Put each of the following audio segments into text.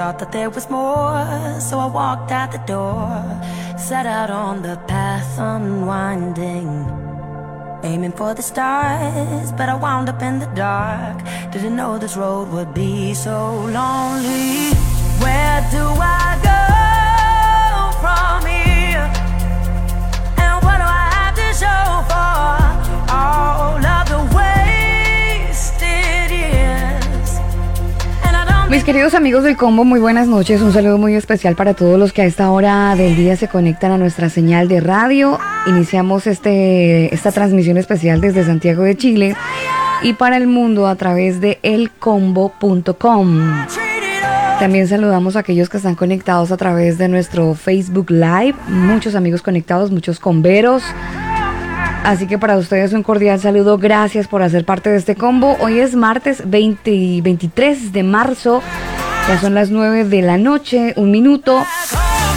Thought that there was more, so I walked out the door. Set out on the path unwinding. Aiming for the stars, but I wound up in the dark. Didn't know this road would be so lonely. Where do I go from here? And what do I have to show for all Mis queridos amigos del combo, muy buenas noches. Un saludo muy especial para todos los que a esta hora del día se conectan a nuestra señal de radio. Iniciamos este, esta transmisión especial desde Santiago de Chile y para el mundo a través de elcombo.com. También saludamos a aquellos que están conectados a través de nuestro Facebook Live. Muchos amigos conectados, muchos converos. Así que para ustedes un cordial saludo. Gracias por hacer parte de este combo. Hoy es martes 20 y 23 de marzo. Ya son las 9 de la noche, un minuto.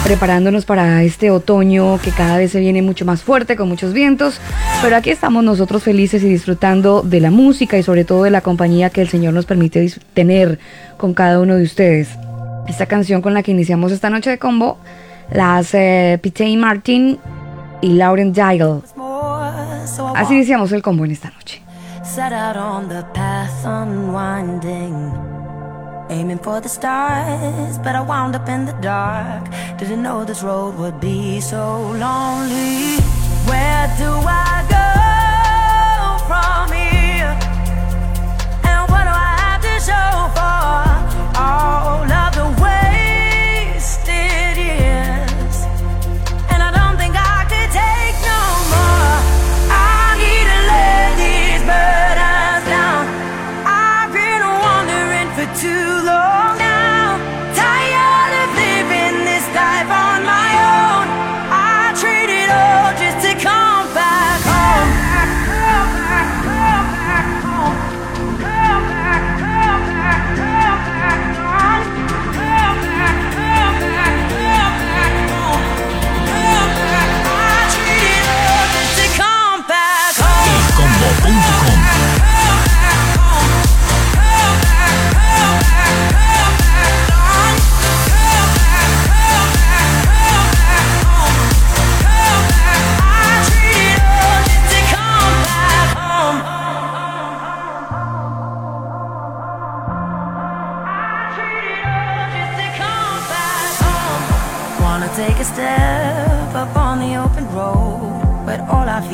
Preparándonos para este otoño que cada vez se viene mucho más fuerte, con muchos vientos. Pero aquí estamos nosotros felices y disfrutando de la música y sobre todo de la compañía que el Señor nos permite tener con cada uno de ustedes. Esta canción con la que iniciamos esta noche de combo la hace Pete Martin y Lauren Daigle. Así iniciamos el combo en esta noche. Set out on the path unwinding. Aiming for the stars, but I wound up in the dark. Didn't know this road would be so lonely. Where do I go from here? And what do I have to show for all to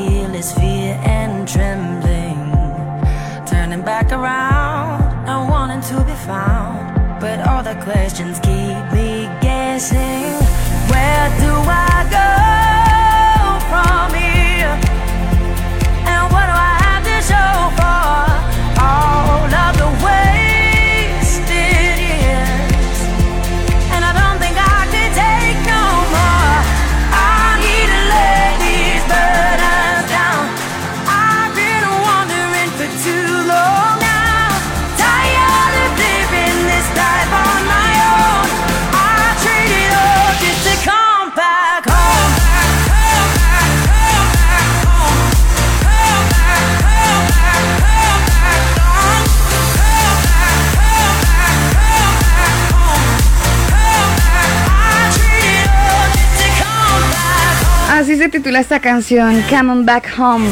feel is fear and trembling. Turning back around, not wanting to be found, but all the questions keep me guessing. Esta canción, Come On Back Home.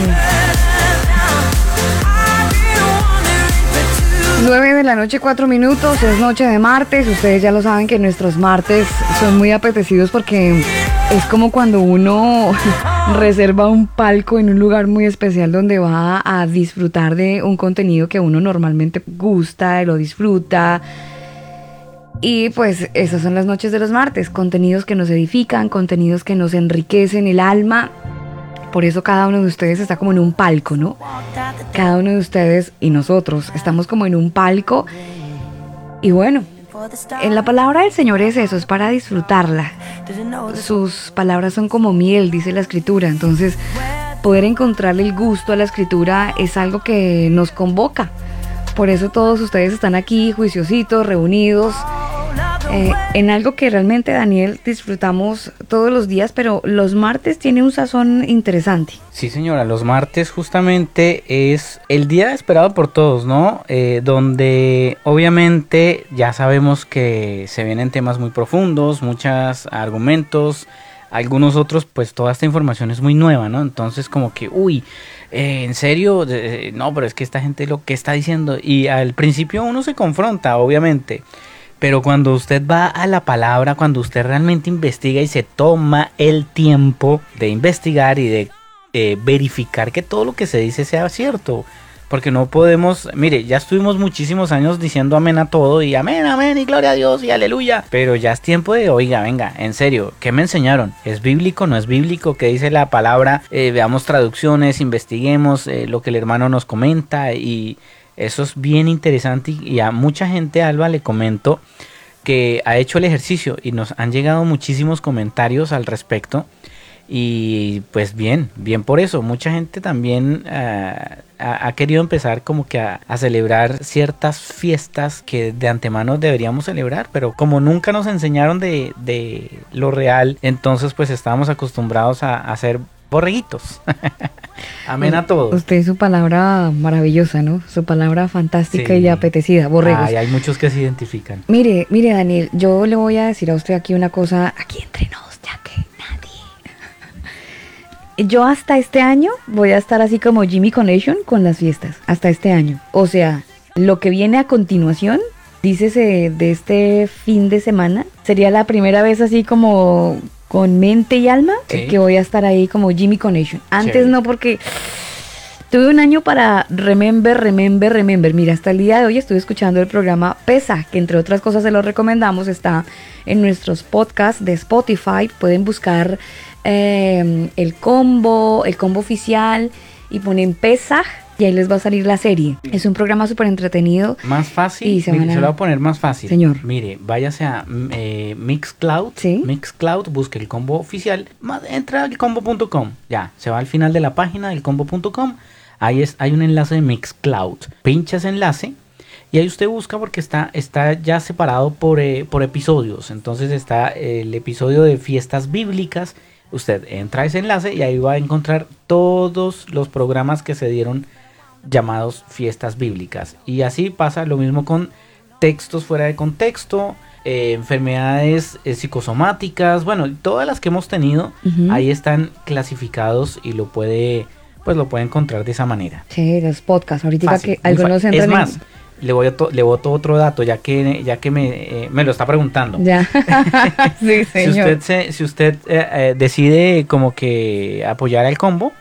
9 de la noche, 4 minutos, es noche de martes. Ustedes ya lo saben que nuestros martes son muy apetecidos porque es como cuando uno reserva un palco en un lugar muy especial donde va a disfrutar de un contenido que uno normalmente gusta, lo disfruta. Y pues esas son las noches de los martes, contenidos que nos edifican, contenidos que nos enriquecen el alma. Por eso cada uno de ustedes está como en un palco, ¿no? Cada uno de ustedes y nosotros estamos como en un palco. Y bueno, En la palabra del Señor es eso, es para disfrutarla. Sus palabras son como miel, dice la escritura. Entonces, poder encontrarle el gusto a la escritura es algo que nos convoca. Por eso todos ustedes están aquí, juiciositos, reunidos, eh, en algo que realmente, Daniel, disfrutamos todos los días, pero los martes tiene un sazón interesante. Sí, señora, los martes justamente es el día esperado por todos, ¿no? Eh, donde obviamente ya sabemos que se vienen temas muy profundos, muchos argumentos, algunos otros, pues toda esta información es muy nueva, ¿no? Entonces como que, uy, eh, en serio, no, pero es que esta gente lo que está diciendo, y al principio uno se confronta, obviamente. Pero cuando usted va a la palabra, cuando usted realmente investiga y se toma el tiempo de investigar y de eh, verificar que todo lo que se dice sea cierto. Porque no podemos, mire, ya estuvimos muchísimos años diciendo amén a todo y amén, amén y gloria a Dios y aleluya. Pero ya es tiempo de, oiga, venga, en serio, ¿qué me enseñaron? ¿Es bíblico? ¿No es bíblico? ¿Qué dice la palabra? Eh, veamos traducciones, investiguemos eh, lo que el hermano nos comenta y eso es bien interesante y a mucha gente, Alba, le comento que ha hecho el ejercicio y nos han llegado muchísimos comentarios al respecto. Y pues bien, bien por eso. Mucha gente también ah, ha, querido empezar como que a, celebrar ciertas fiestas que de antemano deberíamos celebrar, pero como nunca nos enseñaron de, de lo real, entonces pues estábamos acostumbrados a hacer borreguitos. Amén a todos. Usted su palabra maravillosa, ¿no? Su palabra fantástica y apetecida, borregos. hay muchos que se identifican. Mire, mire Daniel, yo le voy a decir a usted aquí una cosa, aquí entre nos, ya que nadie. Yo hasta este año voy a estar así como Jimmy Connection con las fiestas, hasta este año. O sea, lo que viene a continuación, dícese de este fin de semana, sería la primera vez así como con mente y alma que voy a estar ahí como Jimmy Connection. Antes no porque tuve un año para remember, remember, remember. Mira, hasta el día de hoy estuve escuchando el programa Pesa, que entre otras cosas se lo recomendamos, está en nuestros podcasts de Spotify. Pueden buscar eh, el combo, el combo oficial y ponen Pesa y ahí les va a salir la serie. Es un programa súper entretenido. Más fácil. Y se, lo voy a poner más fácil. Señor. Mire, váyase a eh, Mixcloud. Sí. Mixcloud, busque el combo oficial. Entra al combo.com. Ya, se va al final de la página del combo.com. Ahí es, hay un enlace de Mixcloud. Pincha ese enlace. Y ahí usted busca porque está, está ya separado por, eh, por episodios. Entonces está el episodio de fiestas bíblicas. Usted entra a ese enlace y ahí va a encontrar todos los programas que se dieron llamados fiestas bíblicas. Y así pasa lo mismo con textos fuera de contexto, eh, enfermedades eh, psicosomáticas, bueno, todas las que hemos tenido, ahí están clasificados y lo puede, pues lo puede encontrar de esa manera. Sí, los podcasts, ahorita que algunos Es más, le voy a le voto otro dato, ya que, ya que me, eh, me lo está preguntando. Ya. sí, señor. Si usted, si usted decide como que apoyar al combo,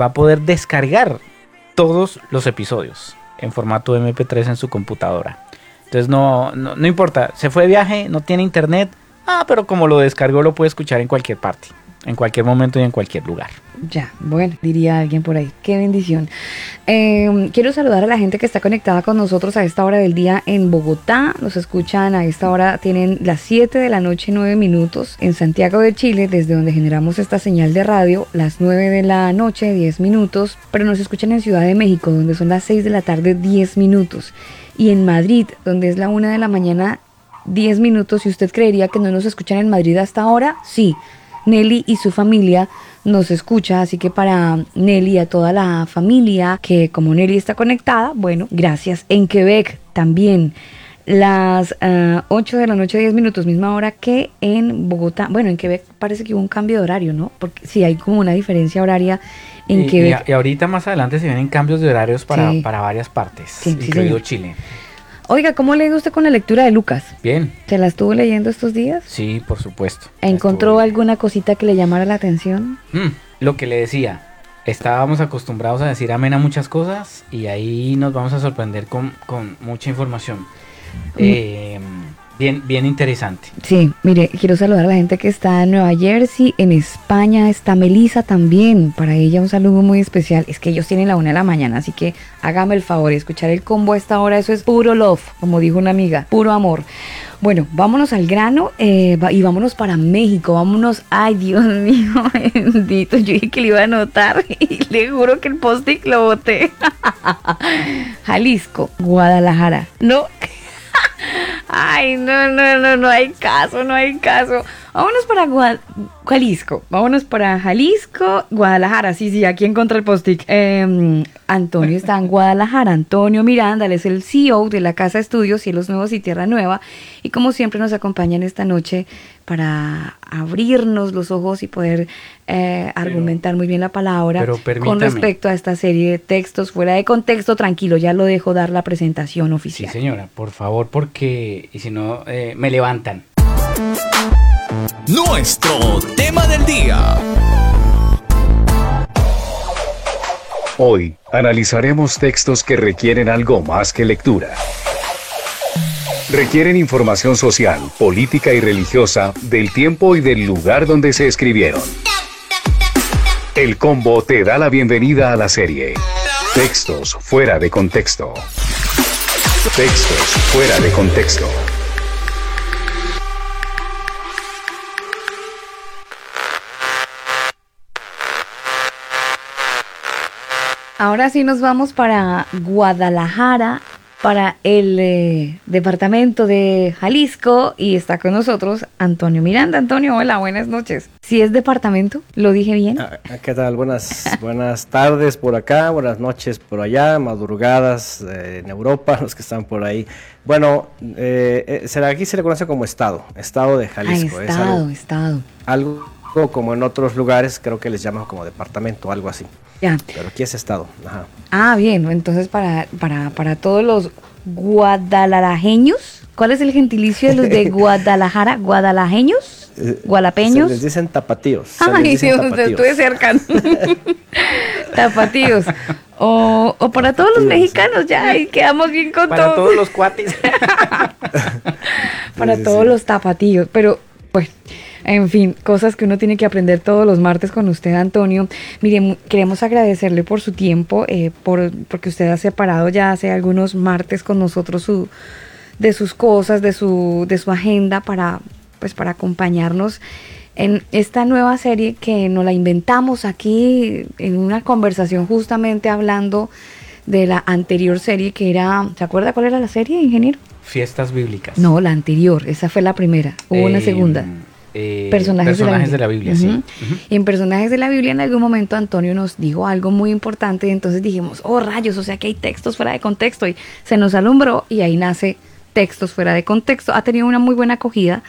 va a poder descargar todos los episodios en formato MP3 en su computadora. Entonces no, no, importa, se fue de viaje, no tiene internet, ah, pero como lo descargó lo puede escuchar en cualquier parte en cualquier momento y en cualquier lugar. Ya, bueno, diría alguien por ahí. Qué bendición. Em, quiero saludar a la gente que está conectada con nosotros a esta hora del día en Bogotá. Nos escuchan a esta hora, tienen las 7 de la noche, 9 minutos. En Santiago de Chile, desde donde generamos esta señal de radio, las 9 de la noche, 10 minutos. Pero nos escuchan en Ciudad de México, donde son las 6 de la tarde, 10 minutos. Y en Madrid, donde es la 1 de la mañana, 10 minutos. Si usted creería que no nos escuchan en Madrid hasta ahora, sí Nelly y su familia nos escucha, así que para Nelly y a toda la familia que como Nelly está conectada, bueno, gracias. En Quebec también las 8 ah, de la noche, 10 minutos, misma hora que en Bogotá. Bueno, en Quebec parece que hubo un cambio de horario, ¿no? Porque sí hay como una diferencia horaria en Quebec. Y, ahorita más adelante se vienen cambios de horarios para, para varias partes, incluido Chile. Oiga, ¿cómo le usted con la lectura de Lucas? Bien. ¿Se la estuvo leyendo estos días? Sí, por supuesto. ¿Encontró alguna cosita que le llamara la atención? Mm, lo que le decía, estábamos acostumbrados a decir amén a muchas cosas y ahí nos vamos a sorprender con, mucha información. Mm. Eh, bien, bien interesante. Sí, mire, quiero saludar a la gente que está en Nueva Jersey, en España, está Melissa también, para ella un saludo muy especial, es que ellos tienen la una de la mañana, así que hágame el favor, escuchar el combo a esta hora, eso es puro love, como dijo una amiga, puro amor. Bueno, vámonos al grano eh, y vámonos para México. Vámonos. Ay, Dios mío, bendito. Yo dije que le iba a anotar y le juro que el post-it lo boté. Jalisco, Guadalajara. No. Ay, no, no, no, no hay caso, no hay caso. Vámonos para Jalisco. Vámonos para Jalisco, Guadalajara. Sí, sí, aquí encontré el post-it. Em, Antonio está en Guadalajara. Antonio Miranda, él es el CEO de la Casa Estudios Cielos Nuevos y Tierra Nueva. Y como siempre nos acompañan esta noche para abrirnos los ojos y poder eh, argumentar muy bien la palabra con respecto a esta serie de textos fuera de contexto. Tranquilo, ya lo dejo dar la presentación oficial. Sí, señora, por favor, porque y si no, eh, me levantan. Nuestro tema del día. Hoy analizaremos textos que requieren algo más que lectura. Requieren información social, política y religiosa del tiempo y del lugar donde se escribieron. El combo te da la bienvenida a la serie. Textos fuera de contexto. Textos fuera de contexto. Ahora sí nos vamos para Guadalajara, para el eh, departamento de Jalisco y está con nosotros Antonio Miranda. Antonio, hola, buenas noches. Si es departamento, lo dije bien. Ah, ¿Qué tal? Buenas, buenas tardes por acá, buenas noches por allá, madrugadas eh, en Europa, los que están por ahí. Bueno, eh, será aquí se le conoce como estado, estado de Jalisco. estado, estado. Algo como en otros lugares, creo que les llaman como departamento, algo así. Pero aquí es estado. Ah, bien. Entonces, para, para, para todos los guadalajarajeños, ¿cuál es el gentilicio de los de Guadalajara? ¿Guadalajeños? Eh, ¿Gualapeños? Se les dicen tapatíos. Ay, sí, estuve cerca. tapatíos. O, o, para todos los mexicanos, ya, y quedamos bien con todos. Para todos los cuates. para todos los tapatíos. Pero, pues, en fin, cosas que uno tiene que aprender todos los martes con usted, Antonio. Mire, queremos agradecerle por su tiempo, eh, por, porque usted ha separado ya hace algunos martes con nosotros su, de sus cosas, de su, de su agenda para, pues, para acompañarnos en esta nueva serie que nos la inventamos aquí en una conversación justamente hablando de la anterior serie que era, ¿se acuerda cuál era la serie, ingeniero? Fiestas bíblicas. No, la anterior, esa fue la primera, hubo una em, segunda. Eh, personajes, de la Biblia. sí. en personajes de la Biblia en algún momento Antonio nos dijo algo muy importante y entonces dijimos, oh rayos, o sea que hay textos fuera de contexto y se nos alumbró y ahí nace textos fuera de contexto. Ha tenido una muy buena acogida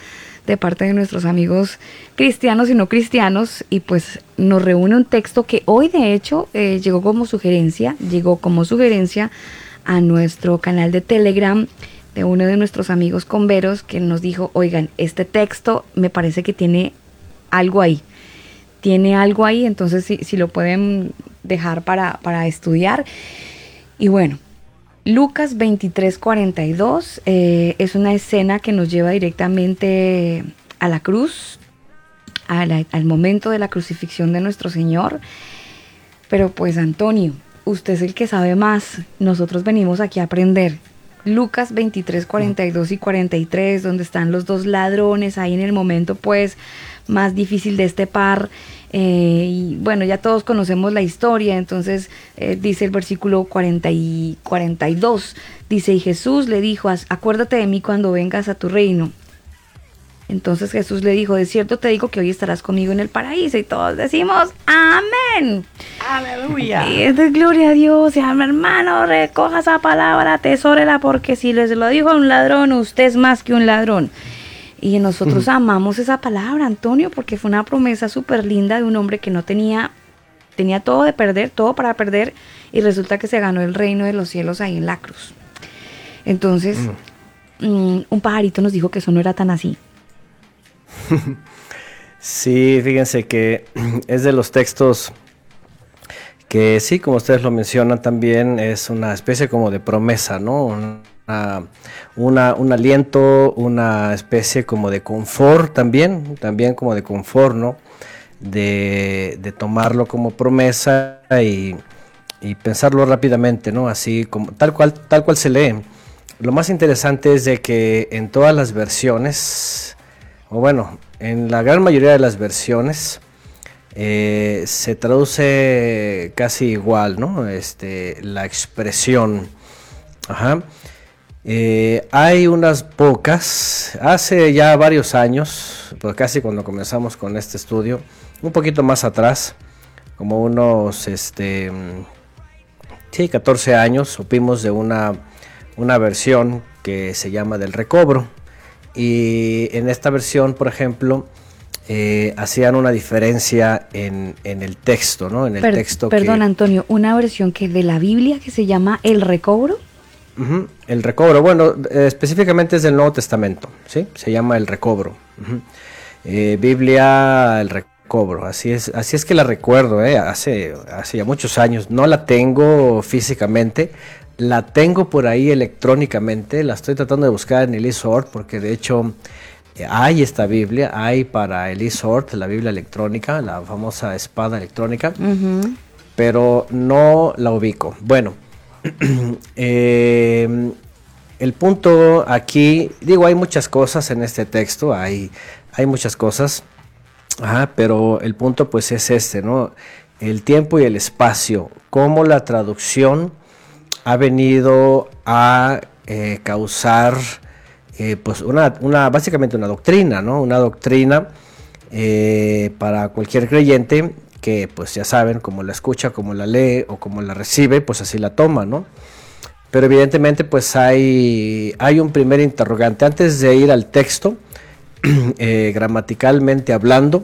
de parte de nuestros amigos cristianos y no cristianos y pues nos reúne un texto que hoy de hecho eh, llegó como sugerencia, llegó como sugerencia a nuestro canal de Telegram de uno de nuestros amigos converos que nos dijo, oigan, este texto me parece que tiene algo ahí. Tiene algo ahí, entonces si, lo pueden dejar para, para, estudiar. Y bueno, Lucas 23:42 eh, es una escena que nos lleva directamente a la cruz, al momento de la crucifixión de nuestro Señor. Pero pues Antonio, usted es el que sabe más. Nosotros venimos aquí a aprender. Lucas 23, 42 y 43, donde están los dos ladrones ahí en el momento pues más difícil de este par. Eh, y bueno, ya todos conocemos la historia, entonces eh, dice el versículo 40 y 42, dice, y Jesús le dijo, acuérdate de mí cuando vengas a tu reino. Entonces Jesús le dijo, de cierto te digo que hoy estarás conmigo en el paraíso. Y todos decimos, amén. Aleluya. Y es de gloria a Dios. Y a mi hermano, recoja esa palabra, atesórela, porque si les lo dijo a un ladrón, usted es más que un ladrón. Y nosotros amamos esa palabra, Antonio, porque fue una promesa súper linda de un hombre que no tenía, tenía todo de perder, todo para perder, y resulta que se ganó el reino de los cielos ahí en la cruz. Entonces, mm, un pajarito nos dijo que eso no era tan así. Sí, fíjense que es de los textos que sí, como ustedes lo mencionan también, es una especie como de promesa, ¿no? Una, un aliento, una especie como de confort también, también como de confort, ¿no? De, tomarlo como promesa y, y, pensarlo rápidamente, ¿no? Así como tal cual, tal cual se lee. Lo más interesante es de que en todas las versiones, o bueno, en la gran mayoría de las versiones, eh, se traduce casi igual, ¿no? Este, la expresión. Ajá. Eh, hay unas pocas, hace ya varios años, pues casi cuando comenzamos con este estudio, un poquito más atrás, como unos, este, sí, 14 años, supimos de una, una versión que se llama del recobro. Y en esta versión, por ejemplo, eh, hacían una diferencia en, el texto, ¿no? En el texto Perdón, Antonio, una versión que de la Biblia que se llama El Recobro. el recobro, bueno, eh, específicamente es del Nuevo Testamento, ¿sí? Se llama el recobro. Eh, Biblia, el recobro, así es, así es que la recuerdo, hace, hace ya muchos años. No la tengo físicamente, la tengo por ahí electrónicamente, la estoy tratando de buscar en el eSword porque de hecho hay esta Biblia, hay para el eSword, la Biblia electrónica, la famosa espada electrónica, pero no la ubico. Bueno, eh, el punto aquí, digo, hay muchas cosas en este texto, hay, hay muchas cosas, pero el punto pues es este, ¿no? El tiempo y el espacio, cómo la traducción ha venido a eh, causar eh, pues una, básicamente una doctrina, ¿no? Una doctrina eh, para cualquier creyente que pues ya saben, como la escucha, como la lee o como la recibe, pues así la toma, ¿no? Pero evidentemente pues hay, hay un primer interrogante. Antes de ir al texto, gramaticalmente hablando,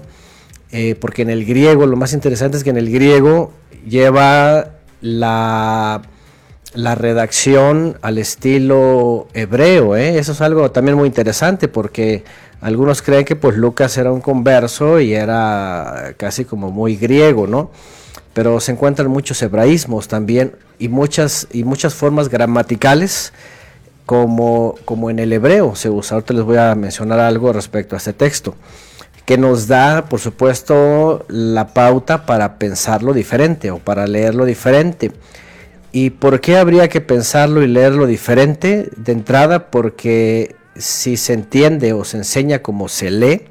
porque en el griego, lo más interesante es que en el griego lleva la la redacción al estilo hebreo. ¿eh? Eso es algo también muy interesante porque algunos creen que pues Lucas era un converso y era casi como muy griego, ¿no? Pero se encuentran muchos hebraísmos también y muchas, y muchas formas gramaticales como, como en el hebreo se usa. Ahorita les voy a mencionar algo respecto a este texto que nos da, por supuesto, la pauta para pensarlo diferente o para leerlo diferente. ¿Y por qué habría que pensarlo y leerlo diferente? De entrada, porque si se entiende o se enseña como se lee,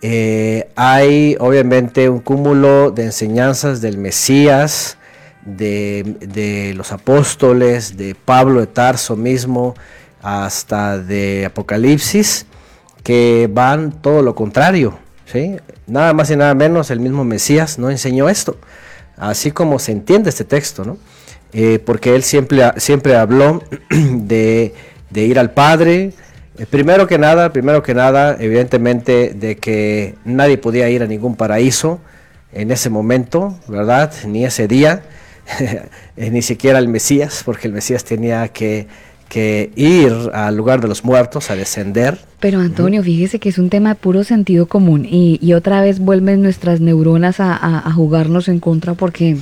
eh, hay obviamente un cúmulo de enseñanzas del Mesías, de, los apóstoles, de Pablo de Tarso mismo, hasta de Apocalipsis, que van todo lo contrario. ¿sí? Nada más y nada menos el mismo Mesías no enseñó esto, así como se entiende este texto. ¿no? Eh, porque él siempre, siempre habló de, ir al Padre. Eh, primero que nada, primero que nada, evidentemente de que nadie podía ir a ningún paraíso en ese momento, ¿verdad? Ni ese día, eh, ni siquiera el Mesías, porque el Mesías tenía que, ir al lugar de los muertos, a descender. Pero Antonio, fíjese que es un tema de puro sentido común y, otra vez vuelven nuestras neuronas a jugarnos en contra porque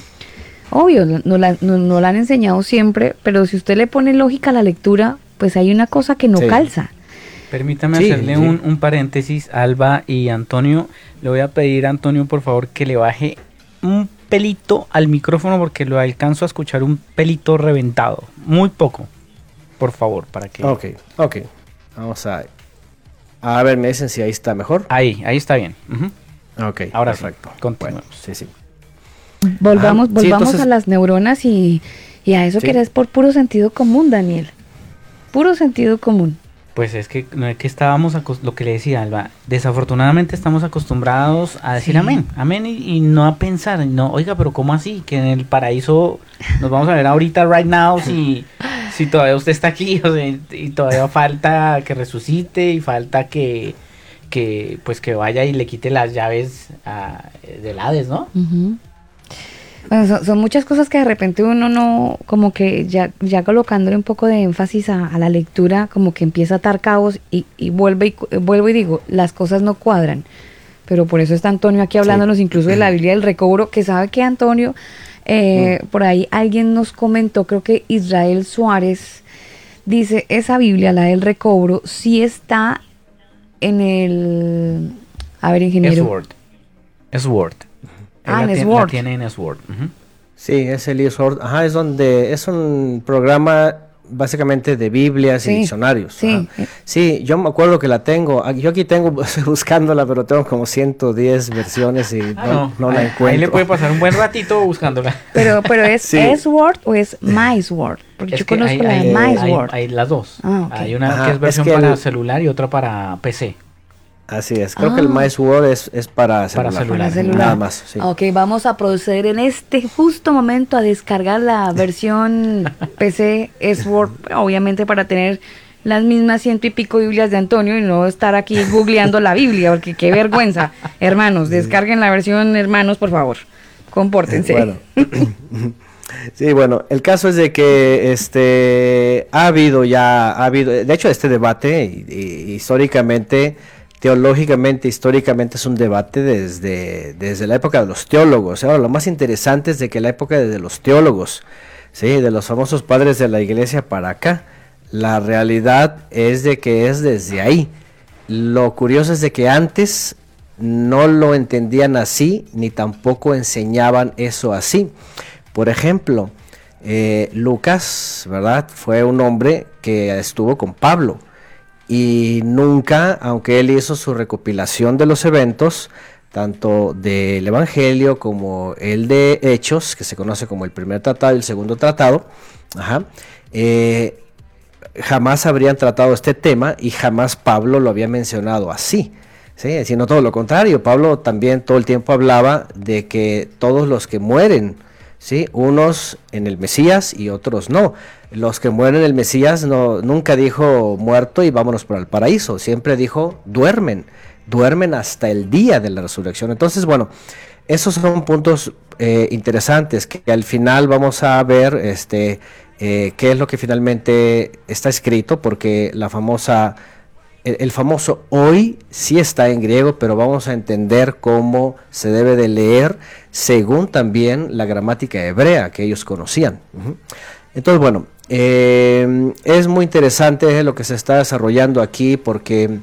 Obvio, no la, no, la han enseñado siempre, pero si usted le pone lógica a la lectura, pues hay una cosa que no calza. Permítame hacerle Un, un, paréntesis, Alba y Antonio. Le voy a pedir a Antonio, por favor, que le baje un pelito al micrófono porque lo alcanzo a escuchar un pelito reventado. Muy poco, por favor, para que... Ok, ok. Vamos a... A ver, me dicen si ahí está mejor. Ahí, ahí está bien. Ok, ahora perfecto. continuamos. sí, sí. Volvamos, volvamos a las neuronas y, a eso que eres por puro sentido común, Daniel. Puro sentido común. Pues es que, que estábamos, lo que le decía Alba, desafortunadamente estamos acostumbrados a decir amén, amén y, no a pensar, no, oiga, pero ¿cómo así? Que en el paraíso nos vamos a ver ahorita, right now, si, si todavía usted está aquí, y todavía falta que resucite y falta que, que, pues que vaya y le quite las llaves a, del Hades, ¿no? Bueno, son, muchas cosas que de repente uno no, como que ya, ya colocándole un poco de énfasis a, la lectura, como que empieza a atar cabos y, y, vuelve y vuelvo y digo, las cosas no cuadran. Pero por eso está Antonio aquí hablándonos incluso de la Biblia del recobro, que sabe que Antonio, Eh, por ahí alguien nos comentó, creo que Israel Suárez dice, esa Biblia, la del recobro, sí está en el... A ver, ingeniero. Es Word. Es Word. Ah, en la Sword. Tiene en Sword. Sí, es el eSword. Ajá, es donde es un programa básicamente de Biblias Sí, y diccionarios. sí. Ajá. Sí, yo me acuerdo que la tengo. Ah, Yo aquí tengo, estoy buscándola, pero tengo como 110 versiones y Ah, no, no la ahí, encuentro. ahí le puede pasar un buen ratito buscándola. Pero, pero ¿es Sí. S-Word o es MySword? Porque Es yo conozco hay, la de hay- hay- MySword. hay las dos. Ah, ok. Hay una Ajá, que es es versión que para el- celular y otra para PC. Así es, creo que el Ah. MySword es, es para celular. celular. Para celular. Nada más, sí. Ok, vamos a proceder en este justo momento a descargar la versión PC S-Word, obviamente para tener las mismas ciento y pico Biblias de Antonio y no estar aquí googleando la Biblia, porque qué vergüenza. Hermanos, descarguen la versión, hermanos, por favor. Compórtense. Bueno. Sí, bueno, el caso es de que este ha habido ya, ha habido, de hecho este debate y- y- históricamente, teológicamente, históricamente es un debate desde, desde la época de los teólogos. Ahora, lo más interesante es de que la época de los teólogos, sí, de los famosos padres de la iglesia para acá, la realidad es de que es desde ahí. Lo curioso es de que antes no lo entendían así, ni tampoco enseñaban eso así. Por ejemplo, eh, Lucas, ¿verdad? Fue un hombre que estuvo con Pablo y nunca, aunque él hizo su recopilación de los eventos, tanto del Evangelio como el de Hechos, que se conoce como el primer tratado y el segundo tratado, ajá, eh, jamás habrían tratado este tema y jamás Pablo lo había mencionado así. ¿sí? Sino todo lo contrario, Pablo también todo el tiempo hablaba de que todos los que mueren, ¿sí? unos en el Mesías y otros no. Los que mueren en el Mesías no, nunca dijo muerto y vámonos para el paraíso, siempre dijo duermen, duermen hasta el día de la resurrección. Entonces, bueno, esos son puntos eh, interesantes que al final vamos a ver este, eh, qué es lo que finalmente está escrito, porque la famosa, el, famoso hoy sí está en griego, pero vamos a entender cómo se debe de leer según también la gramática hebrea que ellos conocían. Entonces, bueno, eh, es muy interesante lo que se está desarrollando aquí porque,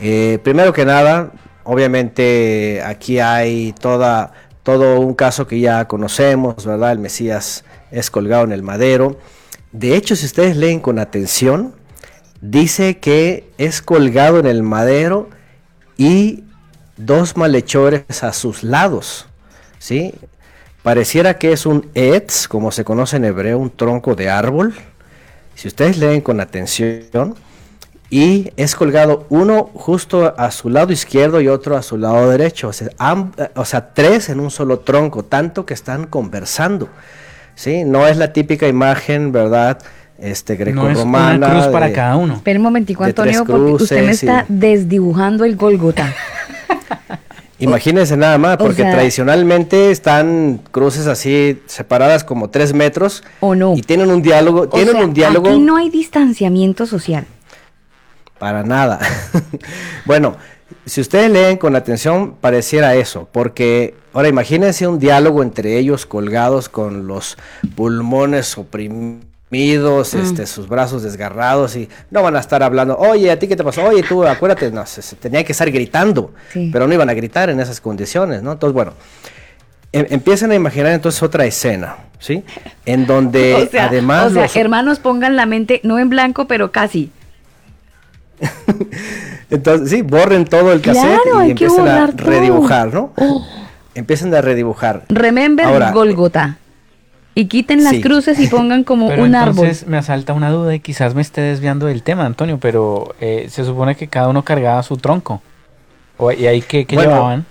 eh, primero que nada, obviamente aquí hay toda, todo un caso que ya conocemos, ¿verdad? El Mesías es colgado en el madero. De hecho, si ustedes leen con atención, dice que es colgado en el madero y dos malhechores a sus lados, ¿sí? Pareciera que es un etz, como se conoce en hebreo, un tronco de árbol. Si ustedes leen con atención, y es colgado uno justo a su lado izquierdo y otro a su lado derecho. O sea, o sea, tres en un solo tronco, tanto que están conversando. ¿sí? No es la típica imagen, ¿verdad? Este, No es una cruz para de- cada uno. Espera un momentico, Antonio, porque usted me y- está desdibujando el Golgota. Imagínense nada más, O porque sea- tradicionalmente están cruces así separadas como tres metros. ¿O no? Y tienen un diálogo, O tienen sea, un diálogo Aquí no hay distanciamiento social. para nada. bueno, si ustedes leen con atención, pareciera eso, porque ahora imagínense un diálogo entre ellos colgados con los pulmones oprimidos, Mm. este, sus brazos desgarrados y no van a estar hablando, oye, ¿a ti qué te pasó? Oye, tú, acuérdate, no, se, se tenía que estar gritando, Sí. pero no iban a gritar en esas condiciones, ¿no? Entonces, bueno, em- empiezan a imaginar entonces otra escena, ¿sí? En donde o sea, además o sea, los- hermanos, pongan la mente no en blanco, pero casi. Entonces, sí, borren todo el cassette Claro, y empiecen a borrar todo. redibujar, ¿no? Oh. Empiecen a redibujar. Remember Ahora, Golgota. Y quiten las sí. cruces y pongan como Pero un árbol. entonces me asalta una duda y quizás me esté desviando del tema, Antonio, pero eh, se supone que cada uno cargaba su tronco. O, ¿Y ahí qué, qué Bueno, llevaban?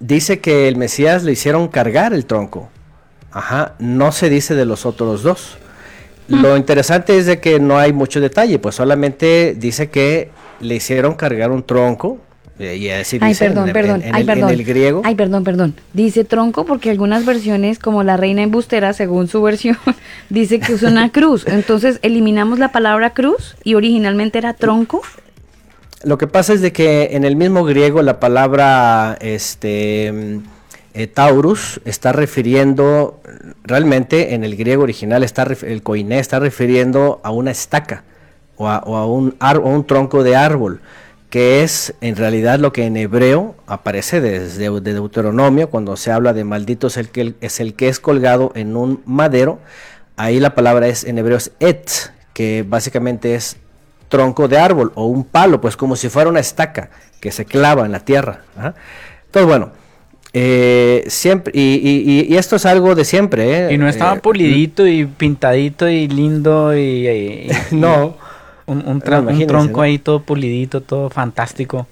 Dice que el Mesías le hicieron cargar el tronco. Ajá, no se dice de los otros dos. Mm. Lo interesante es de que no hay mucho detalle, pues solamente dice que le hicieron cargar un tronco. Eh, Y así Ay, perdón, perdón, en, en ay, el, perdón. en el griego. Ay, perdón, perdón. Dice tronco porque algunas versiones, como la reina embustera, según su versión, dice que es una cruz. Entonces, eliminamos la palabra cruz y originalmente era tronco. Lo que pasa es de que en el mismo griego la palabra este eh, Taurus está refiriendo, realmente en el griego original está, el koiné está refiriendo a una estaca o a, un, un, tronco de árbol, que es en realidad lo que en hebreo aparece desde Deuteronomio, cuando se habla de maldito es el, que, es el que es colgado en un madero, ahí la palabra es en hebreo es et, que básicamente es tronco de árbol o un palo, pues como si fuera una estaca que se clava en la tierra. Entonces, bueno, eh, siempre, y, esto es algo de siempre. ¿eh? Y no estaba eh, pulidito y pintadito y lindo y... no. Un, tronco ahí todo pulidito, todo fantástico.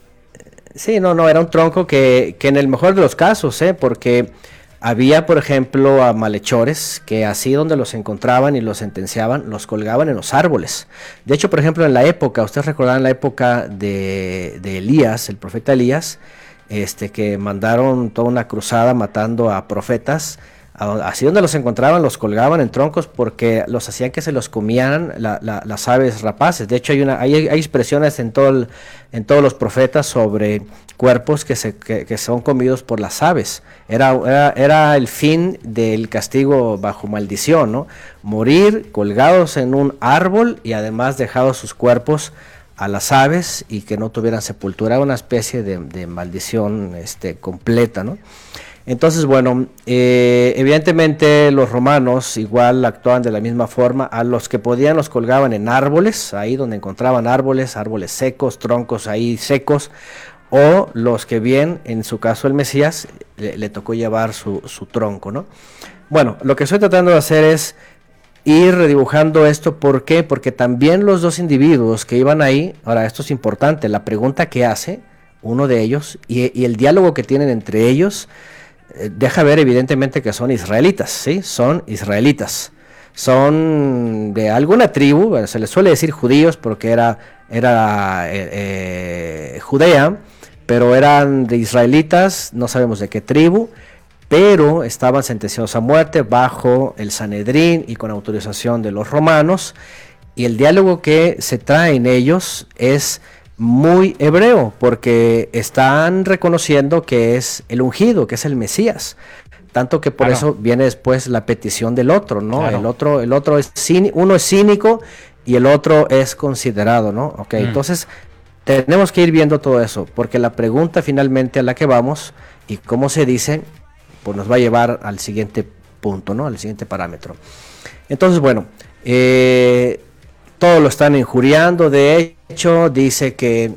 Sí, no, no, era un tronco que, que en el mejor de los casos, ¿eh? porque había, por ejemplo, a malhechores que así donde los encontraban y los sentenciaban, los colgaban en los árboles. De hecho, por ejemplo, en la época, ustedes recordarán la época de, de Elías, el profeta Elías, este, que mandaron toda una cruzada matando a profetas. Así donde los encontraban, los colgaban en troncos porque los hacían que se los comieran las aves rapaces. De hecho, hay, una, hay, expresiones en, todo en todos los profetas sobre cuerpos que, se, que, son comidos por las aves. Era, era, el fin del castigo bajo maldición, ¿no? Morir colgados en un árbol y además dejados sus cuerpos a las aves y que no tuvieran sepultura, una especie de, maldición este, completa, ¿no? Entonces, bueno, eh, evidentemente los romanos igual actuaban de la misma forma, a los que podían los colgaban en árboles, ahí donde encontraban árboles, árboles secos, troncos ahí secos, o los que bien, en su caso el Mesías, le, tocó llevar su, su, tronco, ¿no? Bueno, lo que estoy tratando de hacer es ir redibujando esto. ¿Por qué? Porque también los dos individuos que iban ahí, ahora esto es importante, la pregunta que hace uno de ellos y, el diálogo que tienen entre ellos, eh, deja ver evidentemente que son israelitas, ¿sí? Son israelitas. Son de alguna tribu, se les suele decir judíos porque era, era eh, eh, Judea, pero eran de israelitas, no sabemos de qué tribu, pero estaban sentenciados a muerte bajo el Sanedrín y con autorización de los romanos. Y el diálogo que se trae en ellos es muy hebreo, porque están reconociendo que es el ungido, que es el Mesías. Tanto que por eso viene después la petición del otro, ¿no? El otro, el otro es uno es cínico y el otro es considerado, ¿no? Ok, mm. entonces tenemos que ir viendo todo eso, porque la pregunta finalmente a la que vamos y cómo se dice pues nos va a llevar al siguiente punto, ¿no? Al siguiente parámetro. Entonces, bueno, eh, todos lo están injuriando, de hecho, dice que,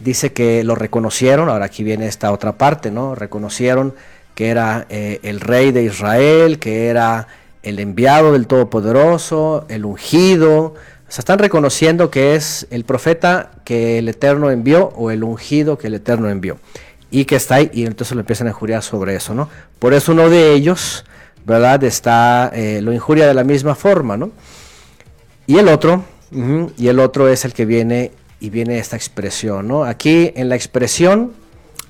dice que lo reconocieron, ahora aquí viene esta otra parte, ¿no? Reconocieron que era eh, el rey de Israel, que era el enviado del Todopoderoso, el ungido, o sea, están reconociendo que es el profeta que el Eterno envió o el ungido que el Eterno envió y que está ahí, y entonces lo empiezan a injuriar sobre eso, ¿no? Por eso uno de ellos, ¿verdad? Está, eh, lo injuria de la misma forma, ¿no? Y el otro, y el otro es el que viene y viene esta expresión, ¿no? Aquí en la expresión,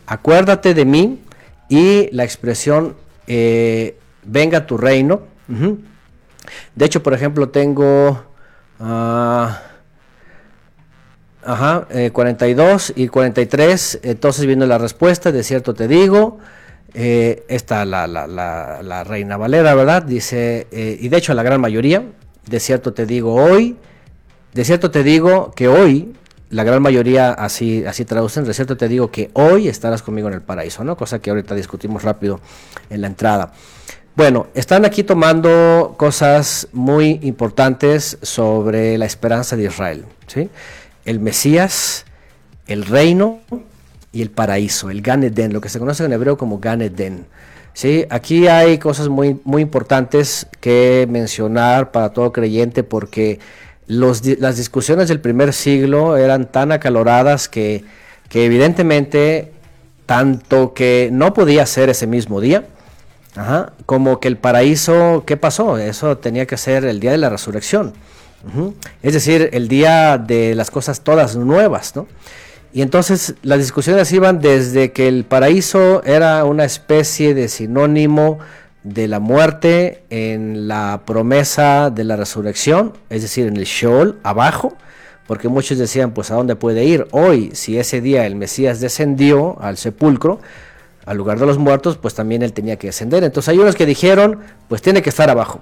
acuérdate de mí, y la expresión, eh, venga tu reino. De hecho, por ejemplo, tengo... Ah, Ajá, 42 eh, y 43, entonces viene la respuesta, de cierto te digo, eh, la, la, Reina Valera, ¿verdad? Dice, eh, y de hecho la gran mayoría, de cierto te digo hoy, de cierto te digo que hoy, la gran mayoría así, así traducen, de cierto te digo que hoy estarás conmigo en el paraíso, ¿no? Cosa que ahorita discutimos rápido en la entrada. Bueno, están aquí tomando cosas muy importantes sobre la esperanza de Israel, ¿sí? El Mesías, el reino y el paraíso, el Gan Eden, lo que se conoce en hebreo como Gan Eden. ¿sí? Aquí hay cosas muy, muy importantes que mencionar para todo creyente porque las discusiones del primer siglo eran tan acaloradas que, que evidentemente tanto que no podía ser ese mismo día, como que el paraíso, ¿qué pasó? Eso tenía que ser el día de la resurrección. Es decir, el día de las cosas todas nuevas, ¿no? Y entonces las discusiones iban desde que el paraíso era una especie de sinónimo de la muerte en la promesa de la resurrección, es decir, en el Sheol, abajo, porque muchos decían, pues, ¿a dónde puede ir? Hoy, si ese día el Mesías descendió al sepulcro, al lugar de los muertos, pues también él tenía que descender. Entonces hay unos que dijeron, pues tiene que estar abajo.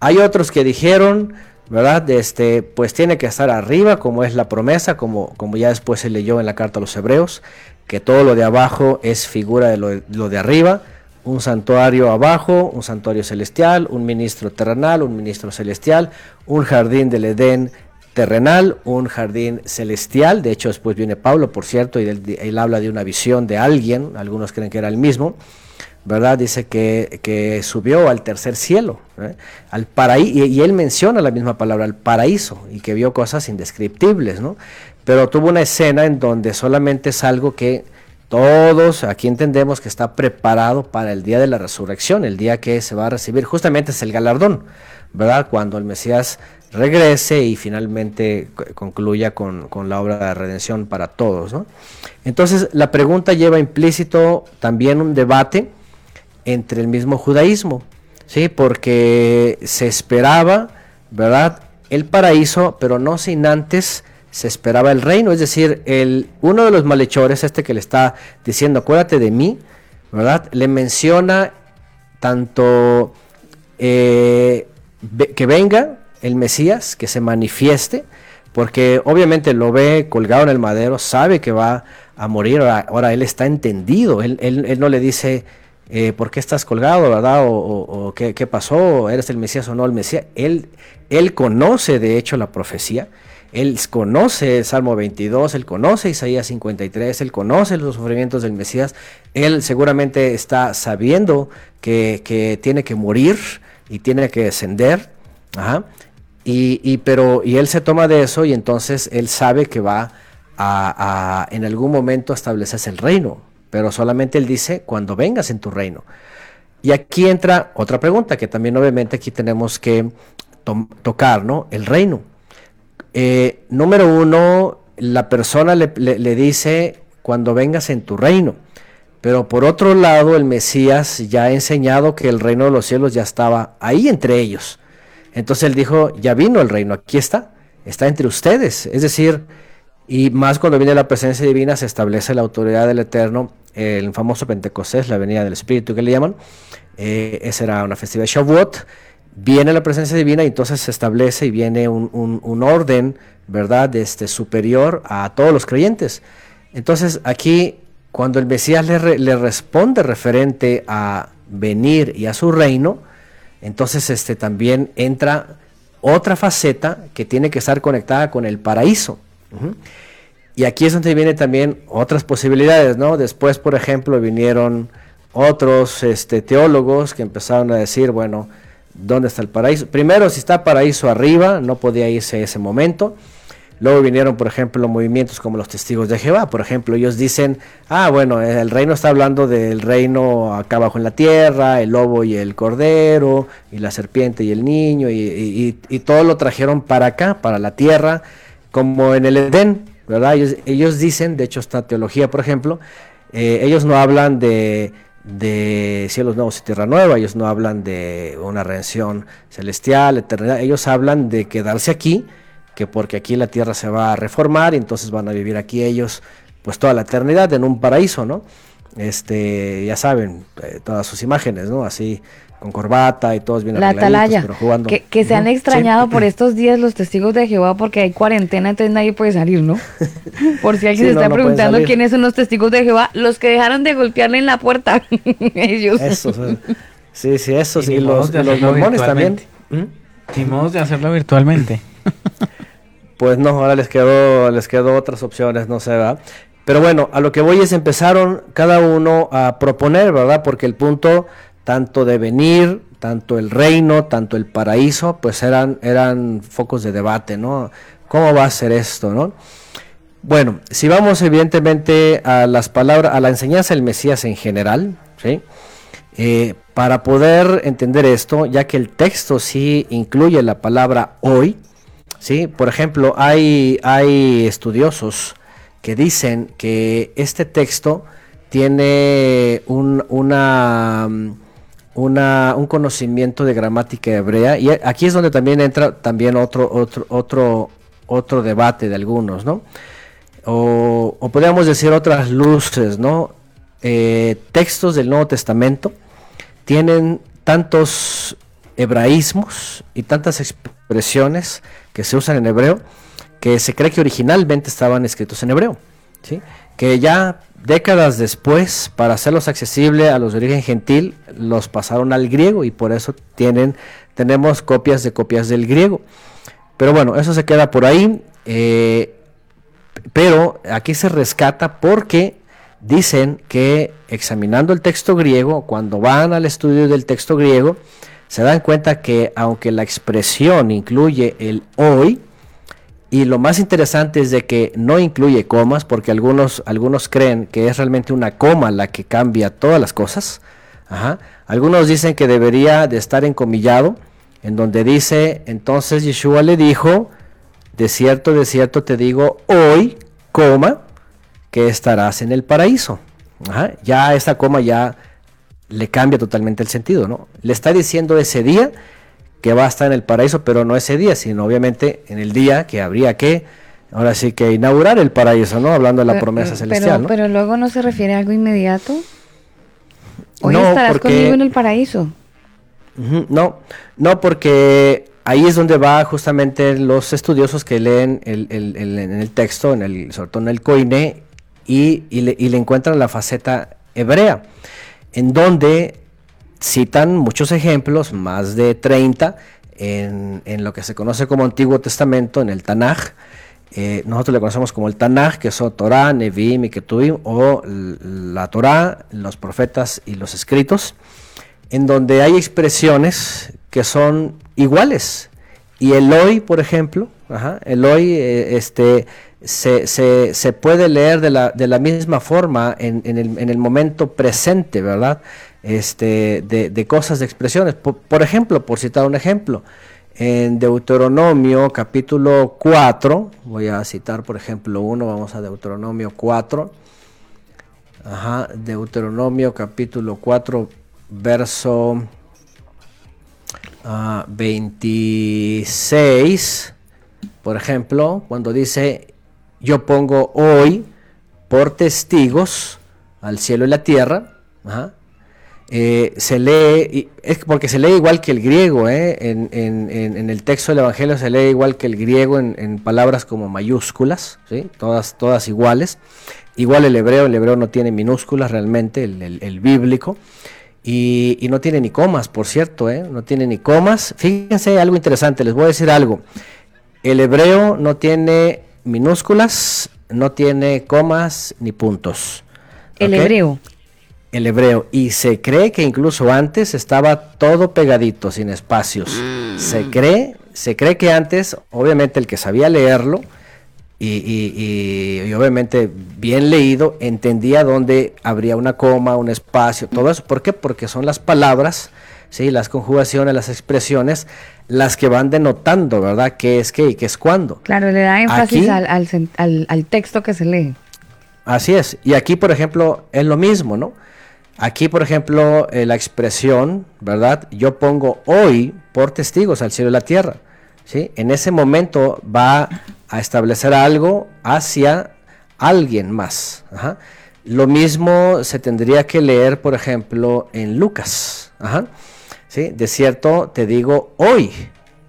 Hay otros que dijeron, ¿verdad? Este, pues tiene que estar arriba, como es la promesa, como, como ya después se leyó en la carta a los hebreos, que todo lo de abajo es figura de lo, de arriba, un santuario abajo, un santuario celestial, un ministro terrenal, un ministro celestial, un jardín del Edén terrenal, un jardín celestial, de hecho después viene Pablo, por cierto, y él, habla de una visión de alguien, algunos creen que era el mismo, ¿verdad? Dice que, subió al tercer cielo, ¿eh? al paraíso, y, él menciona la misma palabra, al paraíso, y que vio cosas indescriptibles, ¿no? Pero tuvo una escena en donde solamente es algo que todos aquí entendemos que está preparado para el día de la resurrección, el día que se va a recibir, justamente es el galardón, ¿verdad? Cuando el Mesías regrese y finalmente concluya con, con, la obra de redención para todos. ¿no? Entonces la pregunta lleva implícito también un debate entre el mismo judaísmo, ¿sí? Porque se esperaba, ¿verdad? El paraíso, pero no sin antes se esperaba el reino, es decir, el, uno de los malhechores, este que le está diciendo, acuérdate de mí, ¿verdad? Le menciona tanto eh, que venga el Mesías, que se manifieste, porque obviamente lo ve colgado en el madero, sabe que va a morir, ahora, él está entendido, él, él no le dice, eh, ¿por qué estás colgado, verdad? O, ¿qué, pasó, eres el Mesías o no el Mesías. Él, él conoce de hecho la profecía, él conoce el Salmo 22, él conoce Isaías 53, él conoce los sufrimientos del Mesías, él seguramente está sabiendo que, tiene que morir y tiene que descender, Y, pero, y él se toma de eso y entonces él sabe que va a, a en algún momento establecerse el reino, pero solamente Él dice cuando vengas en tu reino. Y aquí entra otra pregunta que también obviamente aquí tenemos que tocar, ¿no? El reino. Eh, número uno, la persona le, dice cuando vengas en tu reino. Pero por otro lado, el Mesías ya ha enseñado que el reino de los cielos ya estaba ahí entre ellos. Entonces él dijo, ya vino el reino, aquí está, está entre ustedes. Es decir, y más cuando viene la presencia divina se establece la autoridad del Eterno, el famoso Pentecostés, la venida del Espíritu que le llaman. Eh, esa era una festividad de Shavuot. Viene la presencia divina y entonces se establece y viene un, orden, ¿verdad?, este, superior a todos los creyentes. Entonces aquí, cuando el Mesías le, le responde referente a venir y a su reino, entonces este, también entra otra faceta que tiene que estar conectada con el paraíso. Y aquí es donde vienen también otras posibilidades, ¿no? Después, por ejemplo, vinieron otros este, teólogos que empezaron a decir, bueno, ¿dónde está el paraíso? Primero, si está paraíso arriba, no podía irse a ese momento. Luego vinieron, por ejemplo, movimientos como los testigos de Jehová. Por ejemplo, ellos dicen, ah, bueno, el reino está hablando del reino acá abajo en la tierra, el lobo y el cordero, y la serpiente y el niño, y, y todo lo trajeron para acá, para la tierra como en el Edén, ¿verdad? Ellos, dicen, de hecho esta teología, por ejemplo, eh, ellos no hablan de, cielos nuevos y tierra nueva, ellos no hablan de una redención celestial, eternidad, ellos hablan de quedarse aquí, que porque aquí la tierra se va a reformar y entonces van a vivir aquí ellos pues toda la eternidad en un paraíso, ¿no? Este, ya saben, eh, todas sus imágenes, ¿no? Así con corbata y todos bien La atalaya, pero jugando. Que, se han extrañado por estos días los testigos de Jehová porque hay cuarentena, entonces nadie puede salir, ¿no? Por si alguien se está preguntando quiénes son los testigos de Jehová, los que dejaron de golpearle en la puerta, ellos. Eso, sí, sí, eso sí, los, los mormones también. ¿Mm? modos de hacerlo virtualmente. pues no, ahora les quedó, les quedó otras opciones, no sé, ¿verdad? Pero bueno, a lo que voy es empezaron cada uno a proponer, ¿verdad? Porque el punto tanto de venir, tanto el reino, tanto el paraíso, pues eran, eran focos de debate, ¿no? ¿Cómo va a ser esto, no? Bueno, si vamos evidentemente a las palabras, a la enseñanza del Mesías en general, ¿sí? Eh, para poder entender esto, ya que el texto sí incluye la palabra hoy, ¿sí? Por ejemplo, hay, hay estudiosos que dicen que este texto tiene una un conocimiento de gramática hebrea y aquí es donde también entra también otro otro otro otro debate de algunos no o, podríamos decir otras luces no eh, textos del Nuevo Testamento tienen tantos hebraísmos y tantas expresiones que se usan en hebreo que se cree que originalmente estaban escritos en hebreo, ¿sí? Que ya décadas después, para hacerlos accesibles a los de origen gentil, los pasaron al griego y por eso tienen, tenemos copias de copias del griego. Pero bueno, eso se queda por ahí. Eh, pero aquí se rescata porque dicen que examinando el texto griego, cuando van al estudio del texto griego, se dan cuenta que aunque la expresión incluye el hoy, y lo más interesante es de que no incluye comas, porque algunos, algunos creen que es realmente una coma la que cambia todas las cosas. Algunos dicen que debería de estar encomillado, en donde dice, entonces Yeshua le dijo, de cierto, de cierto te digo, hoy, coma, que estarás en el paraíso. Ya esta coma ya le cambia totalmente el sentido, ¿no? Le está diciendo ese día que va a estar en el paraíso, pero no ese día, sino obviamente en el día que habría que, ahora sí que inaugurar el paraíso, ¿no? Hablando de la promesa celestial. Pero, pero luego no se refiere a algo inmediato. Hoy estarás conmigo en el paraíso. no, no, porque ahí es donde va justamente los estudiosos que leen el, en el texto, en el, sobre todo en el coine, y, le, y le encuentran la faceta hebrea, en donde citan muchos ejemplos, más de 30, en, lo que se conoce como Antiguo Testamento, en el Tanaj. Eh, nosotros le conocemos como el Tanaj, que son Torah, Nevim y Ketuvim, o la Torah, los profetas y los escritos, en donde hay expresiones que son iguales. Y el hoy, por ejemplo, el hoy eh, este, se, se, puede leer de la, de la misma forma en, en, el, en, el, momento presente, ¿verdad? Este, de, cosas, de expresiones. Por, ejemplo, por citar un ejemplo, en Deuteronomio capítulo 4, voy a citar por ejemplo uno, vamos a Deuteronomio 4, Ajá, Deuteronomio capítulo 4, verso 26, ah, por ejemplo, cuando dice, yo pongo hoy por testigos al cielo y la tierra, ajá, eh, se lee, es porque se lee igual que el griego, ¿eh? en, el texto del Evangelio se lee igual que el griego en, palabras como mayúsculas, ¿sí? todas, todas iguales. Igual el hebreo, el hebreo no tiene minúsculas realmente, el, bíblico, y, no tiene ni comas, por cierto, ¿eh? no tiene ni comas. Fíjense algo interesante, les voy a decir algo. El hebreo no tiene minúsculas, no tiene comas ni puntos. El hebreo el hebreo y se cree que incluso antes estaba todo pegadito, sin espacios. Se mm. cree, se cree que antes, obviamente el que sabía leerlo y, obviamente bien leído, entendía dónde habría una coma, un espacio, todo eso. ¿Por qué? Porque son las palabras, ¿sí? las conjugaciones, las expresiones, las que van denotando, ¿verdad? ¿Qué es qué y qué es cuándo? Claro, le da énfasis al, al texto que se lee. Así es. Y aquí, por ejemplo, es lo mismo, ¿no? Aquí, por ejemplo, eh, la expresión, ¿verdad? Yo pongo hoy por testigos al cielo y la tierra. ¿sí? En ese momento va a establecer algo hacia alguien más. Lo mismo se tendría que leer, por ejemplo, en Lucas. ¿sí? De cierto, te digo hoy.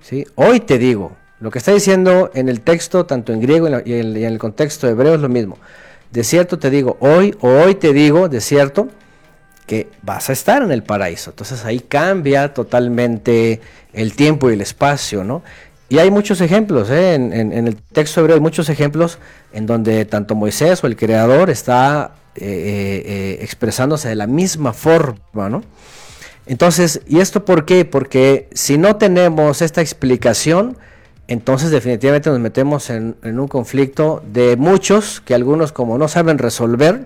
¿sí? Hoy te digo. Lo que está diciendo en el texto, tanto en griego y en, el contexto hebreo, es lo mismo. De cierto te digo hoy, o hoy te digo, de cierto, que vas a estar en el paraíso. Entonces ahí cambia totalmente el tiempo y el espacio, ¿no? Y hay muchos ejemplos, ¿eh? en, el texto hebreo hay muchos ejemplos en donde tanto Moisés o el Creador está eh, eh, expresándose de la misma forma, ¿no? Entonces, ¿y esto por qué? Porque si no tenemos esta explicación, entonces definitivamente nos metemos en, en un conflicto de muchos que algunos como no saben resolver,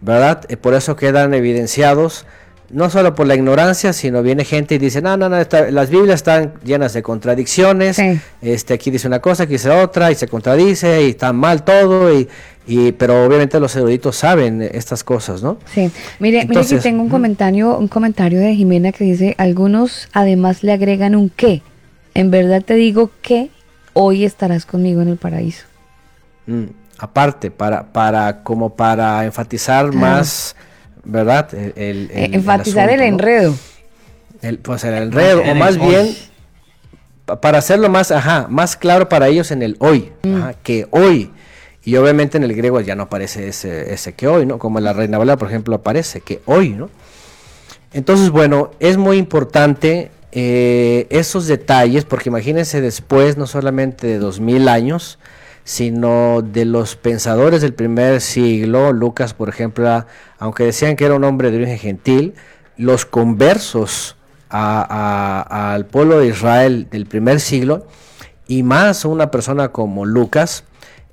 ¿verdad? Eh, por eso quedan evidenciados, no solo por la ignorancia, sino viene gente y dice, no, no, no, las Biblias están llenas de contradicciones, este, aquí dice una cosa, aquí dice otra, y se contradice, y está mal todo, y, y, pero obviamente los eruditos saben estas cosas, ¿no? Sí, mire, mire que tengo un comentario, un comentario de Jimena que dice, algunos además le agregan un qué, en verdad te digo que hoy estarás conmigo en el paraíso. Mm aparte, para, para, como para enfatizar más, ¿verdad? El, enfatizar el, enredo. El, pues el enredo, o más bien para hacerlo más, ajá, más claro para ellos en el hoy, mm. que hoy. Y obviamente en el griego ya no aparece ese, ese que hoy, ¿no? Como en la Reina Valera, por ejemplo, aparece que hoy, ¿no? Entonces, bueno, es muy importante eh, esos detalles, porque imagínense después, no solamente de dos mil años, sino de los pensadores del primer siglo, Lucas, por ejemplo, aunque decían que era un hombre de origen gentil, los conversos al pueblo de Israel del primer siglo, y más una persona como Lucas,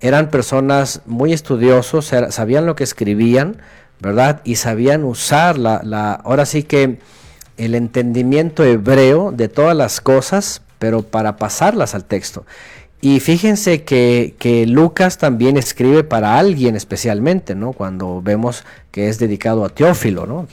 eran personas muy estudiosos, sabían lo que escribían, ¿verdad? Y sabían usar la, la, ahora sí que el entendimiento hebreo de todas las cosas, pero para pasarlas al texto. Y fíjense que, Lucas también escribe para alguien especialmente, ¿no? Cuando vemos que es dedicado a Teófilo, ¿no?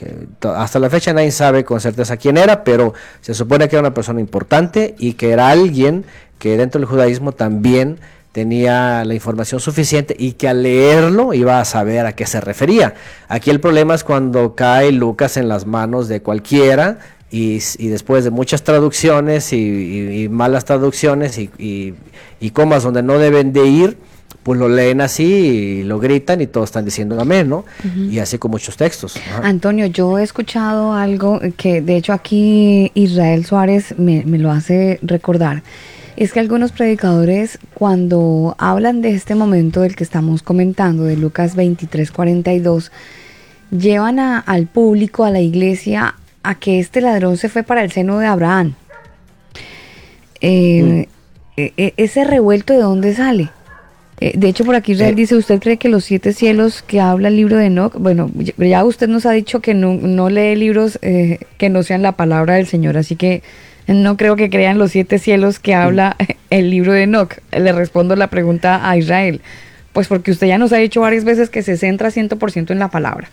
Hasta la fecha nadie sabe con certeza quién era, pero se supone que era una persona importante y que era alguien que dentro del judaísmo también tenía la información suficiente y que al leerlo iba a saber a qué se refería. Aquí el problema es cuando cae Lucas en las manos de cualquiera y, después de muchas traducciones y, malas traducciones y, comas donde no deben de ir, pues lo leen así y lo gritan y todos están diciendo amén, ¿no? Y así con muchos textos. Antonio, yo he escuchado algo que de hecho aquí Israel Suárez me, me lo hace recordar es que algunos predicadores cuando hablan de este momento del que estamos comentando, de Lucas 23, 42, llevan al público, a la iglesia, a que este ladrón se fue para el seno de Abraham. Eh, mm. e, e, ese revuelto de dónde sale. Eh, de hecho, por aquí Israel eh. dice, ¿usted cree que los siete cielos que habla el libro de Enoch, bueno, ya usted nos ha dicho que no, no lee libros que no sean la palabra del Señor, así que no creo que crean los siete cielos que habla el libro de Enoch. Le respondo la pregunta a Israel. Pues porque usted ya nos ha dicho varias veces que se centra 100% en la palabra.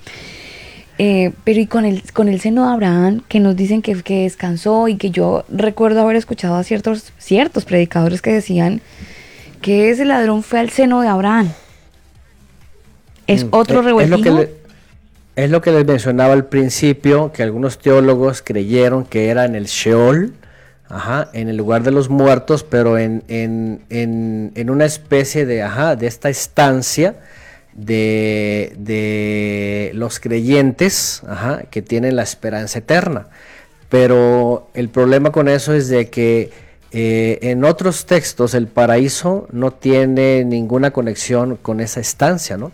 Eh, pero y con el, con el seno de Abraham, que nos dicen que, que, descansó y que yo recuerdo haber escuchado a ciertos, ciertos predicadores que decían que ese ladrón fue al seno de Abraham. Es mm, otro revuelto. Es lo que les mencionaba al principio, que algunos teólogos creyeron que era en el Sheol, ajá, en el lugar de los muertos, pero en, en, una especie de, ajá, de esta estancia de, de los creyentes que tienen la esperanza eterna. Pero el problema con eso es de que eh, en otros textos el paraíso no tiene ninguna conexión con esa estancia, ¿no?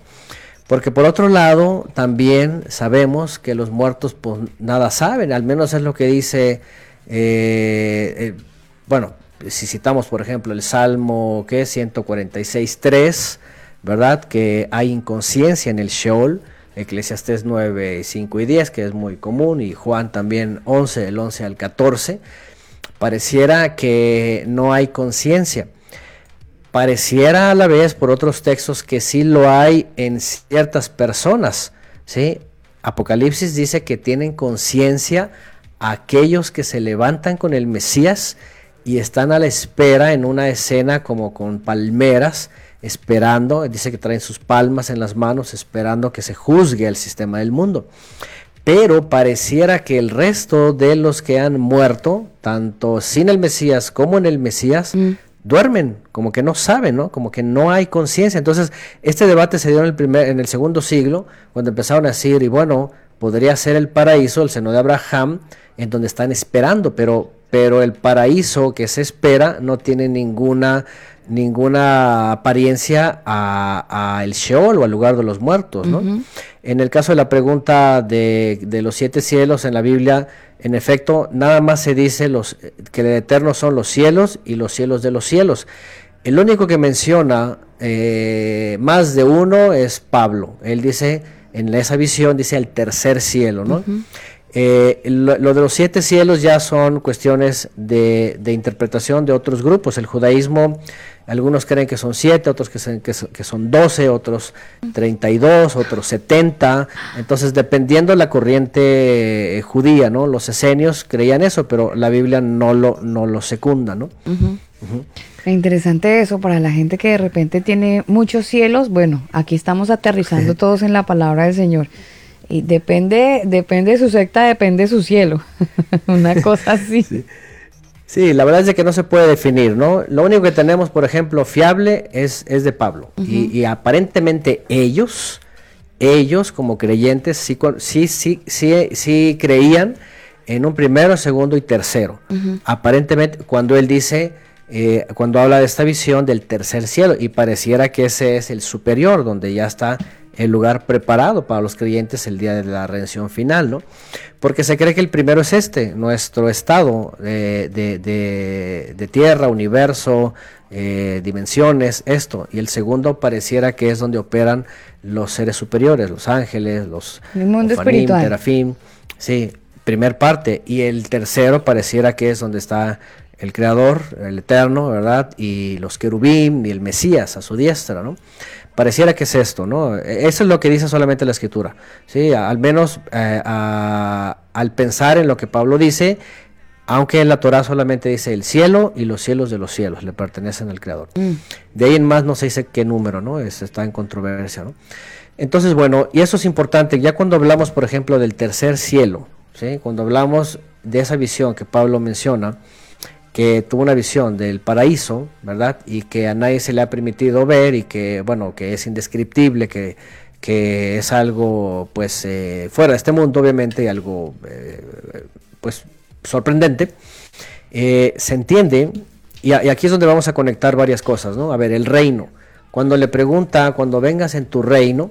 Porque por otro lado, también sabemos que los muertos pues nada saben, al menos es lo que dice, eh, eh, bueno, si citamos por ejemplo el Salmo que 146.3, ¿verdad? Que hay inconsciencia en el Sheol, Eclesiastes 9, 5 y 10, que es muy común, y Juan también 11, del 11 al 14, pareciera que no hay conciencia pareciera a la vez por otros textos que sí lo hay en ciertas personas. ¿sí? Apocalipsis dice que tienen conciencia aquellos que se levantan con el Mesías y están a la espera en una escena como con palmeras, esperando, dice que traen sus palmas en las manos, esperando que se juzgue el sistema del mundo. Pero pareciera que el resto de los que han muerto, tanto sin el Mesías como en el Mesías, mm duermen, como que no saben, ¿no? Como que no hay conciencia. Entonces, este debate se dio en el, primer, en el segundo siglo, cuando empezaron a decir, y bueno, podría ser el paraíso, el seno de Abraham, en donde están esperando, pero, pero el paraíso que se espera no tiene ninguna ninguna apariencia a, el Sheol o al lugar de los muertos. ¿no? En el caso de la pregunta de, de, los siete cielos en la Biblia, en efecto, nada más se dice los, que el eterno son los cielos y los cielos de los cielos. El único que menciona eh, más de uno es Pablo. Él dice, en esa visión, dice el tercer cielo, ¿no? Eh, lo, de los siete cielos ya son cuestiones de, de, interpretación de otros grupos. El judaísmo algunos creen que son siete, otros que son, que son 12, otros 32, otros 70. Entonces, dependiendo de la corriente eh, judía, ¿no? Los esenios creían eso, pero la Biblia no lo, no lo secunda, ¿no? Interesante eso para la gente que de repente tiene muchos cielos. Bueno, aquí estamos aterrizando todos en la palabra del Señor. Y depende, depende de su secta, depende de su cielo. Una cosa así. Sí. la verdad es que no se puede definir, ¿no? Lo único que tenemos, por ejemplo, fiable es, es de Pablo. y, aparentemente ellos, ellos como creyentes, sí, sí, sí, sí, sí creían en un primero, segundo y tercero. Aparentemente, cuando él dice, eh, cuando habla de esta visión del tercer cielo, y pareciera que ese es el superior, donde ya está el lugar preparado para los creyentes el día de la redención final, ¿no? Porque se cree que el primero es este, nuestro estado de, de, tierra, universo, eh, dimensiones, esto, y el segundo pareciera que es donde operan los seres superiores, los ángeles, los el mundo espiritual. Terafim, sí, primer parte, y el tercero pareciera que es donde está el Creador, el Eterno, ¿verdad? Y los querubín y el Mesías a su diestra, ¿no? Pareciera que es esto, ¿no? Eso es lo que dice solamente la Escritura, ¿sí? Al menos eh, al pensar en lo que Pablo dice, aunque en la Torah solamente dice el cielo y los cielos de los cielos le pertenecen al Creador. Mm. De ahí en más no se dice qué número, ¿no? Es, está en controversia, ¿no? Entonces, bueno, y eso es importante, ya cuando hablamos, por ejemplo, del tercer cielo, cuando hablamos de esa visión que Pablo menciona, que tuvo una visión del paraíso, ¿verdad? Y que a nadie se le ha permitido ver y que, bueno, que es indescriptible, que, que es algo, pues, eh, fuera de este mundo, obviamente, y algo, eh, pues, sorprendente. Eh, se entiende, y, y, aquí es donde vamos a conectar varias cosas, ¿no? A ver, el reino. Cuando le pregunta, cuando vengas en tu reino,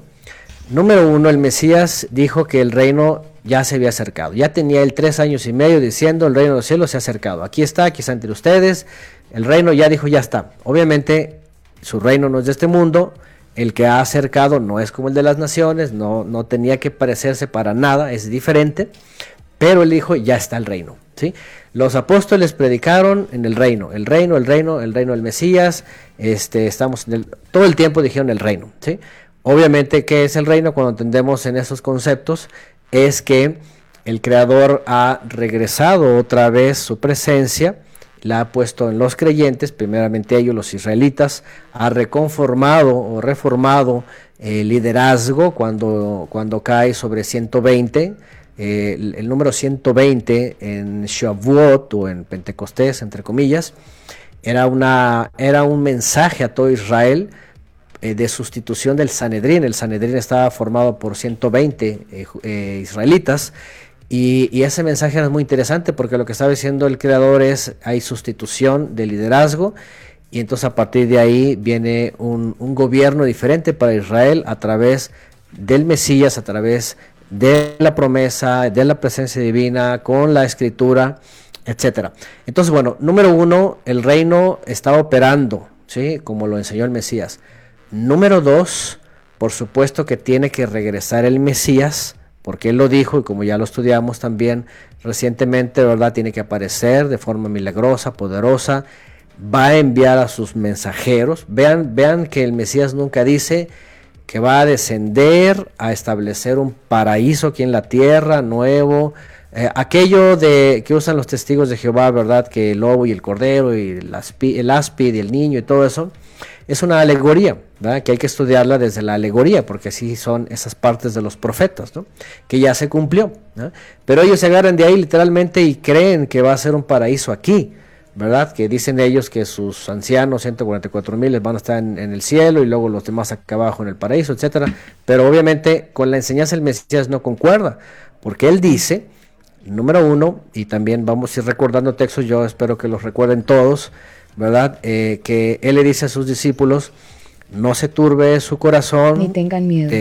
número uno, el Mesías dijo que el reino ya se había acercado. Ya tenía él tres años y medio diciendo el reino de los cielos se ha acercado. Aquí está, aquí está entre ustedes. El reino ya dijo, ya está. Obviamente su reino no es de este mundo. El que ha acercado no es como el de las naciones, no, no tenía que parecerse para nada, es diferente. Pero él dijo, ya está el reino. ¿sí? Los apóstoles predicaron en el reino, el reino, el reino, el reino del Mesías. Este, estamos todo el tiempo dijeron el reino. ¿sí? Obviamente, ¿qué es el reino? Cuando entendemos en esos conceptos, es que el Creador ha regresado otra vez su presencia, la ha puesto en los creyentes, primeramente ellos los israelitas, ha reconformado o reformado el liderazgo cuando, cuando cae sobre 120, eh, el, número 120 en Shavuot o en Pentecostés, entre comillas, era, una, era un mensaje a todo Israel eh, de sustitución del Sanedrín. El Sanedrín estaba formado por 120 eh, eh, israelitas y, ese mensaje era muy interesante porque lo que estaba diciendo el creador es hay sustitución de liderazgo y entonces a partir de ahí viene un, gobierno diferente para Israel a través del Mesías, a través de la promesa, de la presencia divina, con la escritura, etcétera. Entonces, bueno, número uno, el reino está operando, ¿sí? Como lo enseñó el Mesías. Número dos, por supuesto que tiene que regresar el Mesías, porque él lo dijo y como ya lo estudiamos también recientemente, ¿verdad? Tiene que aparecer de forma milagrosa, poderosa, va a enviar a sus mensajeros. Vean, vean que el Mesías nunca dice que va a descender a establecer un paraíso aquí en la tierra nuevo. Eh, aquello de que usan los testigos de Jehová, ¿verdad? Que el lobo y el cordero y el, el áspid y el niño y todo eso es una alegoría, que hay que estudiarla desde la alegoría, porque así son esas partes de los profetas, ¿no? que ya se cumplió. Pero ellos se agarran de ahí literalmente y creen que va a ser un paraíso aquí, ¿verdad? Que dicen ellos que sus ancianos, 144 mil, van a estar en, el cielo y luego los demás acá abajo en el paraíso, etcétera. Pero obviamente con la enseñanza del Mesías no concuerda, porque él dice, número uno, y también vamos a ir recordando textos, yo espero que los recuerden todos, ¿verdad? Eh, que Él le dice a sus discípulos, no se turbe su corazón. Ni tengan miedo.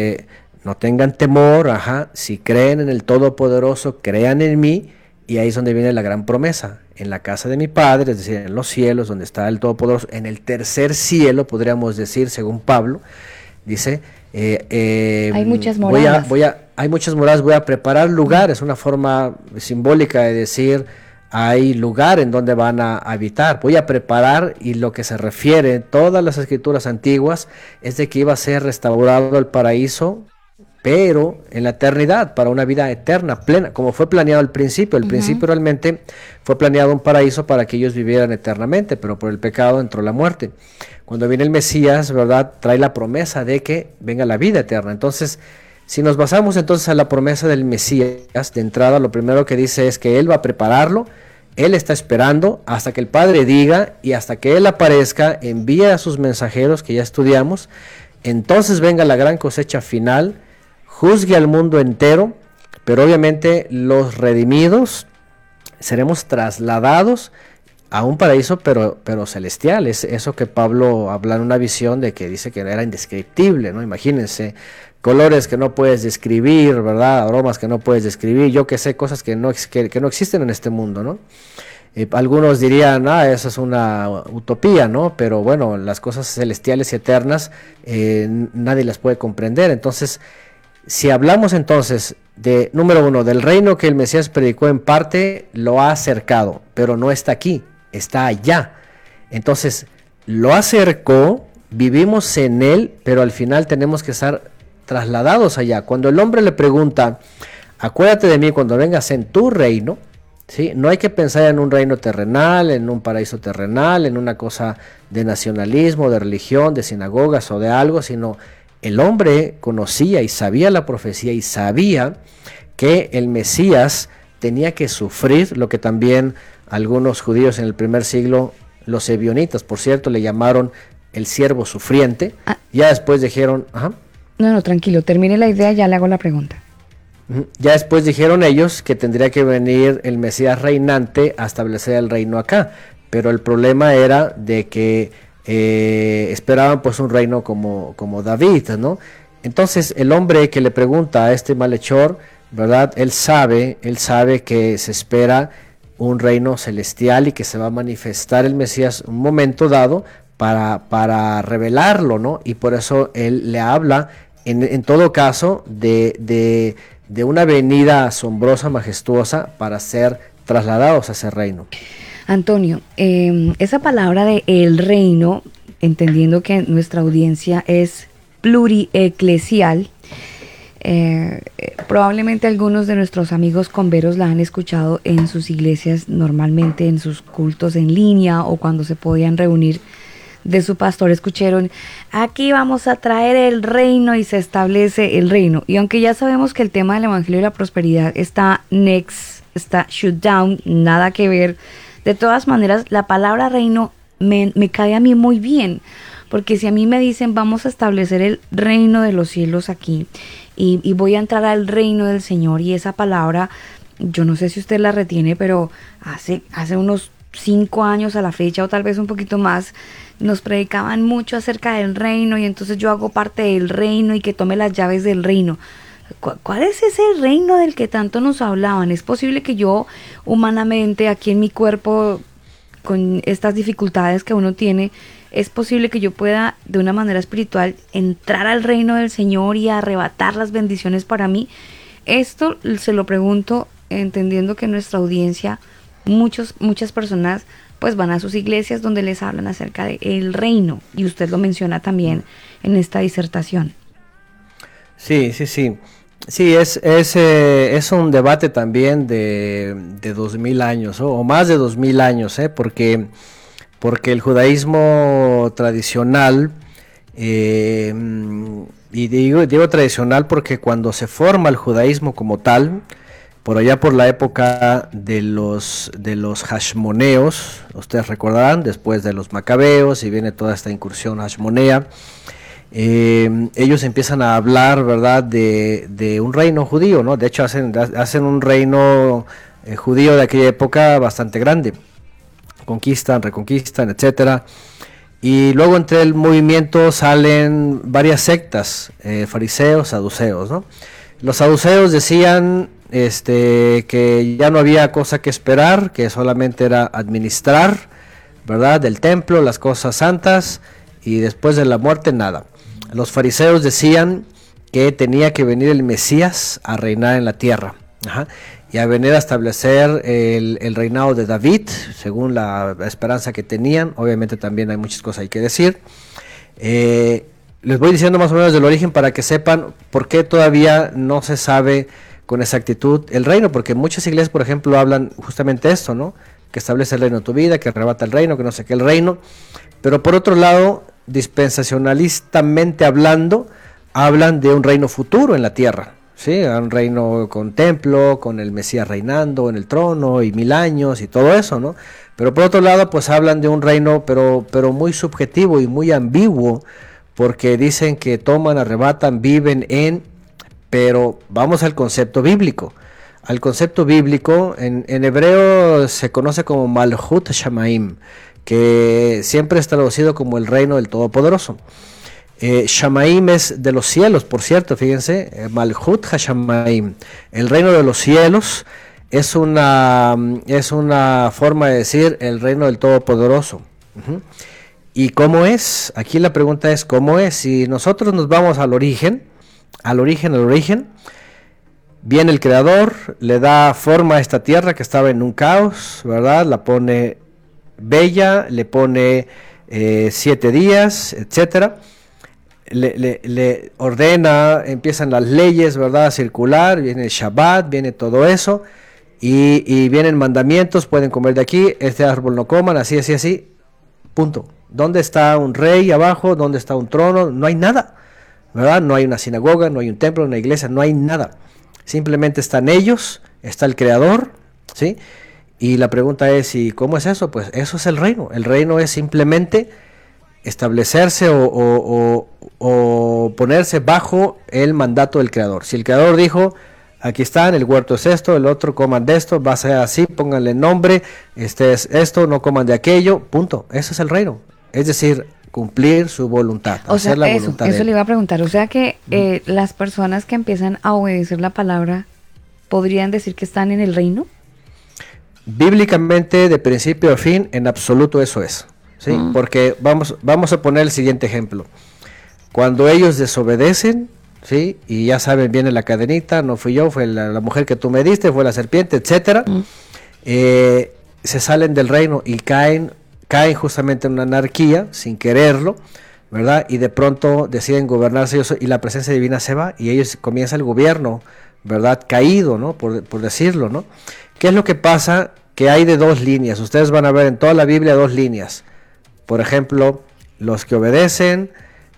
no tengan temor, ajá. Si creen en el Todopoderoso, crean en mí. Y ahí es donde viene la gran promesa. En la casa de mi Padre, es decir, en los cielos, donde está el Todopoderoso, en el tercer cielo, podríamos decir, según Pablo, dice, eh, eh, hay muchas moradas. Voy a, hay muchas moradas, voy a preparar lugares, una forma simbólica de decir, hay lugar en donde van a habitar. Voy a preparar y lo que se refiere en todas las escrituras antiguas es de que iba a ser restaurado el paraíso, pero en la eternidad, para una vida eterna, plena, como fue planeado al principio. Al principio realmente fue planeado un paraíso para que ellos vivieran eternamente, pero por el pecado entró la muerte. Cuando viene el Mesías, ¿verdad? Trae la promesa de que venga la vida eterna. Entonces, Si nos basamos entonces a la promesa del Mesías, de entrada lo primero que dice es que Él va a prepararlo, Él está esperando hasta que el Padre diga y hasta que Él aparezca, envía a sus mensajeros que ya estudiamos, entonces venga la gran cosecha final, juzgue al mundo entero, pero obviamente los redimidos seremos trasladados a un paraíso pero, pero celestial. Es eso que Pablo habla en una visión de que dice que era indescriptible, ¿no? Imagínense, colores que no puedes describir, ¿verdad? Aromas que no puedes describir, yo que sé, cosas que no, que, no existen en este mundo, ¿no? Eh, algunos dirían, ah, eso es una utopía, ¿no? Pero bueno, las cosas celestiales y eternas eh, nadie las puede comprender. Entonces, si hablamos entonces de, número uno, del reino que el Mesías predicó en parte, lo ha acercado, pero no está aquí está allá. Entonces, lo acercó, vivimos en él, pero al final tenemos que estar trasladados allá. Cuando el hombre le pregunta, acuérdate de mí cuando vengas en tu reino, ¿sí? no hay que pensar en un reino terrenal, en un paraíso terrenal, en una cosa de nacionalismo, de religión, de sinagogas o de algo, sino el hombre conocía y sabía la profecía y sabía que el Mesías tenía que sufrir lo que también algunos judíos en el primer siglo, los ebionitas, por cierto, le llamaron el siervo sufriente. Ah. Ya después dijeron, ajá. No, no, tranquilo, termine la idea, ya le hago la pregunta. Ya después dijeron ellos que tendría que venir el Mesías reinante a establecer el reino acá, pero el problema era de que eh, esperaban pues un reino como, como David, ¿no? Entonces el hombre que le pregunta a este malhechor, ¿verdad? Él sabe, él sabe que se espera un reino celestial y que se va a manifestar el Mesías un momento dado para, para revelarlo, ¿no? Y por eso él le habla, en, todo caso, de, una venida asombrosa, majestuosa, para ser trasladados a ese reino. Antonio, em, esa palabra de el reino, entendiendo que nuestra audiencia es plurieclesial, eh, probablemente algunos de nuestros amigos converos la han escuchado en sus iglesias normalmente, en sus cultos en línea o cuando se podían reunir de su pastor escucharon, aquí vamos a traer el reino y se establece el reino. Y aunque ya sabemos que el tema del Evangelio y la prosperidad está next, está shut down, nada que ver, de todas maneras la palabra reino me, me cae a mí muy bien, porque si a mí me dicen vamos a establecer el reino de los cielos aquí, y, voy a entrar al reino del Señor y esa palabra, yo no sé si usted la retiene, pero hace, hace unos cinco años a la fecha o tal vez un poquito más, nos predicaban mucho acerca del reino y entonces yo hago parte del reino y que tome las llaves del reino. ¿Cuál es ese reino del que tanto nos hablaban? ¿Es posible que yo humanamente aquí en mi cuerpo, con estas dificultades que uno tiene, es posible que yo pueda de una manera espiritual entrar al reino del Señor y arrebatar las bendiciones para mí. Esto se lo pregunto entendiendo que nuestra audiencia muchos, muchas personas pues van a sus iglesias donde les hablan acerca del reino y usted lo menciona también en esta disertación. Sí, sí, sí. Sí, es, es, eh, es un debate también de, de 2000 años o más de 2000 años, ¿eh? porque porque el judaísmo tradicional, eh, y digo, digo, tradicional porque cuando se forma el judaísmo como tal, por allá por la época de los, de los hashmoneos, ustedes recordarán, después de los macabeos y viene toda esta incursión hashmonea, eh, ellos empiezan a hablar, ¿verdad?, de, un reino judío, ¿no? De hecho, hacen, hacen un reino eh, judío de aquella época bastante grande conquistan, reconquistan, etcétera. Y luego entre el movimiento salen varias sectas, eh, fariseos, saduceos. ¿no? Los saduceos decían este, que ya no había cosa que esperar, que solamente era administrar, ¿verdad? Del templo, las cosas santas, y después de la muerte nada. Los fariseos decían que tenía que venir el Mesías a reinar en la tierra. Y a venir a establecer el, reinado de David, según la esperanza que tenían. Obviamente también hay muchas cosas hay que decir. Eh, les voy diciendo más o menos del origen para que sepan por qué todavía no se sabe con exactitud el reino, porque muchas iglesias, por ejemplo, hablan justamente esto, ¿no? Que establece el reino de tu vida, que arrebata el reino, que no sé qué el reino. Pero por otro lado, dispensacionalistamente hablando, hablan de un reino futuro en la tierra, ¿sí? Un reino con templo, con el Mesías reinando en el trono y mil años y todo eso, ¿no? Pero por otro lado, pues hablan de un reino, pero, pero muy subjetivo y muy ambiguo, porque dicen que toman, arrebatan, viven en, pero vamos al concepto bíblico. Al concepto bíblico, en, hebreo se conoce como Malhut Shamaim, que siempre es traducido como el reino del Todopoderoso. Eh, Shamaim es de los cielos, por cierto, fíjense, eh, Malhut Hashamaim, el reino de los cielos es una, es una forma de decir el reino del Todopoderoso. ¿Y cómo es? Aquí la pregunta es, ¿cómo es? Si nosotros nos vamos al origen, al origen, al origen, viene el Creador, le da forma a esta tierra que estaba en un caos, ¿verdad? La pone bella, le pone eh, siete días, etcétera le, ordena, empiezan las leyes, ¿verdad? A circular, viene el Shabbat, viene todo eso, y, vienen mandamientos, pueden comer de aquí, este árbol no coman, así, así, así, punto. ¿Dónde está un rey abajo? ¿Dónde está un trono? No hay nada, No hay una sinagoga, no hay un templo, una iglesia, no hay nada. Simplemente están ellos, está el Creador, ¿sí? Y la pregunta es, ¿y cómo es eso? Pues eso es el reino. El reino es simplemente establecerse o, ponerse bajo el mandato del creador. Si el creador dijo, aquí están, el huerto es esto, el otro coman de esto, va a ser así, pónganle nombre, este es esto, no coman de aquello, punto. Eso es el reino. Es decir, cumplir su voluntad. O sea, eso, eso le iba a preguntar. O sea que eh, las personas que empiezan a obedecer la palabra, ¿podrían decir que están en el reino? Bíblicamente, de principio a fin, en absoluto eso es. ¿sí? Mm. Porque vamos, vamos a poner el siguiente ejemplo. Cuando ellos desobedecen, ¿sí? Y ya saben, viene la cadenita, no fui yo, fue la, mujer que tú me diste, fue la serpiente, etcétera. Mm. Eh, se salen del reino y caen, caen justamente en una anarquía, sin quererlo, ¿verdad? Y de pronto deciden gobernarse ellos y la presencia divina se va y ellos comienza el gobierno, ¿verdad? Caído, ¿no? Por, por decirlo, ¿no? ¿Qué es lo que pasa? Que hay de dos líneas. Ustedes van a ver en toda la Biblia dos líneas. Por ejemplo, los que obedecen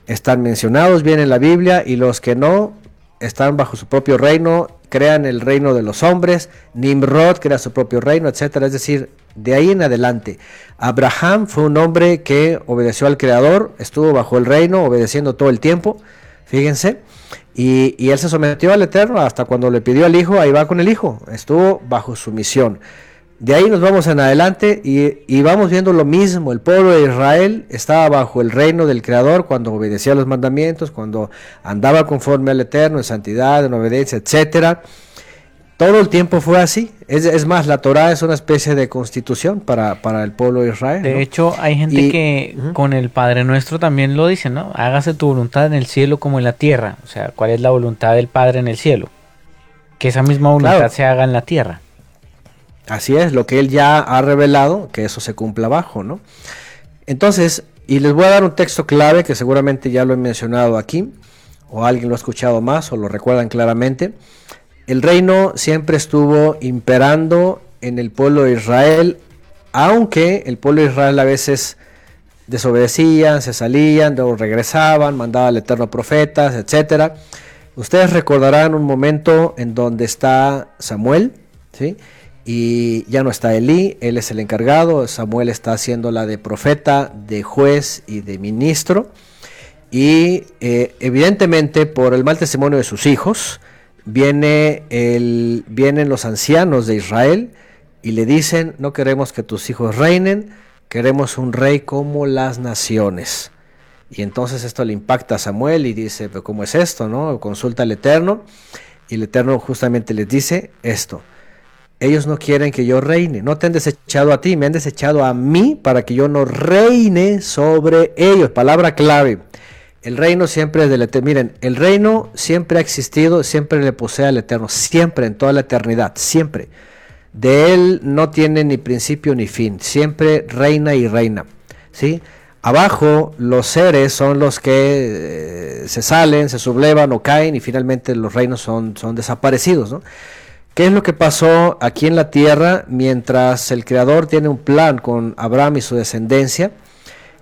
están mencionados bien en la Biblia y los que no están bajo su propio reino, crean el reino de los hombres, Nimrod crea su propio reino, etcétera. Es decir, de ahí en adelante, Abraham fue un hombre que obedeció al Creador, estuvo bajo el reino, obedeciendo todo el tiempo, fíjense, y, y él se sometió al Eterno hasta cuando le pidió al Hijo, ahí va con el Hijo, estuvo bajo su misión. De ahí nos vamos en adelante y, vamos viendo lo mismo. El pueblo de Israel estaba bajo el reino del Creador cuando obedecía los mandamientos, cuando andaba conforme al Eterno, en santidad, en obediencia, etcétera. Todo el tiempo fue así. Es, más, la Torah es una especie de constitución para, el pueblo de Israel. De hecho, hay gente que con el Padre Nuestro también lo dice, ¿no? Hágase tu voluntad en el cielo como en la tierra. O sea, ¿cuál es la voluntad del Padre en el cielo? Que esa misma voluntad se haga en la tierra. Así es, lo que él ya ha revelado, que eso se cumpla abajo, ¿no? Entonces, y les voy a dar un texto clave que seguramente ya lo he mencionado aquí, o alguien lo ha escuchado más, o lo recuerdan claramente. El reino siempre estuvo imperando en el pueblo de Israel, aunque el pueblo de Israel a veces desobedecían, se salían, luego regresaban, mandaba al eterno profetas, etc. Ustedes recordarán un momento en donde está Samuel, ¿sí? y ya no está Elí, él es el encargado, Samuel está haciendo la de profeta, de juez y de ministro, y eh, evidentemente por el mal testimonio de sus hijos, viene el, vienen los ancianos de Israel y le dicen, no queremos que tus hijos reinen, queremos un rey como las naciones. Y entonces esto le impacta a Samuel y dice, ¿cómo es esto? no Consulta al Eterno y el Eterno justamente les dice esto ellos no quieren que yo reine. No te han desechado a ti, me han desechado a mí para que yo no reine sobre ellos. Palabra clave. El reino siempre es del eterno. Miren, el reino siempre ha existido, siempre le posee al eterno, siempre, en toda la eternidad, siempre. De él no tiene ni principio ni fin, siempre reina y reina. ¿sí? Abajo los seres son los que eh, se salen, se sublevan o caen y finalmente los reinos son, son desaparecidos. ¿no? ¿Qué es lo que pasó aquí en la tierra mientras el Creador tiene un plan con Abraham y su descendencia?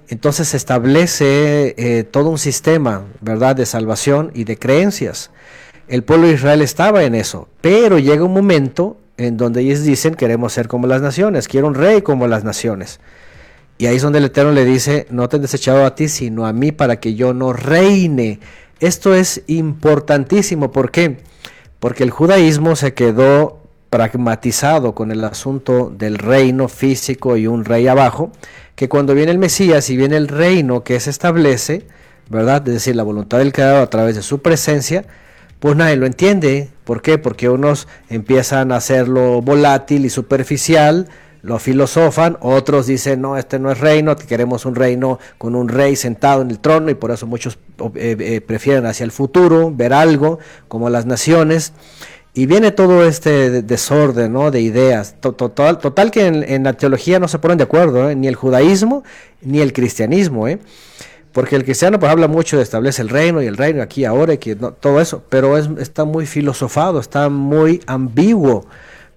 Entonces se establece eh, todo un sistema, ¿verdad?, de salvación y de creencias. El pueblo de Israel estaba en eso, pero llega un momento en donde ellos dicen, queremos ser como las naciones, quiero un rey como las naciones. Y ahí es donde el Eterno le dice, no te he desechado a ti, sino a mí para que yo no reine. Esto es importantísimo, ¿por qué? Porque el judaísmo se quedó pragmatizado con el asunto del reino físico y un rey abajo, que cuando viene el Mesías y viene el reino que se establece, ¿verdad? Es decir, la voluntad del Creador a través de su presencia, pues nadie lo entiende. ¿Por qué? Porque unos empiezan a hacerlo volátil y superficial, lo filosofan, otros dicen, no, este no es reino, queremos un reino con un rey sentado en el trono y por eso muchos eh, eh, prefieren hacia el futuro, ver algo como las naciones. Y viene todo este desorden ¿no? de ideas. Total, total que en, la teología no se ponen de acuerdo, ¿eh? ni el judaísmo ni el cristianismo. ¿eh? Porque el cristiano pues, habla mucho de establecer el reino y el reino aquí ahora y que todo eso, pero es, está muy filosofado, está muy ambiguo.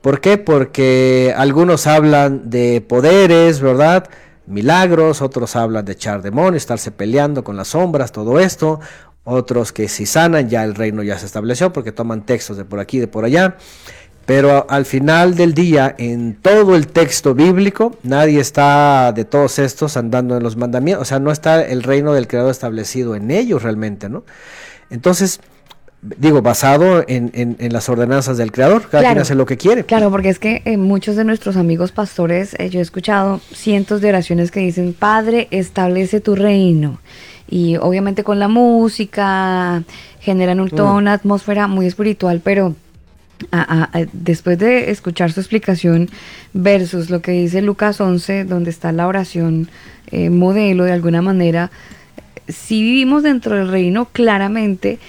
¿Por qué? Porque algunos hablan de poderes, ¿verdad? Milagros, otros hablan de echar demonios, estarse peleando con las sombras, todo esto otros que si sanan ya el reino ya se estableció porque toman textos de por aquí, de por allá. Pero al final del día, en todo el texto bíblico, nadie está de todos estos andando en los mandamientos. O sea, no está el reino del Creador establecido en ellos realmente, ¿no? Entonces, digo, basado en, las ordenanzas del Creador, cada quien hace lo que quiere. Claro, porque es que eh, muchos de nuestros amigos pastores, eh, yo he escuchado cientos de oraciones que dicen, Padre, establece tu reino y obviamente con la música generan un, toda una atmósfera muy espiritual, pero después de escuchar su explicación versus lo que dice Lucas 11, donde está la oración eh, modelo de alguna manera, si vivimos dentro del reino claramente,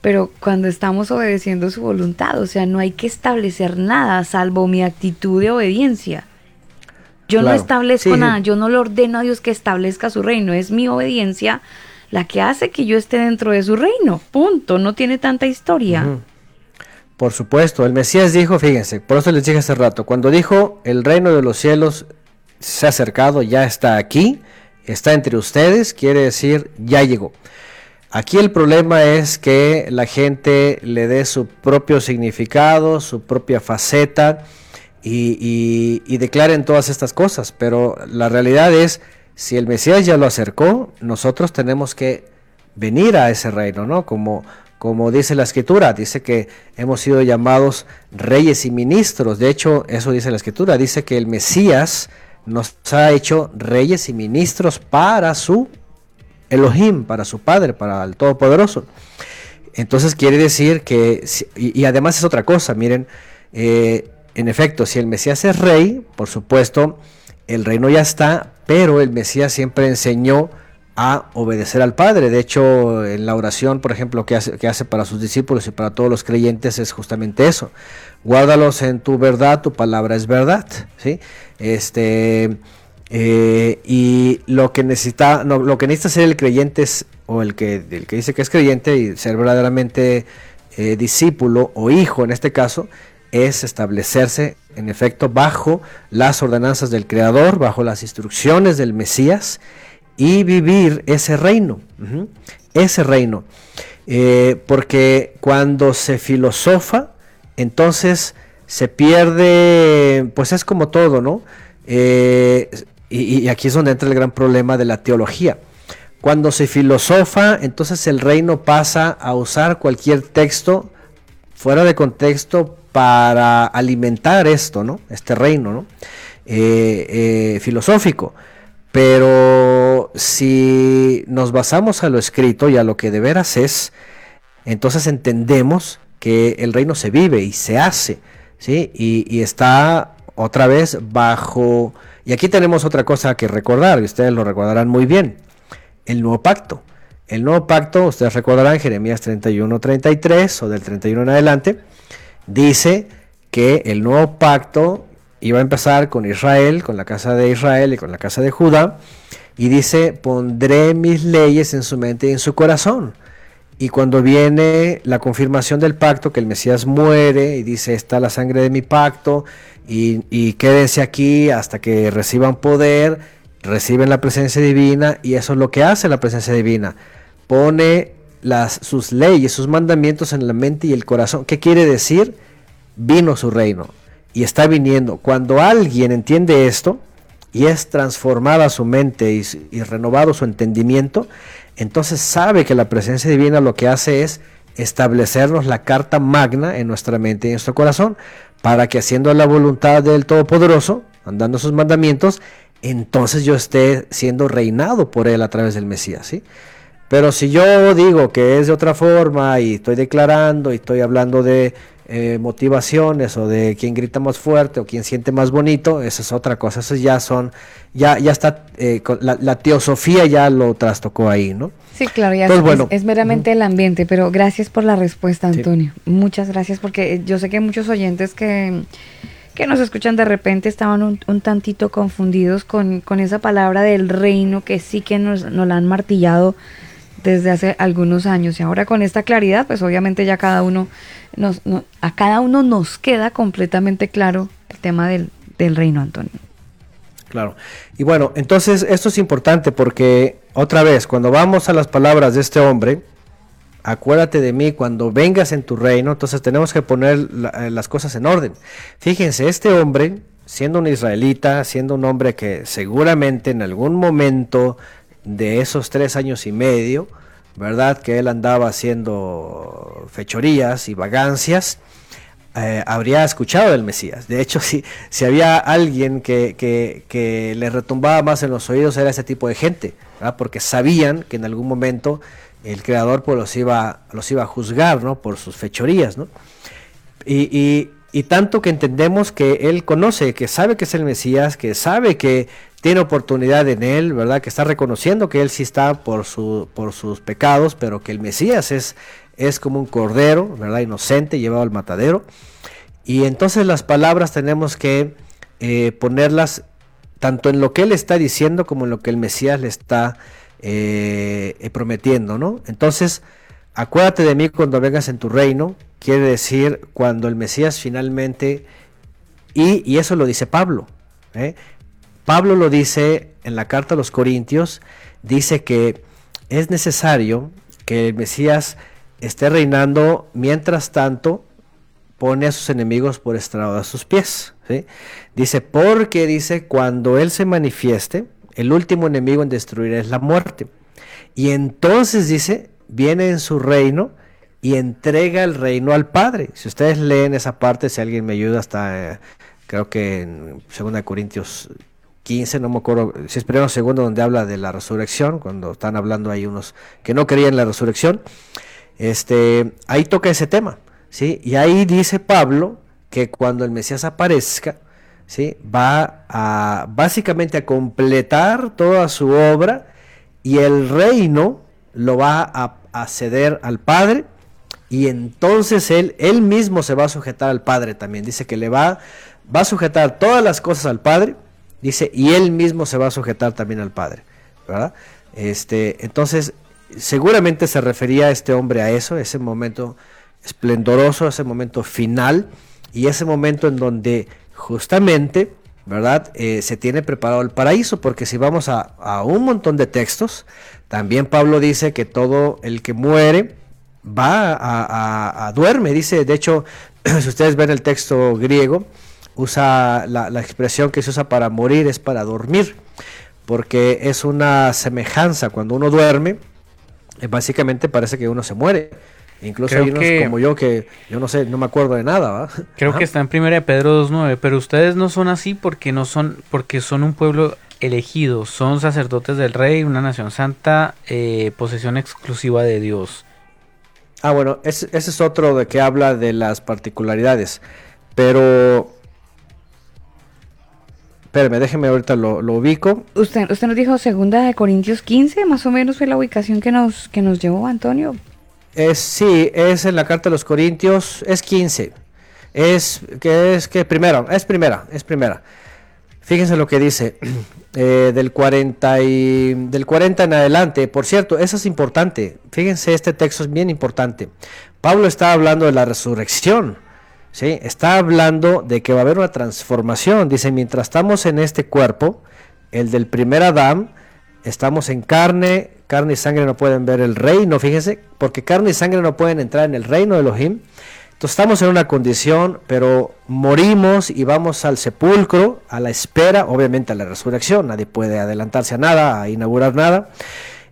pero cuando estamos obedeciendo su voluntad, o sea, no hay que establecer nada salvo mi actitud de obediencia. Yo no establezco nada, yo no le ordeno a Dios que establezca su reino, es mi obediencia la que hace que yo esté dentro de su reino. Punto, no tiene tanta historia. Por supuesto, el Mesías dijo, fíjense, por eso les dije hace rato, cuando dijo el reino de los cielos se ha acercado, ya está aquí, está entre ustedes, quiere decir, ya llegó. Aquí el problema es que la gente le dé su propio significado, su propia faceta y, declaren todas estas cosas, pero la realidad es si el Mesías ya lo acercó, nosotros tenemos que venir a ese reino, ¿no? Como, como dice la escritura, dice que hemos sido llamados reyes y ministros. De hecho, eso dice la escritura, dice que el Mesías nos ha hecho reyes y ministros para su Elohim, para su Padre, para el Todopoderoso. Entonces quiere decir que, y, además es otra cosa, miren, eh, en efecto, si el Mesías es rey, por supuesto, el reino ya está, pero el Mesías siempre enseñó a obedecer al Padre. De hecho, en la oración, por ejemplo, que hace, para sus discípulos y para todos los creyentes es justamente eso. Guárdalos en tu verdad, tu palabra es verdad. ¿sí? Este, eh, y lo que, necesita, lo que necesita ser el creyente es, o el que, el que dice que es creyente y ser verdaderamente eh, discípulo o hijo en este caso, es establecerse en efecto bajo las ordenanzas del Creador, bajo las instrucciones del Mesías y vivir ese reino, ese reino. Eh, porque cuando se filosofa, entonces se pierde, pues es como todo, ¿no? Eh, y, y, aquí es donde entra el gran problema de la teología. Cuando se filosofa, entonces el reino pasa a usar cualquier texto fuera de contexto para alimentar esto, ¿no? Este reino, ¿no? Eh, eh, filosófico. Pero si nos basamos a lo escrito y a lo que de veras es, entonces entendemos que el reino se vive y se hace, ¿sí? Y, y está otra vez bajo... Y aquí tenemos otra cosa que recordar, y ustedes lo recordarán muy bien, el nuevo pacto. El nuevo pacto, ustedes recordarán Jeremías 31-33 o del 31 en adelante, dice que el nuevo pacto iba a empezar con Israel, con la casa de Israel y con la casa de Judá, y dice, pondré mis leyes en su mente y en su corazón. Y cuando viene la confirmación del pacto, que el Mesías muere y dice, está la sangre de mi pacto, y, y quédense aquí hasta que reciban poder, reciben la presencia divina y eso es lo que hace la presencia divina. Pone sus leyes, sus mandamientos en la mente y el corazón. ¿Qué quiere decir? Vino su reino y está viniendo. Cuando alguien entiende esto y es transformada su mente y, y renovado su entendimiento, entonces sabe que la presencia divina lo que hace es establecernos la carta magna en nuestra mente y en nuestro corazón, para que haciendo la voluntad del Todopoderoso, andando sus mandamientos, entonces yo esté siendo reinado por él a través del Mesías, ¿sí? Pero si yo digo que es de otra forma y estoy declarando y estoy hablando de eh, motivaciones o de quién grita más fuerte o quién siente más bonito, eso es otra cosa, eso ya son, ya, ya está, eh, la, teosofía ya lo trastocó ahí, ¿no? Sí, claro, ya es, meramente el ambiente, pero gracias por la respuesta, Antonio. Muchas gracias, porque yo sé que muchos oyentes que, que nos escuchan de repente estaban un, tantito confundidos con, con, esa palabra del reino que sí que nos, nos la han martillado desde hace algunos años. Y ahora con esta claridad, pues obviamente ya cada uno a cada uno nos queda completamente claro el tema del, del reino, Antonio. Claro. Y bueno, entonces esto es importante porque otra vez, cuando vamos a las palabras de este hombre, acuérdate de mí cuando vengas en tu reino, entonces tenemos que poner eh, las cosas en orden. Fíjense, este hombre, siendo un israelita, siendo un hombre que seguramente en algún momento de esos tres años y medio, ¿verdad? Que él andaba haciendo fechorías y vagancias, eh, habría escuchado del Mesías. De hecho, si, si había alguien que, que, le retumbaba más en los oídos era ese tipo de gente, porque sabían que en algún momento el Creador pues, los, iba, los iba a juzgar ¿no? por sus fechorías. ¿no? Y, y tanto que entendemos que Él conoce, que sabe que es el Mesías, que sabe que tiene oportunidad en él, ¿verdad? Que está reconociendo que él sí está por, su, por sus pecados, pero que el Mesías es, es como un cordero, ¿verdad? Inocente, llevado al matadero. Y entonces las palabras tenemos que eh, ponerlas tanto en lo que él está diciendo como en lo que el Mesías le está eh, prometiendo, ¿no? Entonces, acuérdate de mí cuando vengas en tu reino, quiere decir cuando el Mesías finalmente, y, y eso lo dice Pablo, ¿eh? Pablo lo dice en la carta a los Corintios, dice que es necesario que el Mesías esté reinando, mientras tanto pone a sus enemigos por estrado a sus pies. Dice, porque dice, cuando Él se manifieste, el último enemigo en destruir es la muerte. Y entonces dice, viene en su reino y entrega el reino al Padre. Si ustedes leen esa parte, si alguien me ayuda, hasta eh, creo que en 2 Corintios 15, no me acuerdo, si es primero segundo donde habla de la resurrección, cuando están hablando ahí unos que no creían la resurrección, este, ahí toca ese tema, ¿sí? Y ahí dice Pablo que cuando el Mesías aparezca, ¿sí? Va a básicamente a completar toda su obra y el reino lo va a, a ceder al Padre y entonces él, él mismo se va a sujetar al Padre también, dice que le va, va a sujetar todas las cosas al Padre, Dice, y él mismo se va a sujetar también al Padre, ¿verdad? Este, entonces, seguramente se refería a este hombre a eso, ese momento esplendoroso, ese momento final, y ese momento en donde justamente, ¿verdad? Eh, se tiene preparado el paraíso, porque si vamos a, un montón de textos, también Pablo dice que todo el que muere va a, a duerme, dice, de hecho, si ustedes ven el texto griego, usa la, expresión que se usa para morir es para dormir, porque es una semejanza cuando uno duerme, eh, básicamente parece que uno se muere. Incluso hay unos como yo que yo no sé, no me acuerdo de nada, Creo que está en primera de Pedro 2.9, pero ustedes no son así porque no son, porque son un pueblo elegido, son sacerdotes del rey, una nación santa, eh, posesión exclusiva de Dios. Ah, bueno, ese, ese es otro de que habla de las particularidades. Pero Espérame, déjeme ahorita lo, ubico. Usted, usted nos dijo segunda de Corintios 15, más o menos fue la ubicación que nos, que nos llevó Antonio. Es, sí, es en la carta de los Corintios, es 15. Es que es que primero, es primera, es primera. Fíjense lo que dice eh, del 40 y del 40 en adelante. Por cierto, eso es importante. Fíjense, este texto es bien importante. Pablo está hablando de la resurrección. Está hablando de que va a haber una transformación. Dice, mientras estamos en este cuerpo, el del primer Adán, estamos en carne, carne y sangre no pueden ver el reino, fíjense, porque carne y sangre no pueden entrar en el reino de Elohim. Entonces estamos en una condición, pero morimos y vamos al sepulcro, a la espera, obviamente a la resurrección, nadie puede adelantarse a nada, a inaugurar nada.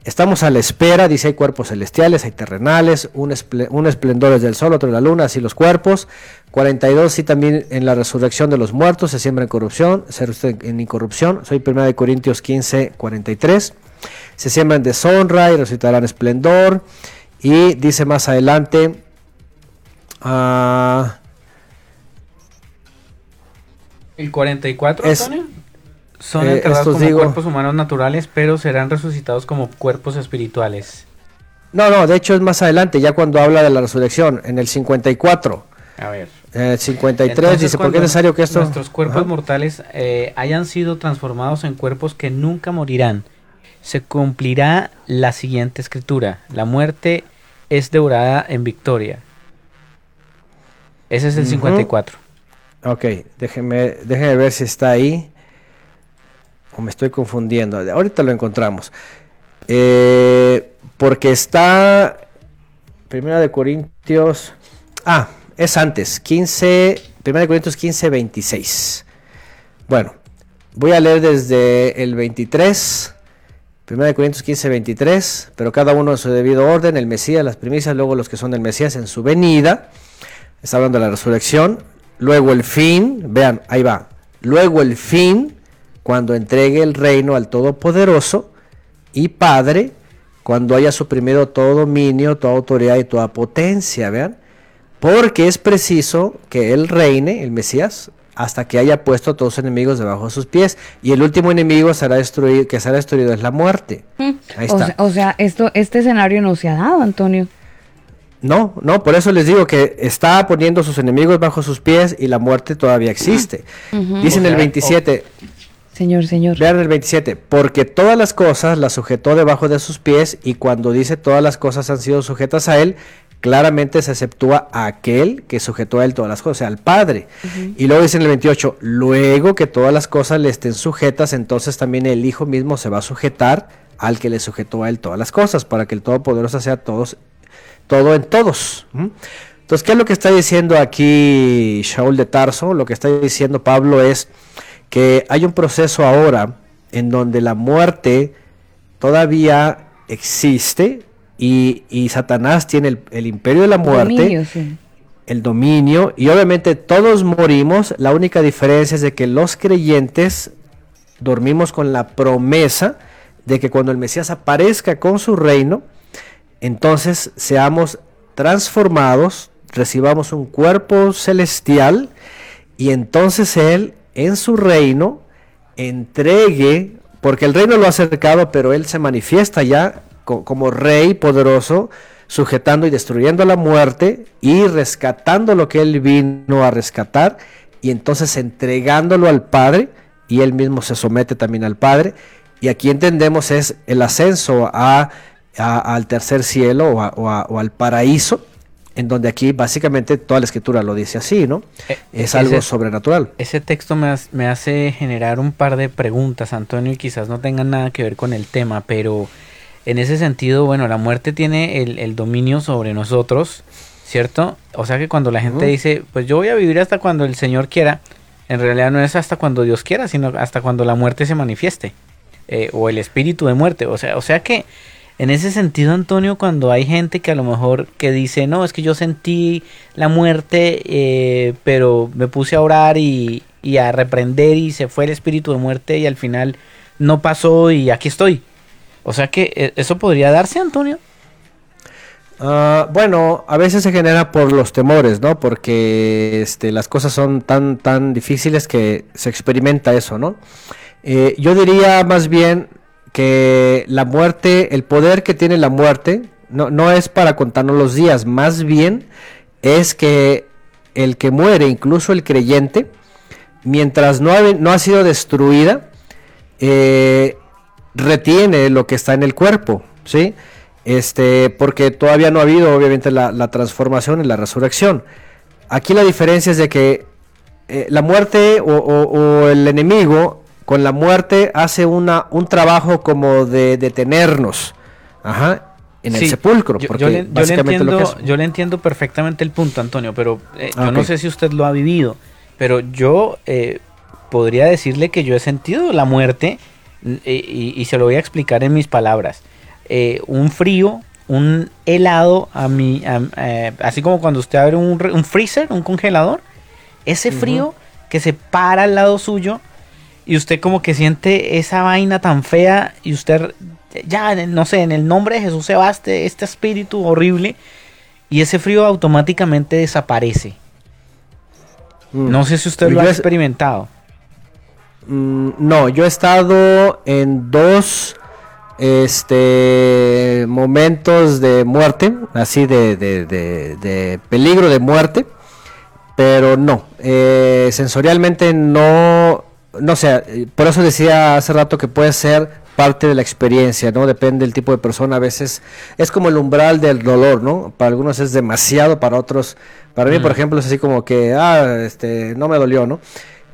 Estamos a la espera, dice, hay cuerpos celestiales, hay terrenales, un, esplendor es del sol, otro de la luna, así los cuerpos. 42, sí, también en la resurrección de los muertos, se siembra en corrupción, ser usted en incorrupción. Soy 1 de Corintios 15, 43. Se siembra en deshonra y resucitarán esplendor. Y dice más adelante, uh, ¿El 44, Antonio? Son eh, enterrados como cuerpos humanos naturales, pero serán resucitados como cuerpos espirituales. No, no, de hecho es más adelante, ya cuando habla de la resurrección, en el 54. A ver. En el 53 dice, ¿por qué es necesario que esto... Nuestros cuerpos mortales eh, hayan sido transformados en cuerpos que nunca morirán. Se cumplirá la siguiente escritura. La muerte es devorada en victoria. Ese es el 54. Ok, déjeme, déjeme ver si está ahí o me estoy confundiendo. Ahorita lo encontramos. Eh, porque está. Primera de Corintios. Ah, es antes. 15. Primera de Corintios 15, 26. Bueno, voy a leer desde el 23. Primera de Corintios 15, 23. Pero cada uno en su debido orden. El Mesías, las primicias, luego los que son del Mesías en su venida. Está hablando de la resurrección. Luego el fin. Vean, ahí va. Luego el fin cuando entregue el reino al Todopoderoso y Padre, cuando haya suprimido todo dominio, toda autoridad y toda potencia, vean, porque es preciso que Él reine, el Mesías, hasta que haya puesto a todos sus enemigos debajo de sus pies, y el último enemigo será destruido, que será destruido es la muerte. Mm. Ahí está. O sea, esto, este escenario no se ha dado, Antonio. No, no, por eso les digo que está poniendo sus enemigos bajo sus pies y la muerte todavía existe. Dicen el 27, Señor, Señor. Vean el 27, porque todas las cosas las sujetó debajo de sus pies y cuando dice todas las cosas han sido sujetas a él, claramente se aceptúa a aquel que sujetó a él todas las cosas, o sea, al Padre. Y luego dice en el 28, luego que todas las cosas le estén sujetas, entonces también el Hijo mismo se va a sujetar al que le sujetó a él todas las cosas, para que el Todopoderoso sea todos, todo en todos. Entonces, ¿qué es lo que está diciendo aquí Shaul de Tarso? Lo que está diciendo Pablo es que hay un proceso ahora en donde la muerte todavía existe y, Satanás tiene el, imperio de la muerte, el dominio, y obviamente todos morimos, la única diferencia es de que los creyentes dormimos con la promesa de que cuando el Mesías aparezca con su reino, entonces seamos transformados, recibamos un cuerpo celestial y entonces Él en su reino entregue, porque el reino lo ha acercado, pero él se manifiesta ya como rey poderoso, sujetando y destruyendo la muerte y rescatando lo que él vino a rescatar y entonces entregándolo al Padre y él mismo se somete también al Padre. Y aquí entendemos es el ascenso a, al tercer cielo o al paraíso en donde aquí básicamente toda la escritura lo dice así, ¿no? Eh, es algo sobrenatural. Ese texto me, me, hace generar un par de preguntas, Antonio, y quizás no tengan nada que ver con el tema, pero en ese sentido, bueno, la muerte tiene el, dominio sobre nosotros, ¿cierto? O sea que cuando la gente dice, pues yo voy a vivir hasta cuando el Señor quiera, en realidad no es hasta cuando Dios quiera, sino hasta cuando la muerte se manifieste, eh, o el espíritu de muerte, o sea, o sea que en ese sentido, Antonio, cuando hay gente que a lo mejor que dice, no, es que yo sentí la muerte, eh, pero me puse a orar y, a reprender y se fue el espíritu de muerte y al final no pasó y aquí estoy. O sea que eh, eso podría darse, Antonio. Ah, bueno, a veces se genera por los temores, ¿no? Porque este, las cosas son tan, tan difíciles que se experimenta eso, ¿no? Eh, yo diría más bien que la muerte, el poder que tiene la muerte, no, no es para contarnos los días, más bien es que el que muere, incluso el creyente, mientras no ha, no ha sido destruida, eh, retiene lo que está en el cuerpo, ¿sí? Este, porque todavía no ha habido, obviamente, la, transformación y la resurrección. Aquí la diferencia es de que eh, la muerte o, el enemigo con la muerte hace una, un trabajo como de detenernos. Ajá en el sepulcro. Yo, porque le, entiendo, yo le entiendo perfectamente el punto, Antonio, pero eh, yo no sé si usted lo ha vivido, pero yo eh, podría decirle que yo he sentido la muerte eh, y, se lo voy a explicar en mis palabras. un frío, un helado, a mí, así como cuando usted abre un, un freezer, un congelador, ese frío que se para al lado suyo y usted como que siente esa vaina tan fea y usted ya, no sé, en el nombre de Jesús se va este, este espíritu horrible y ese frío automáticamente desaparece. Mm. No sé si usted lo ha experimentado. Mm, no, yo he estado en dos este momentos de muerte, así de, de, peligro de muerte, pero no, eh, sensorialmente no, no sé, por eso decía hace rato que puede ser parte de la experiencia, ¿no? Depende del tipo de persona, a veces es como el umbral del dolor, ¿no? Para algunos es demasiado, para otros, para mí, por ejemplo, es así como que, ah, este, no me dolió, ¿no?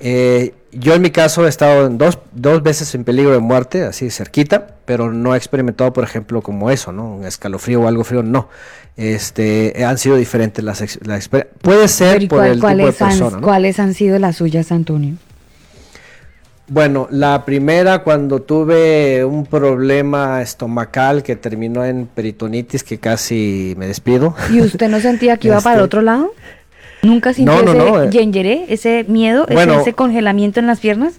Eh, yo en mi caso he estado en dos, dos veces en peligro de muerte, así cerquita, pero no he experimentado, por ejemplo, como eso, ¿no? Un escalofrío o algo frío, no. Este, han sido diferentes las, experiencias. Puede ser por el tipo de persona, ¿Cuáles han sido las suyas, Antonio? Bueno, la primera cuando tuve un problema estomacal que terminó en peritonitis que casi me despido. ¿Y usted no sentía que iba para el este, otro lado? ¿Nunca sintió ese no, ese miedo, ese, congelamiento en las piernas?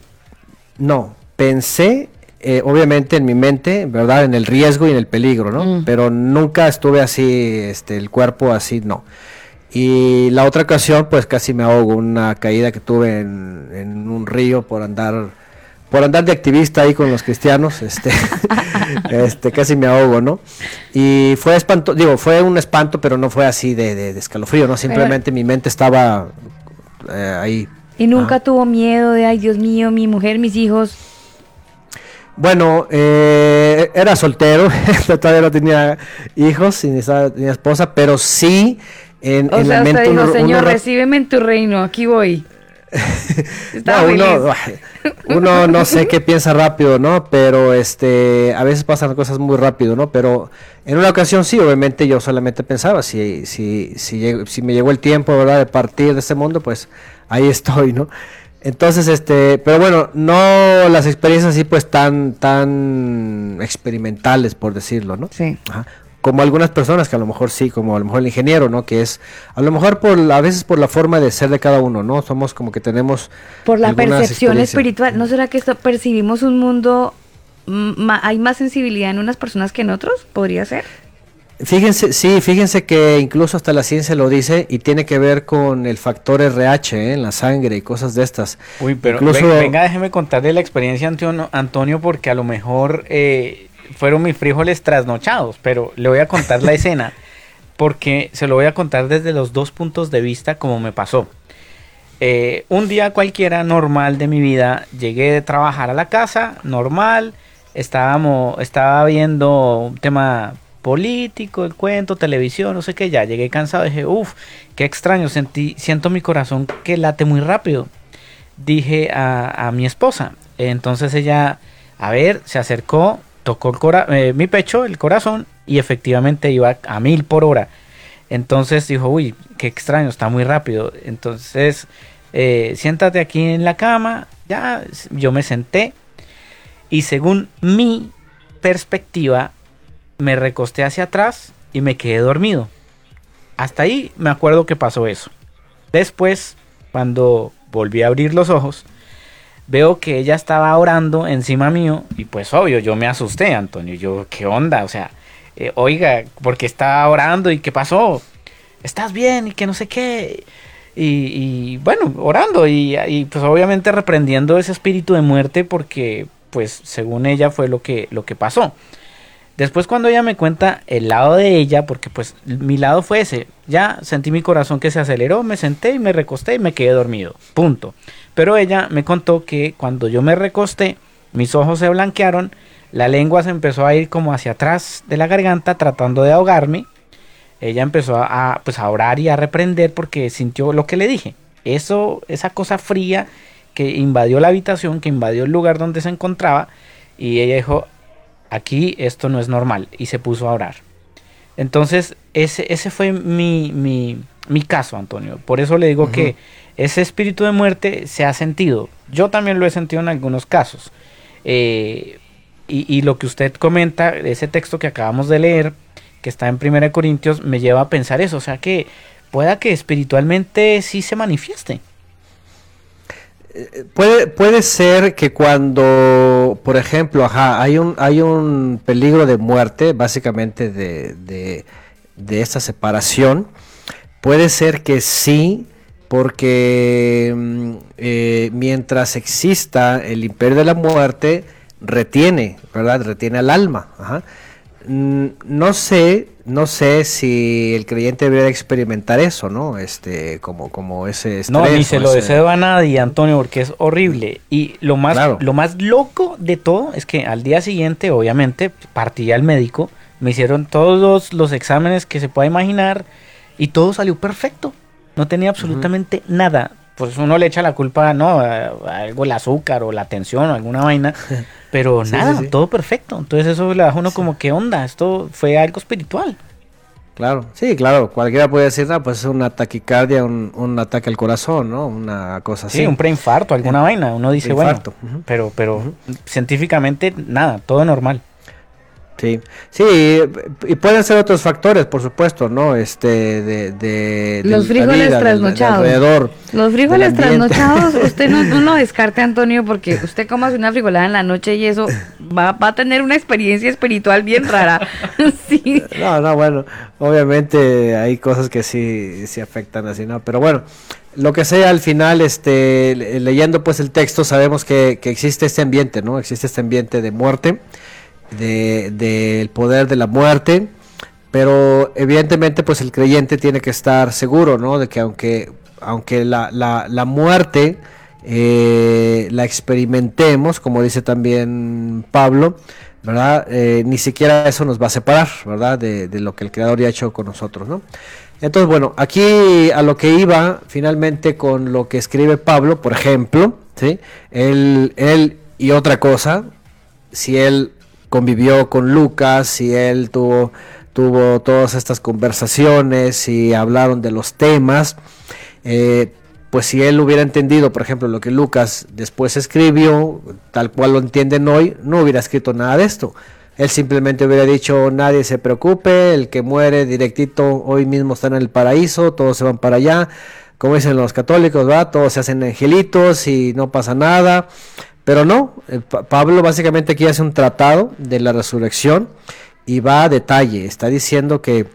No, pensé eh, obviamente en mi mente, ¿verdad? En el riesgo y en el peligro, ¿no? Mm. Pero nunca estuve así, este, el cuerpo así, no. Y la otra ocasión, pues casi me ahogo, una caída que tuve en, en un río por andar por andar de activista ahí con los cristianos, este, este, casi me ahogo, ¿no? Y fue espanto, digo, fue un espanto, pero no fue así de, de, escalofrío, ¿no? Simplemente mi mente estaba eh, ahí. ¿Y nunca tuvo miedo de, ay, Dios mío, mi mujer, mis hijos? Bueno, eh, era soltero, todavía no tenía hijos, ni tenía esposa, pero sí en, en la mente... Dijo, Señor, recíbeme en tu reino, aquí voy. no, uno, no sé qué piensa rápido, ¿no? Pero este, a veces pasan cosas muy rápido, ¿no? Pero en una ocasión sí, obviamente yo solamente pensaba, si, si, si, si me llegó el tiempo, ¿verdad? De partir de este mundo, pues ahí estoy, ¿no? Entonces, este, pero bueno, no las experiencias así pues tan, tan experimentales, por decirlo, ¿no? Sí como algunas personas que a lo mejor sí, como a lo mejor el ingeniero, ¿no? Que es a lo mejor por a veces por la forma de ser de cada uno, ¿no? Somos como que tenemos por la percepción espiritual. ¿No será que esto percibimos un mundo hay más sensibilidad en unas personas que en otros? ¿Podría ser? Fíjense, sí, fíjense que incluso hasta la ciencia lo dice y tiene que ver con el factor RH ¿eh? en la sangre y cosas de estas. Uy, pero venga, déjeme contarle la experiencia, Antonio, Antonio porque a lo mejor eh, fueron mis frijoles trasnochados, pero le voy a contar la escena porque se lo voy a contar desde los dos puntos de vista como me pasó. Eh, un día cualquiera normal de mi vida, llegué de trabajar a la casa, normal, estábamos, estaba viendo un tema político, el cuento, televisión, no sé qué, ya llegué cansado, dije, uff, qué extraño, sentí, siento mi corazón que late muy rápido. Dije a, a mi esposa, entonces ella, a ver, se acercó, tocó eh, mi pecho, el corazón, y efectivamente iba a mil por hora. Entonces dijo, uy, qué extraño, está muy rápido. Entonces, eh, siéntate aquí en la cama. Ya, yo me senté. Y según mi perspectiva, me recosté hacia atrás y me quedé dormido. Hasta ahí me acuerdo que pasó eso. Después, cuando volví a abrir los ojos, veo que ella estaba orando encima mío y pues obvio, yo me asusté, Antonio. Yo, ¿qué onda? O sea, eh, oiga, porque está orando y qué pasó? ¿Estás bien? Y que no sé qué. Y, bueno, orando y, y, pues obviamente reprendiendo ese espíritu de muerte porque pues según ella fue lo que, lo que pasó. Después cuando ella me cuenta el lado de ella, porque pues mi lado fue ese, ya sentí mi corazón que se aceleró, me senté y me recosté y me quedé dormido. Punto. Pero ella me contó que cuando yo me recosté, mis ojos se blanquearon, la lengua se empezó a ir como hacia atrás de la garganta tratando de ahogarme. Ella empezó a, pues a orar y a reprender porque sintió lo que le dije. Eso, esa cosa fría que invadió la habitación, que invadió el lugar donde se encontraba y ella dijo, aquí esto no es normal y se puso a orar. Entonces, ese, ese fue mi, mi, mi caso, Antonio. Por eso le digo que ese espíritu de muerte se ha sentido. Yo también lo he sentido en algunos casos. Eh, y, lo que usted comenta, ese texto que acabamos de leer, que está en 1 Corintios, me lleva a pensar eso. O sea que pueda que espiritualmente sí se manifieste. Eh, puede, puede ser que cuando, por ejemplo, ajá, hay un, hay un peligro de muerte, básicamente de, de, de separación, puede ser que sí, porque mm, eh, mientras exista el imperio de la muerte, retiene, ¿verdad? Retiene al alma. Ajá. Mm, no sé, no sé si el creyente debería experimentar eso, ¿no? Este, como, como ese No, ni se lo deseo a nadie, Antonio, porque es horrible. Y lo más, lo más loco de todo es que al día siguiente, obviamente, partí al médico, me hicieron todos los, exámenes que se pueda imaginar y todo salió perfecto. No tenía absolutamente nada pues uno le echa la culpa, no, algo el azúcar o la tensión o alguna vaina, pero nada, todo perfecto. Entonces eso le da a uno como que onda, esto fue algo espiritual. Claro, sí, claro, cualquiera puede decir, pues es una taquicardia, un, un ataque al corazón, ¿no? Una cosa así. Sí, un preinfarto, alguna vaina, uno dice, bueno, pero, pero científicamente nada, todo normal. Sí, sí, y pueden ser otros factores, por supuesto, ¿no? Este, de, de los frijoles trasnochados. los frijoles trasnochados, usted no, no, lo descarte, Antonio, porque usted coma una frijolada en la noche y eso va, va a tener una experiencia espiritual bien rara. sí. No, no, bueno, obviamente hay cosas que sí, sí afectan así, ¿no? Pero bueno, lo que sea al final, este, leyendo pues el texto, sabemos que, que existe este ambiente, ¿no? Existe este ambiente de muerte del de, poder de la muerte, pero evidentemente pues el creyente tiene que estar seguro, ¿no? De que aunque, aunque la, la, muerte eh, la experimentemos, como dice también Pablo, ¿verdad? Eh, ni siquiera eso nos va a separar, ¿verdad? De, de, lo que el Creador ya ha hecho con nosotros, ¿no? Entonces, bueno, aquí a lo que iba finalmente con lo que escribe Pablo, por ejemplo, ¿sí? Él, él y otra cosa, si él convivió con Lucas y él tuvo, tuvo todas estas conversaciones y hablaron de los temas. Eh, pues si él hubiera entendido, por ejemplo, lo que Lucas después escribió, tal cual lo entienden hoy, no hubiera escrito nada de esto. Él simplemente hubiera dicho, nadie se preocupe, el que muere directito hoy mismo está en el paraíso, todos se van para allá. Como dicen los católicos, va, todos se hacen angelitos y no pasa nada. Pero no, eh, Pablo básicamente aquí hace un tratado de la resurrección y va a detalle. Está diciendo que,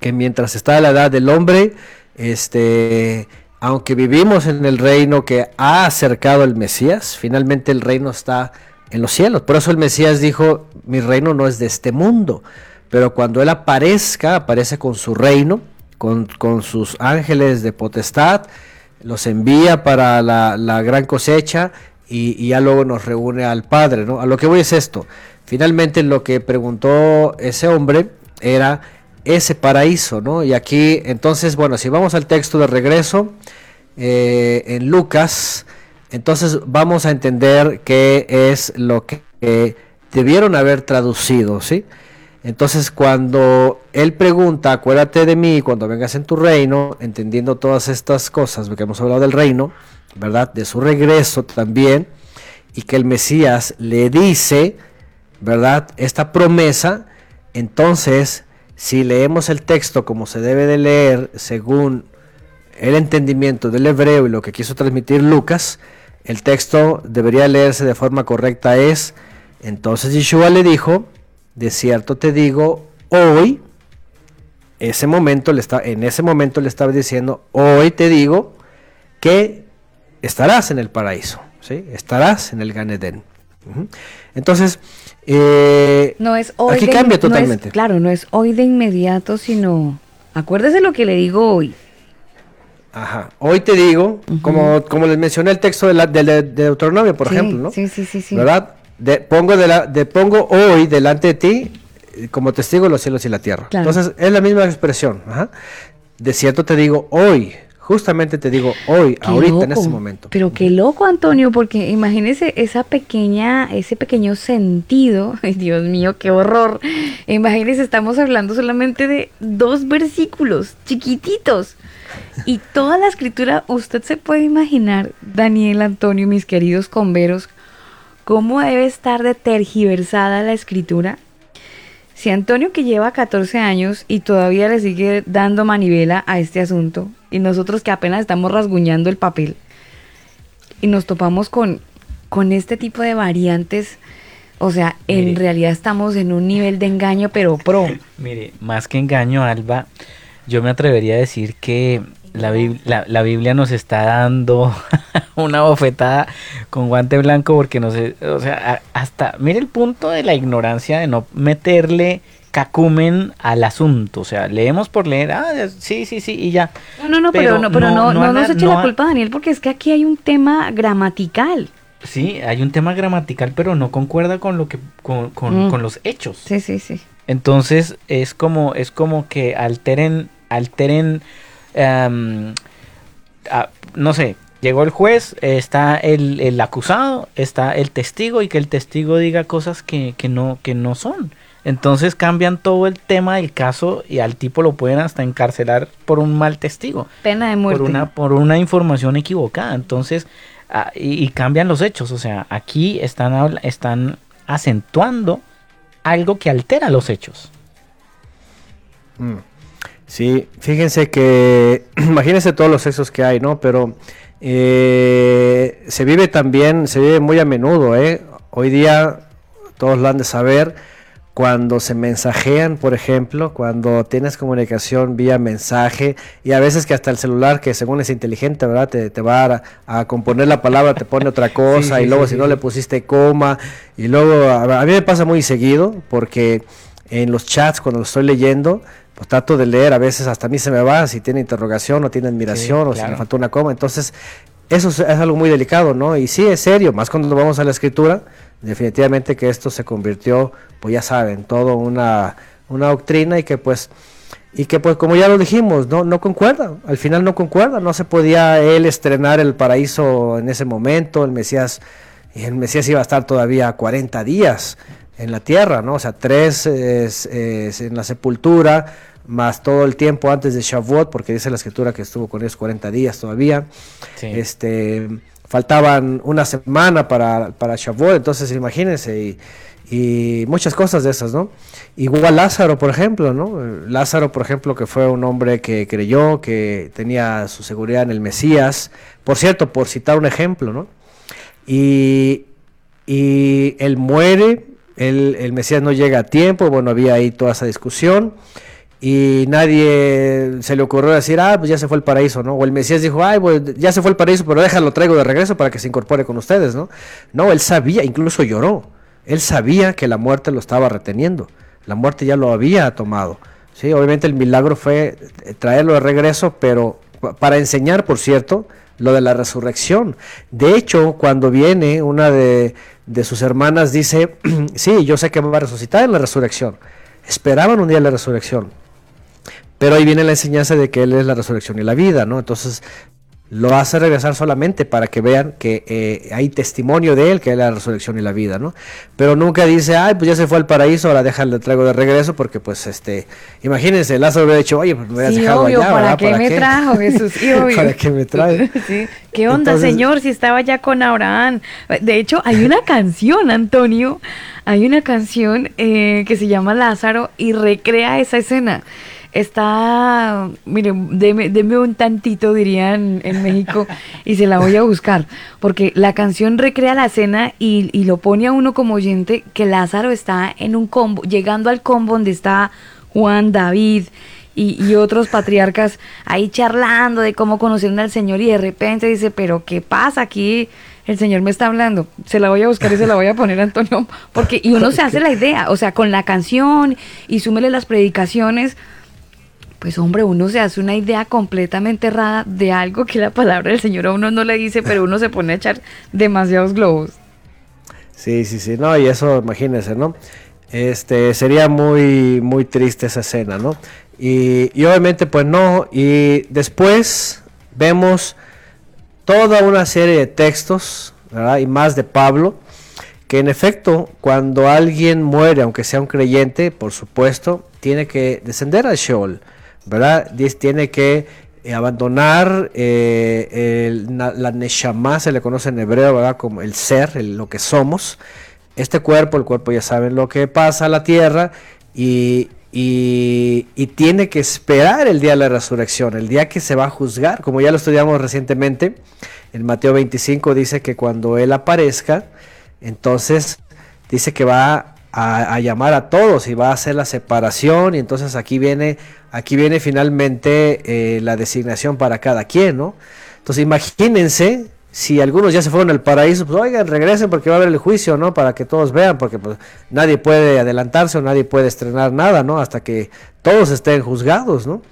que mientras está la edad del hombre, este, aunque vivimos en el reino que ha acercado el Mesías, finalmente el reino está en los cielos. Por eso el Mesías dijo, mi reino no es de este mundo. Pero cuando Él aparezca, aparece con su reino, con, con sus ángeles de potestad, los envía para la, la gran cosecha y, ya luego nos reúne al Padre, ¿no? A lo que voy es esto. Finalmente lo que preguntó ese hombre era ese paraíso, ¿no? Y aquí, entonces, bueno, si vamos al texto de regreso, eh, en Lucas, entonces vamos a entender qué es lo que debieron haber traducido, ¿sí? Entonces, cuando él pregunta, acuérdate de mí cuando vengas en tu reino, entendiendo todas estas cosas, porque hemos hablado del reino, ¿verdad? De su regreso también, y que el Mesías le dice, ¿verdad? Esta promesa, entonces, si leemos el texto como se debe de leer, según el entendimiento del hebreo y lo que quiso transmitir Lucas, el texto debería leerse de forma correcta es, entonces Yeshua le dijo, de cierto te digo, hoy, ese momento le está, en ese momento le estaba diciendo, hoy te digo que estarás en el paraíso, ¿sí? estarás en el Ganedén. Entonces, eh, no es hoy aquí cambia totalmente. claro, no es hoy de inmediato, sino acuérdese lo que le digo hoy. Ajá, hoy te digo, como, como les mencioné el texto de, la, de, Deuteronomio, por ejemplo, ¿no? Sí, sí, sí, sí. ¿Verdad? De, pongo, de la, de, pongo hoy delante de ti eh, como testigo los cielos y la tierra. Entonces, es la misma expresión. Ajá. De cierto te digo hoy, Justamente te digo, hoy, ahorita, en este momento. Pero qué loco, Antonio, porque imagínese esa pequeña, ese pequeño sentido. Ay, Dios mío, qué horror. Imagínese, estamos hablando solamente de dos versículos chiquititos. Y toda la escritura, usted se puede imaginar, Daniel, Antonio, mis queridos converos, cómo debe estar de tergiversada la escritura. Si Antonio que lleva 14 años y todavía le sigue dando manivela a este asunto, y nosotros que apenas estamos rasguñando el papel y nos topamos con, con este tipo de variantes, o sea, en realidad estamos en un nivel de engaño, pero pro. Mire, más que engaño, Alba, yo me atrevería a decir que la, la, Biblia nos está dando una bofetada con guante blanco porque no sé, o sea, hasta, mire el punto de la ignorancia de no meterle cacumen al asunto. O sea, leemos por leer, ah, sí, sí, sí, y ya. No, no, no, pero, no, pero no, no, nos eche la culpa, Daniel, porque es que aquí hay un tema gramatical. Sí, hay un tema gramatical, pero no concuerda con lo que, con, con, mm. los hechos. Sí, sí, sí. Entonces es como, es como que alteren, alteren, em, no sé, llegó el juez, está el, el, acusado, está el testigo y que el testigo diga cosas que, que no, que no son. Entonces cambian todo el tema del caso y al tipo lo pueden hasta encarcelar por un mal testigo. Pena de muerte. Por una, por una información equivocada. Entonces, ah, y, cambian los hechos. O sea, aquí están, están acentuando algo que altera los hechos. Mm. Sí, fíjense que, imagínense todos los hechos que hay, ¿no? Pero eh, se vive también, se vive muy a menudo, ¿eh? Hoy día todos lo han de saber cuando se mensajean, por ejemplo, cuando tienes comunicación vía mensaje y a veces que hasta el celular, que según es inteligente, ¿verdad? Te, te va a, componer la palabra, te pone otra cosa y luego si no le pusiste coma y luego a, mí me pasa muy seguido porque en los chats cuando lo estoy leyendo, pues trato de leer, a veces hasta a mí se me va si tiene interrogación o tiene admiración o si me faltó una coma, entonces eso es, es algo muy delicado, ¿no? Y sí es serio, más cuando vamos a la escritura definitivamente que esto se convirtió, pues ya saben, todo una, una doctrina y que pues y que pues como ya lo dijimos, no, no concuerda, al final no concuerda, no se podía él estrenar el paraíso en ese momento, el Mesías, y el Mesías iba a estar todavía 40 días en la tierra, ¿no? O sea, tres en la sepultura, más todo el tiempo antes de Shavuot, porque dice la escritura que estuvo con ellos 40 días todavía. Este faltaban una semana para, para Shavuot, entonces imagínense, y, muchas cosas de esas, ¿no? Igual Lázaro, por ejemplo, ¿no? Lázaro, por ejemplo, que fue un hombre que creyó, que tenía su seguridad en el Mesías, por cierto, por citar un ejemplo, ¿no? Y, y él muere, el Mesías no llega a tiempo, bueno, había ahí toda esa discusión, y nadie se le ocurrió decir, ah, pues ya se fue el paraíso, ¿no? O el Mesías dijo, ay, pues ya se fue el paraíso, pero déjalo, traigo de regreso para que se incorpore con ustedes, ¿no? No, él sabía, incluso lloró, él sabía que la muerte lo estaba reteniendo, la muerte ya lo había tomado, ¿sí? Obviamente el milagro fue traerlo de regreso, pero para enseñar, por cierto, lo de la resurrección. De hecho, cuando viene una de, de sus hermanas, dice, sí, yo sé que va a resucitar en la resurrección. Esperaban un día la resurrección, pero ahí viene la enseñanza de que Él es la resurrección y la vida, ¿no? Entonces lo hace regresar solamente para que vean que eh, hay testimonio de Él, que es la resurrección y la vida, ¿no? Pero nunca dice, ay, pues ya se fue al paraíso, ahora déjale, traigo de regreso, porque pues, este, imagínense, Lázaro hubiera dicho, oye, pues me hubieras dejado allá, ¿para qué me trajo Jesús? Sí, obvio. ¿Para qué me trae? ¿Qué onda, Señor, si estaba ya con Abraham? De hecho, hay una canción, Antonio, hay una canción eh, que se llama Lázaro y recrea esa escena está, mire, deme, un tantito, dirían en México, y se la voy a buscar, porque la canción recrea la escena y, y, lo pone a uno como oyente que Lázaro está en un combo, llegando al combo donde está Juan, David y, y otros patriarcas ahí charlando de cómo conocieron al Señor y de repente dice, pero ¿qué pasa aquí? el Señor me está hablando. Se la voy a buscar y se la voy a poner a Antonio, porque y uno se hace la idea, o sea, con la canción y súmele las predicaciones, pues hombre, uno se hace una idea completamente errada de algo que la palabra del Señor a uno no le dice, pero uno se pone a echar demasiados globos. Sí, sí, sí, no, y eso imagínense, ¿no? Este, sería muy, muy triste esa escena, ¿no? Y, y obviamente, pues no, y después vemos toda una serie de textos, y más de Pablo, que en efecto, cuando alguien muere, aunque sea un creyente, por supuesto, tiene que descender al Sheol, ¿verdad? Tiene que eh, abandonar eh, la Neshama, se le conoce en hebreo, ¿verdad? Como el ser, lo que somos. Este cuerpo, el cuerpo ya saben lo que pasa a la tierra y, y, tiene que esperar el día de la resurrección, el día que se va a juzgar, como ya lo estudiamos recientemente, en Mateo 25 dice que cuando Él aparezca, entonces dice que va a, llamar a todos y va a hacer la separación y entonces aquí viene, aquí viene finalmente eh, la designación para cada quien, ¿no? Entonces imagínense si algunos ya se fueron al paraíso, pues oigan, regresen porque va a haber el juicio, ¿no? Para que todos vean, porque pues, nadie puede adelantarse o nadie puede estrenar nada, ¿no? Hasta que todos estén juzgados, ¿no?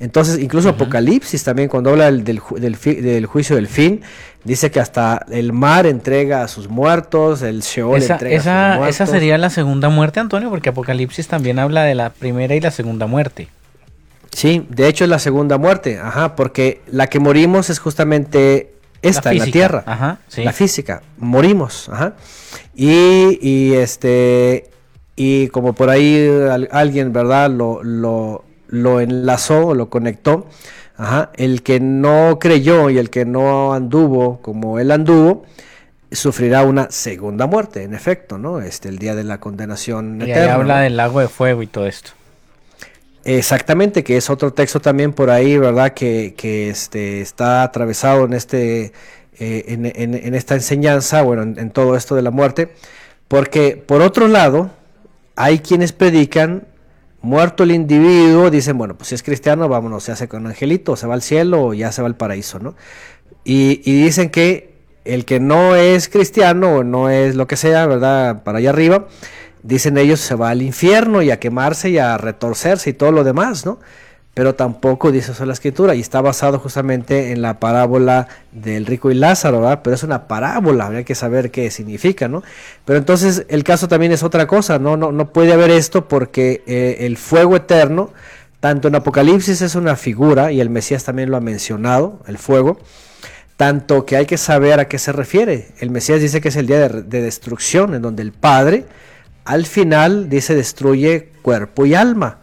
Entonces, incluso Apocalipsis también, cuando habla del, del, juicio del fin, dice que hasta el mar entrega a sus muertos, el Sheol entrega a sus muertos. Esa sería la segunda muerte, Antonio, porque Apocalipsis también habla de la primera y la segunda muerte. Sí, de hecho es la segunda muerte, ajá, porque la que morimos es justamente esta, en la Tierra. La física. Morimos. Y, este. Y como por ahí alguien, ¿verdad? Lo, lo, lo enlazó, lo conectó. El que no creyó y el que no anduvo como él anduvo, sufrirá una segunda muerte, en efecto, ¿no? Este, el día de la condenación y Ahí habla del lago de fuego y todo esto. Exactamente, que es otro texto también por ahí, ¿verdad? Que, este, está atravesado en, este, eh, en, esta enseñanza, bueno, en, todo esto de la muerte, porque por otro lado, hay quienes predican, muerto el individuo, dicen, bueno, pues si es cristiano, vámonos, se hace con angelito, se va al cielo o ya se va al paraíso, ¿no? Y, y dicen que el que no es cristiano o no es lo que sea, ¿verdad? Para allá arriba, dicen ellos, se va al infierno y a quemarse y a retorcerse y todo lo demás, ¿no? Pero tampoco dice eso la escritura y está basado justamente en la parábola del rico y Lázaro, ¿verdad? Pero es una parábola, hay que saber qué significa, ¿no? Pero entonces el caso también es otra cosa, ¿no? No, no puede haber esto porque eh, el fuego eterno, tanto en Apocalipsis es una figura, y el Mesías también lo ha mencionado, el fuego, tanto que hay que saber a qué se refiere. El Mesías dice que es el día de, de destrucción, en donde el Padre al final dice destruye cuerpo y alma.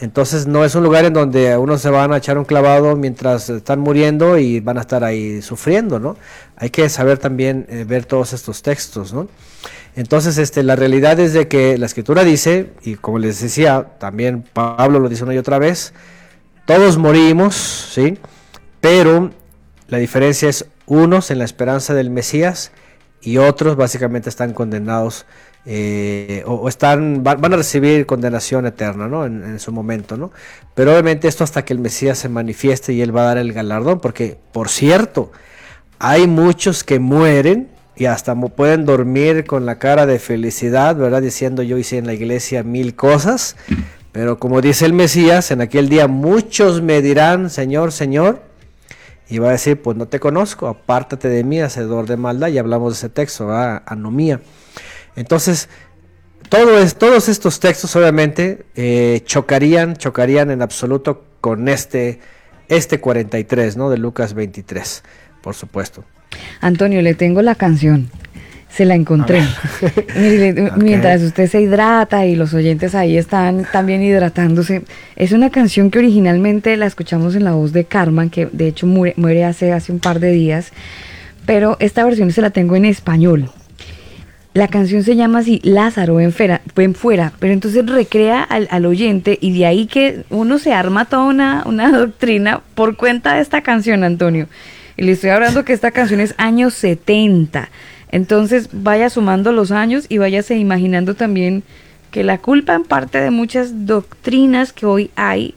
Entonces no es un lugar en donde unos se van a echar un clavado mientras están muriendo y van a estar ahí sufriendo, ¿no? Hay que saber también eh, ver todos estos textos, ¿no? Entonces, este, la realidad es de que la escritura dice, y como les decía, también Pablo lo dice una y otra vez, todos morimos, ¿sí? Pero la diferencia es unos en la esperanza del Mesías y otros básicamente están condenados eh, o, están van, a recibir condenación eterna ¿no? En, su momento. ¿no? Pero obviamente esto hasta que el Mesías se manifieste y él va a dar el galardón, porque por cierto, hay muchos que mueren y hasta pueden dormir con la cara de felicidad, ¿verdad? Diciendo yo hice en la iglesia mil cosas, pero como dice el Mesías, en aquel día muchos me dirán, Señor, Señor, y va a decir, pues no te conozco, apártate de mí, hacedor de maldad, y hablamos de ese texto, anomía. Entonces, todo es, todos estos textos obviamente eh, chocarían, chocarían en absoluto con este, este 43, ¿no? De Lucas 23, por supuesto. Antonio, le tengo la canción. Se la encontré. Mientras usted se hidrata y los oyentes ahí están también hidratándose. Es una canción que originalmente la escuchamos en la voz de Carmen, que de hecho muere, muere hace, hace un par de días. Pero esta versión se la tengo en español. La canción se llama así, Lázaro, ven fuera, ven fuera pero entonces recrea al, oyente y de ahí que uno se arma toda una, una doctrina por cuenta de esta canción, Antonio. Y le estoy hablando que esta canción es años 70. Entonces vaya sumando los años y váyase imaginando también que la culpa en parte de muchas doctrinas que hoy hay,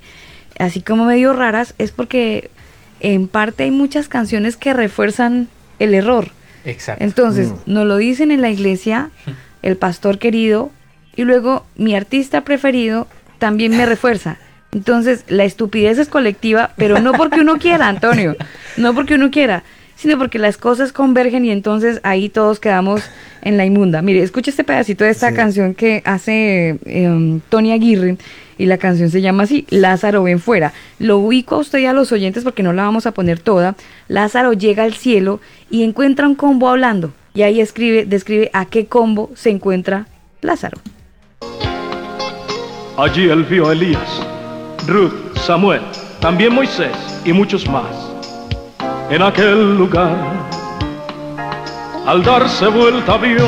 así como medio raras, es porque en parte hay muchas canciones que refuerzan el error. Exacto. Entonces, mm. nos lo dicen en la iglesia, el pastor querido, y luego mi artista preferido también me refuerza. Entonces, la estupidez es colectiva, pero no porque uno quiera, Antonio, no porque uno quiera, sino porque las cosas convergen y entonces ahí todos quedamos en la inmunda. Mire, escuche este pedacito de esta canción que hace eh, Tony Aguirre y la canción se llama así, Lázaro ven fuera. Lo ubico a usted y a los oyentes porque no la vamos a poner toda. Lázaro llega al cielo y encuentra un combo hablando y ahí escribe, describe a qué combo se encuentra Lázaro. Allí él vio a Elías, Ruth, Samuel, también Moisés y muchos más. En aquel lugar, al darse vuelta vio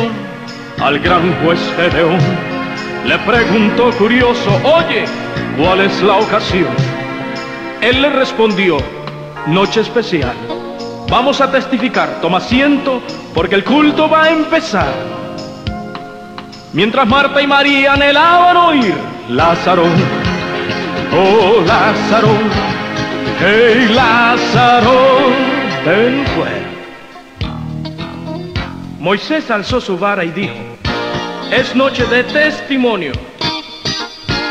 al gran juez Gedeón. Le preguntó curioso, oye, ¿cuál es la ocasión? Él le respondió, noche especial. Vamos a testificar, toma asiento, porque el culto va a empezar. Mientras Marta y María anhelaban oír, Lázaro, oh Lázaro, hey Lázaro, fuera. Moisés alzó su vara y dijo, es noche de testimonio.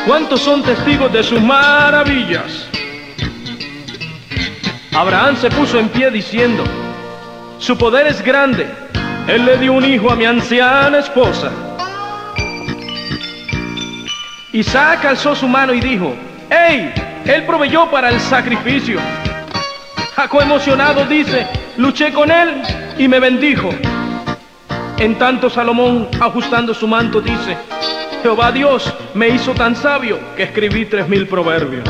¿Cuántos son testigos de sus maravillas? Abraham se puso en pie diciendo, su poder es grande, él le dio un hijo a mi anciana esposa. Isaac alzó su mano y dijo, ¡Ey! Él proveyó para el sacrificio. Jacob emocionado dice, luché con él y me bendijo. En tanto Salomón, ajustando su manto, dice, Jehová Dios me hizo tan sabio que escribí tres mil proverbios.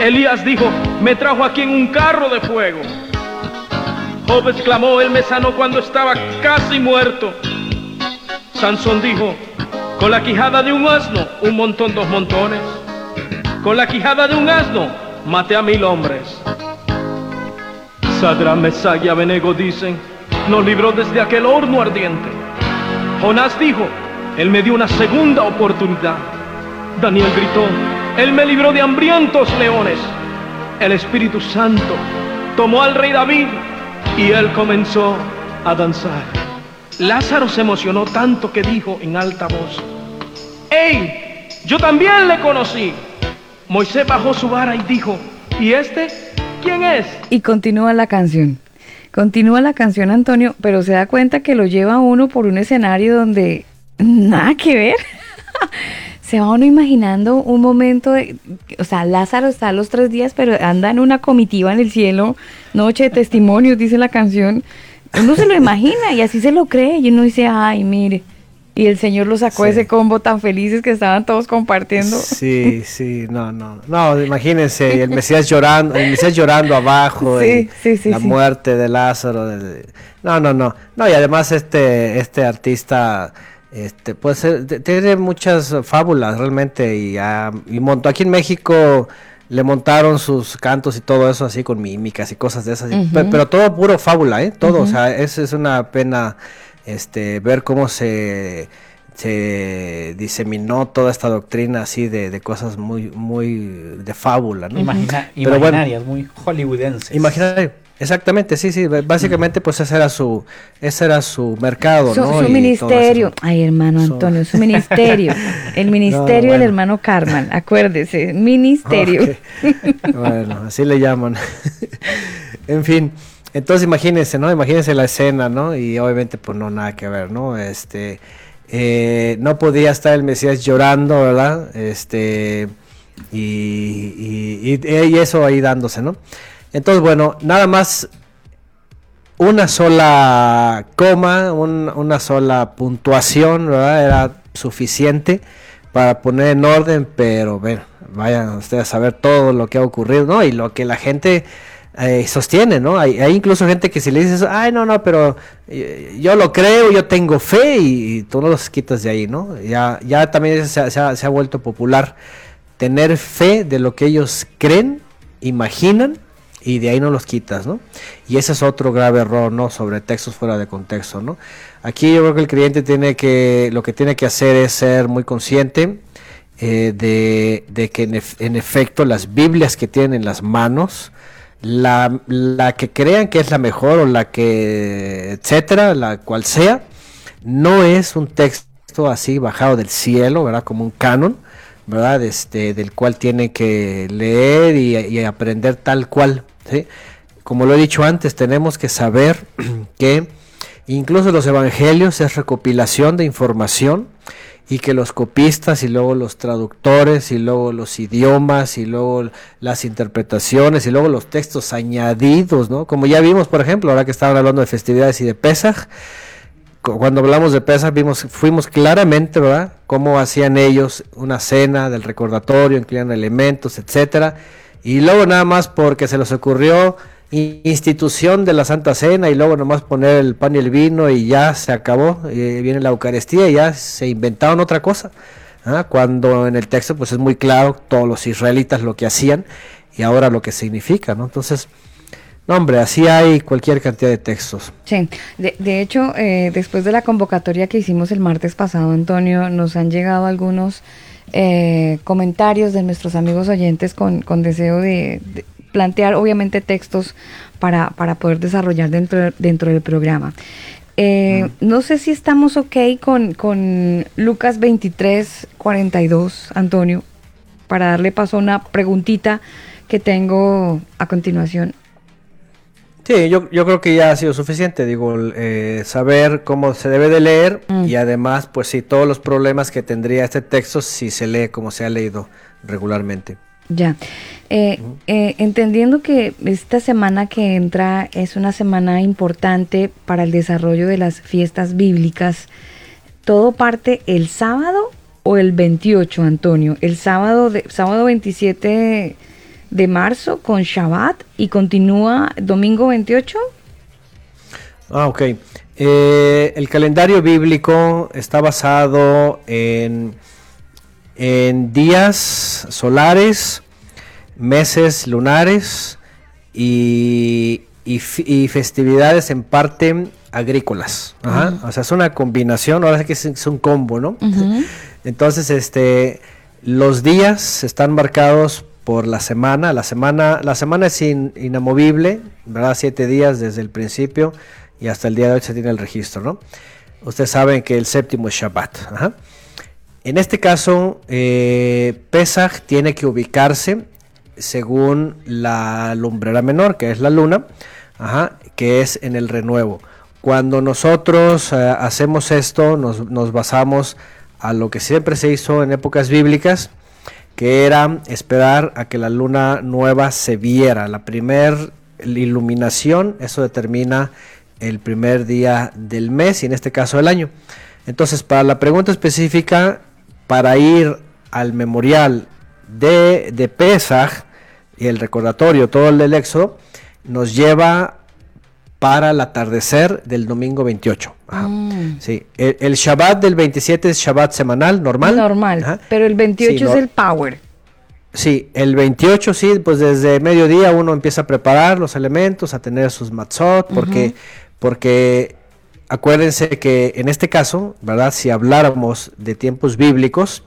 Elías dijo, me trajo aquí en un carro de fuego. Job exclamó, él me sanó cuando estaba casi muerto. Sansón dijo, con la quijada de un asno, un montón, dos montones. Con la quijada de un asno, maté a mil hombres. Sadra, Mesach y dicen, nos libró desde aquel horno ardiente. Jonás dijo, él me dio una segunda oportunidad. Daniel gritó, él me libró de hambrientos leones. El Espíritu Santo tomó al rey David y él comenzó a danzar. Lázaro se emocionó tanto que dijo en alta voz, ¡Ey! Yo también le conocí. Moisés bajó su vara y dijo, ¿y este quién es? Y continúa la canción. Continúa la canción Antonio, pero se da cuenta que lo lleva uno por un escenario donde nada que ver. se va uno imaginando un momento de, o sea, Lázaro está los tres días, pero anda en una comitiva en el cielo, noche de testimonios, dice la canción. Uno se lo imagina y así se lo cree y uno dice, ay, mire. Y el Señor lo sacó ese combo tan felices que estaban todos compartiendo. Sí, sí, no, no. No, imagínense, el Mesías llorando, el Mesías llorando abajo, sí, sí, sí, la muerte de Lázaro. no, no, no. No, y además este, este artista este, pues tiene muchas fábulas realmente y, y montó aquí en México le montaron sus cantos y todo eso así con mímicas y cosas de esas, pero, todo puro fábula, ¿eh? Todo, o sea, es, es una pena este, ver cómo se, se diseminó toda esta doctrina así de, de cosas muy, muy de fábula, ¿no? imaginarias, muy hollywoodenses. Imaginario. Exactamente, sí, sí, básicamente pues ese era su, ese era su mercado, ¿no? Su ministerio, ay hermano Antonio, su ministerio, el ministerio del hermano Carmen, acuérdese, ministerio. bueno, así le llaman. en fin, entonces imagínense, ¿no? Imagínense la escena, ¿no? Y obviamente pues no nada que ver, ¿no? Este, eh, no podía estar el Mesías llorando, ¿verdad? Este, y, y, eso ahí dándose, ¿no? Entonces, bueno, nada más una sola coma, una sola puntuación, ¿verdad? Era suficiente para poner en orden, pero bueno, vayan ustedes a saber todo lo que ha ocurrido, ¿no? Y lo que la gente eh, sostiene, ¿no? Hay, incluso gente que si le dices, ay, no, no, pero eh, yo lo creo, yo tengo fe y, tú no los quitas de ahí, ¿no? Ya, ya también se, ha, vuelto popular tener fe de lo que ellos creen, imaginan y de ahí no los quitas, ¿no? Y ese es otro grave error, ¿no? Sobre textos fuera de contexto, ¿no? Aquí yo creo que el creyente tiene que, lo que tiene que hacer es ser muy consciente eh, de, de, que en, en, efecto las Biblias que tienen en las manos, la, la, que crean que es la mejor o la que, etcétera, la cual sea, no es un texto así bajado del cielo, ¿verdad? Como un canon, ¿verdad? Este, del cual tiene que leer y, aprender tal cual, ¿sí? como lo he dicho antes, tenemos que saber que incluso los evangelios es recopilación de información y que los copistas y luego los traductores y luego los idiomas y luego las interpretaciones y luego los textos añadidos, ¿no? Como ya vimos, por ejemplo, ahora que estaban hablando de festividades y de Pesaj, cuando hablamos de Pesaj vimos, fuimos claramente, ¿verdad? Cómo hacían ellos una cena del recordatorio, incluían elementos, etcétera, y luego nada más porque se les ocurrió institución de la Santa Cena y luego nomás poner el pan y el vino y ya se acabó, y viene la Eucaristía y ya se inventaron otra cosa. ¿ah? Cuando en el texto pues es muy claro todos los israelitas lo que hacían y ahora lo que significa, ¿no? Entonces, no hombre, así hay cualquier cantidad de textos. Sí, de, hecho, eh, después de la convocatoria que hicimos el martes pasado, Antonio, nos han llegado algunos eh, comentarios de nuestros amigos oyentes con, con deseo de, plantear obviamente textos para, para poder desarrollar dentro, dentro del programa. Eh, no sé si estamos ok con, con Lucas 23, 42, Antonio, para darle paso a una preguntita que tengo a continuación. Sí, yo, yo creo que ya ha sido suficiente, digo, eh, saber cómo se debe de leer mm. y además, pues sí, todos los problemas que tendría este texto si se lee como se ha leído regularmente. Ya. Eh, eh, entendiendo que esta semana que entra es una semana importante para el desarrollo de las fiestas bíblicas, ¿todo parte el sábado o el 28, Antonio? El sábado, de, sábado 27 de marzo con Shabbat y continúa domingo 28? Ah, ok. Eh, el calendario bíblico está basado en en días solares, meses lunares y, festividades en parte agrícolas. O sea, es una combinación, ahora sí que es, un combo, ¿no? Entonces, este, los días están marcados por la semana. La semana, la semana es inamovible, ¿verdad? Siete días desde el principio y hasta el día de hoy se tiene el registro, ¿no? Ustedes saben que el séptimo es Shabbat. Ajá. En este caso, eh, Pesach tiene que ubicarse según la lumbrera menor, que es la luna, que es en el renuevo. Cuando nosotros eh, hacemos esto, nos, basamos a lo que siempre se hizo en épocas bíblicas, que era esperar a que la luna nueva se viera. La primera iluminación, eso determina el primer día del mes y en este caso el año. Entonces, para la pregunta específica, para ir al memorial de, de Pesach y el recordatorio, todo el del Éxodo, nos lleva para el atardecer del domingo 28. Mm. Sí. El, Shabbat del 27 es Shabbat semanal, normal. Normal, pero el 28 es el Power. Sí, el 28 sí, pues desde mediodía uno empieza a preparar los elementos, a tener sus matzot, porque, porque acuérdense que en este caso, ¿verdad? Si habláramos de tiempos bíblicos,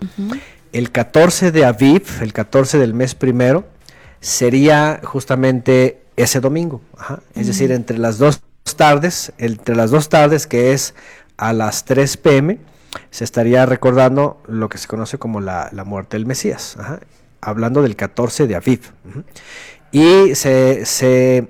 el 14 de Aviv, el 14 del mes primero, sería justamente ese domingo. Es decir, entre las dos tardes, entre las dos tardes que es a las 3 pm, se estaría recordando lo que se conoce como la, muerte del Mesías, hablando del 14 de Aviv. Y se, se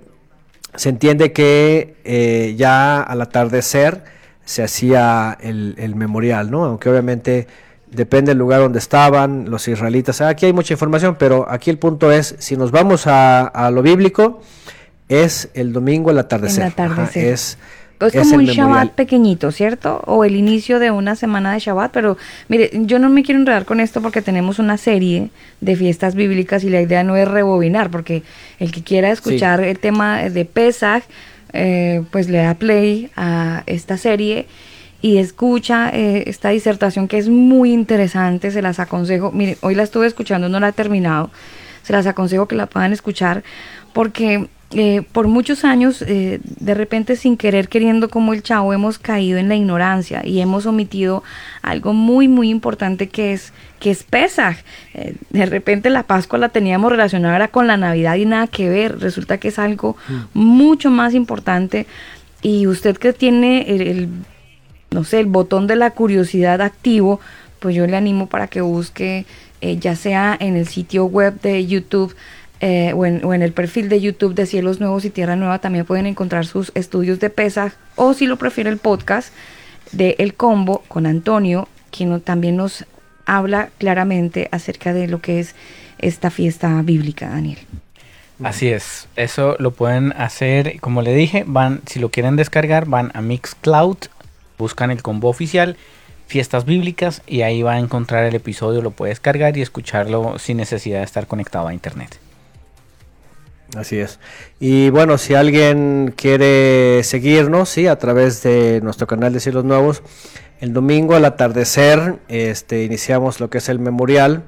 se entiende que eh, ya al atardecer se hacía el, memorial, ¿no? Aunque obviamente depende del lugar donde estaban los israelitas. Aquí hay mucha información, pero aquí el punto es, si nos vamos a, lo bíblico, es el domingo al atardecer. El atardecer. es es como un Shabbat pequeñito, ¿cierto? O el inicio de una semana de Shabbat, pero mire, yo no me quiero enredar con esto porque tenemos una serie de fiestas bíblicas y la idea no es rebobinar, porque el que quiera escuchar el tema de Pesach, eh, pues le da play a esta serie y escucha eh, esta disertación que es muy interesante, se las aconsejo, mire, hoy la estuve escuchando, no la he terminado, se las aconsejo que la puedan escuchar porque eh, por muchos años, eh, de repente sin querer, queriendo como el chavo, hemos caído en la ignorancia y hemos omitido algo muy, muy importante que es, que es Pesaj. Eh, de repente la Pascua la teníamos relacionada con la Navidad y nada que ver. Resulta que es algo mm. mucho más importante. Y usted que tiene el, no sé, el botón de la curiosidad activo, pues yo le animo para que busque, ya sea en el sitio web de YouTube, eh, o, en, el perfil de YouTube de Cielos Nuevos y Tierra Nueva también pueden encontrar sus estudios de Pesaj o si lo prefiere el podcast de El Combo con Antonio, quien también nos habla claramente acerca de lo que es esta fiesta bíblica, Daniel. Así es, eso lo pueden hacer, como le dije, van, si lo quieren descargar, van a Mixcloud, buscan el combo oficial, fiestas bíblicas y ahí va a encontrar el episodio, lo puede descargar y escucharlo sin necesidad de estar conectado a internet. Así es. Y bueno, si alguien quiere seguirnos, sí, a través de nuestro canal de Cielos Nuevos, el domingo al atardecer este, iniciamos lo que es el memorial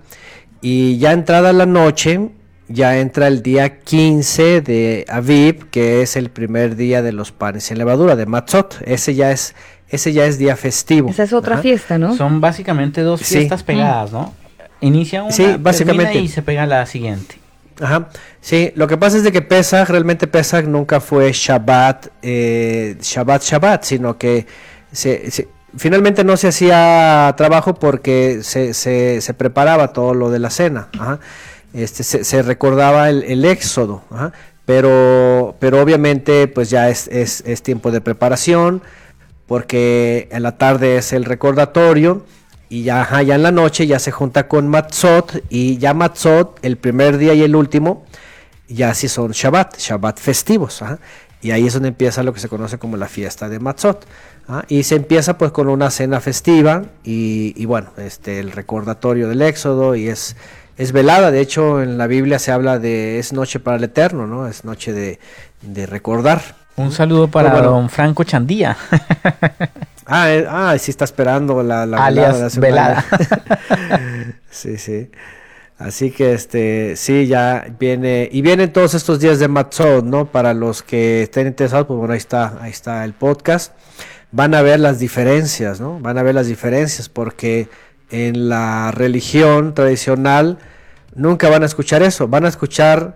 y ya entrada la noche, ya entra el día 15 de Aviv, que es el primer día de los panes sin levadura, de Matzot. Ese ya es, ese ya es día festivo. Esa es otra fiesta, ¿no? Son básicamente dos fiestas pegadas, ¿no? Inicia una, sí, básicamente. y se pega la siguiente. Ajá, sí, lo que pasa es de que Pesach, realmente Pesach nunca fue Shabbat, eh, Shabbat, Shabbat, sino que se, finalmente no se hacía trabajo porque se, se, preparaba todo lo de la cena, Este, se, recordaba el, éxodo, Pero, pero obviamente pues ya es, es, tiempo de preparación, porque en la tarde es el recordatorio, y ya, ya en la noche ya se junta con Matzot, y ya Matzot, el primer día y el último, ya sí son Shabbat, Shabbat festivos, y ahí es donde empieza lo que se conoce como la fiesta de Matzot. ¿ah? Y se empieza pues con una cena festiva y, bueno, este, el recordatorio del Éxodo y es, es velada. De hecho, en la Biblia se habla de es noche para el eterno, ¿no? Es noche de, recordar. Un saludo para don Franco Chandía. ah, eh, ah, sí está esperando la, la velada. sí, sí. Así que este, sí, ya viene, y vienen todos estos días de Matzot, ¿no? Para los que estén interesados, pues bueno, ahí está, ahí está el podcast van a ver las diferencias, ¿no? Van a ver las diferencias porque en la religión tradicional nunca van a escuchar eso, van a escuchar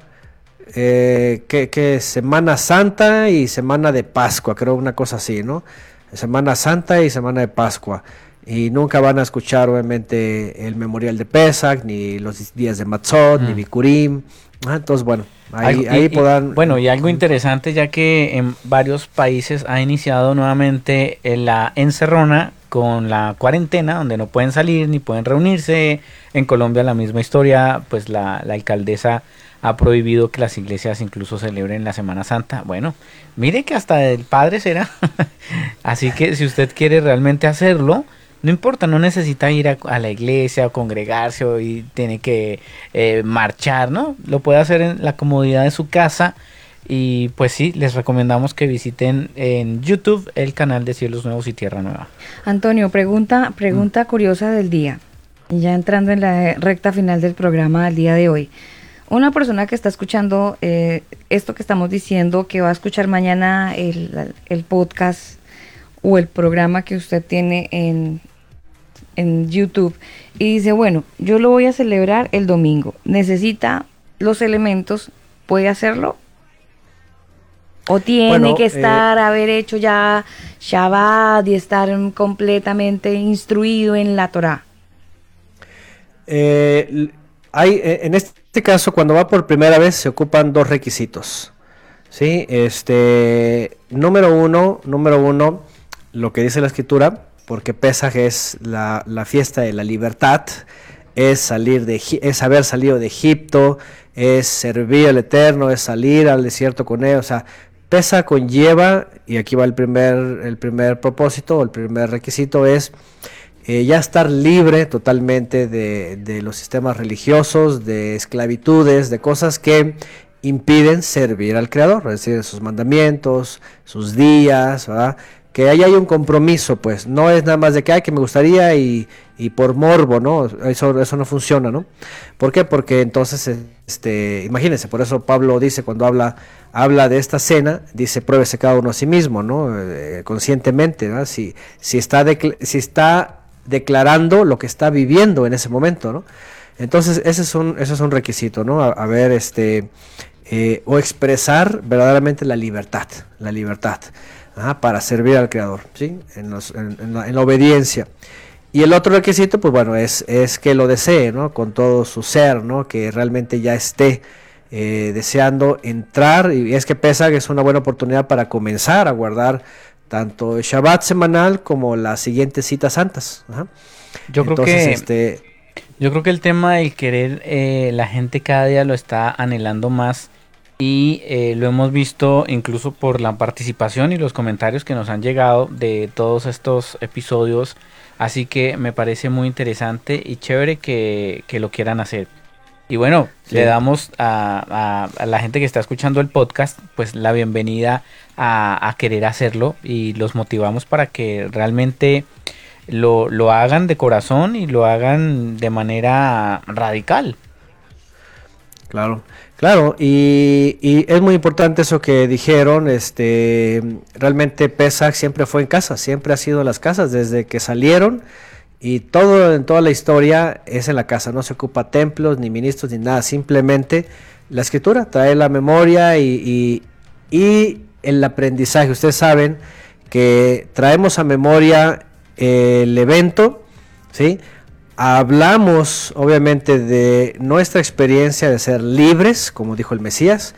eh, que, Semana Santa y Semana de Pascua, creo una cosa así, ¿no? Semana Santa y Semana de Pascua. Y nunca van a escuchar, obviamente, el memorial de Pesach, ni los días de Matzot, ni mm. Bikurim. Ah, entonces, bueno, Ahí, ahí Bueno, y algo interesante ya que en varios países ha iniciado nuevamente eh, la encerrona con la cuarentena, donde no pueden salir ni pueden reunirse. En Colombia la misma historia, pues la, la alcaldesa ha prohibido que las iglesias incluso celebren la Semana Santa. Bueno, mire que hasta el Padre será. Así que si usted quiere realmente hacerlo, no importa, no necesita ir a, la iglesia o congregarse o y tiene que eh, marchar, ¿no? Lo puede hacer en la comodidad de su casa. Y pues sí, les recomendamos que visiten en YouTube el canal de Cielos Nuevos y Tierra Nueva. Antonio, pregunta, pregunta curiosa del día. Ya entrando en la recta final del programa del día de hoy. Una persona que está escuchando eh, esto que estamos diciendo, que va a escuchar mañana el, el podcast o el programa que usted tiene en, en YouTube y dice, bueno, yo lo voy a celebrar el domingo. ¿Necesita los elementos? ¿Puede hacerlo? ¿O tiene que eh, estar, haber hecho ya Shabbat y estar completamente instruido en la Torah? Eh, hay, eh, en este caso, cuando va por primera vez, se ocupan dos requisitos. ¿sí? Este, número uno, número uno, lo que dice la escritura, porque Pesaj es la, fiesta de la libertad, es salir de es haber salido de Egipto, es servir al Eterno, es salir al desierto con él, o sea, Pesaj conlleva, y aquí va el primer, el primer propósito, el primer requisito es eh, ya estar libre totalmente de, de, los sistemas religiosos, de esclavitudes, de cosas que impiden servir al Creador, es decir, sus mandamientos, sus días, ¿verdad? que ahí hay un compromiso, pues, no es nada más de que, ay, que me gustaría y, y por morbo, ¿no? Eso, eso no funciona, ¿no? ¿Por qué? Porque entonces, este, imagínense, por eso Pablo dice cuando habla, habla de esta cena, dice, pruébese cada uno a sí mismo, ¿no? Eh, conscientemente, ¿no? Si, si, está si está declarando lo que está viviendo en ese momento, ¿no? Entonces, ese es un, ese es un requisito, ¿no? A, ver, este, eh, o expresar verdaderamente la libertad, la libertad para servir al Creador, ¿sí? En, la, obediencia. Y el otro requisito, pues bueno, es, es que lo desee, ¿no? Con todo su ser, ¿no? Que realmente ya esté eh, deseando entrar. Y es que Pesach es una buena oportunidad para comenzar a guardar tanto el Shabbat semanal como las siguientes citas santas. Yo creo que este, yo creo que el tema del querer, eh, la gente cada día lo está anhelando más y eh, lo hemos visto incluso por la participación y los comentarios que nos han llegado de todos estos episodios. Así que me parece muy interesante y chévere que, que lo quieran hacer. Y bueno, le damos a, la gente que está escuchando el podcast, pues la bienvenida a, querer hacerlo y los motivamos para que realmente lo, lo, hagan de corazón y lo hagan de manera radical. Claro, claro, y, es muy importante eso que dijeron, este, realmente Pesach siempre fue en casa, siempre ha sido en las casas, desde que salieron, y todo en toda la historia es en la casa, no se ocupa templos, ni ministros, ni nada, simplemente la escritura trae la memoria y, el aprendizaje. Ustedes saben que traemos a memoria el evento, ¿sí? Hablamos obviamente de nuestra experiencia de ser libres, como dijo el Mesías,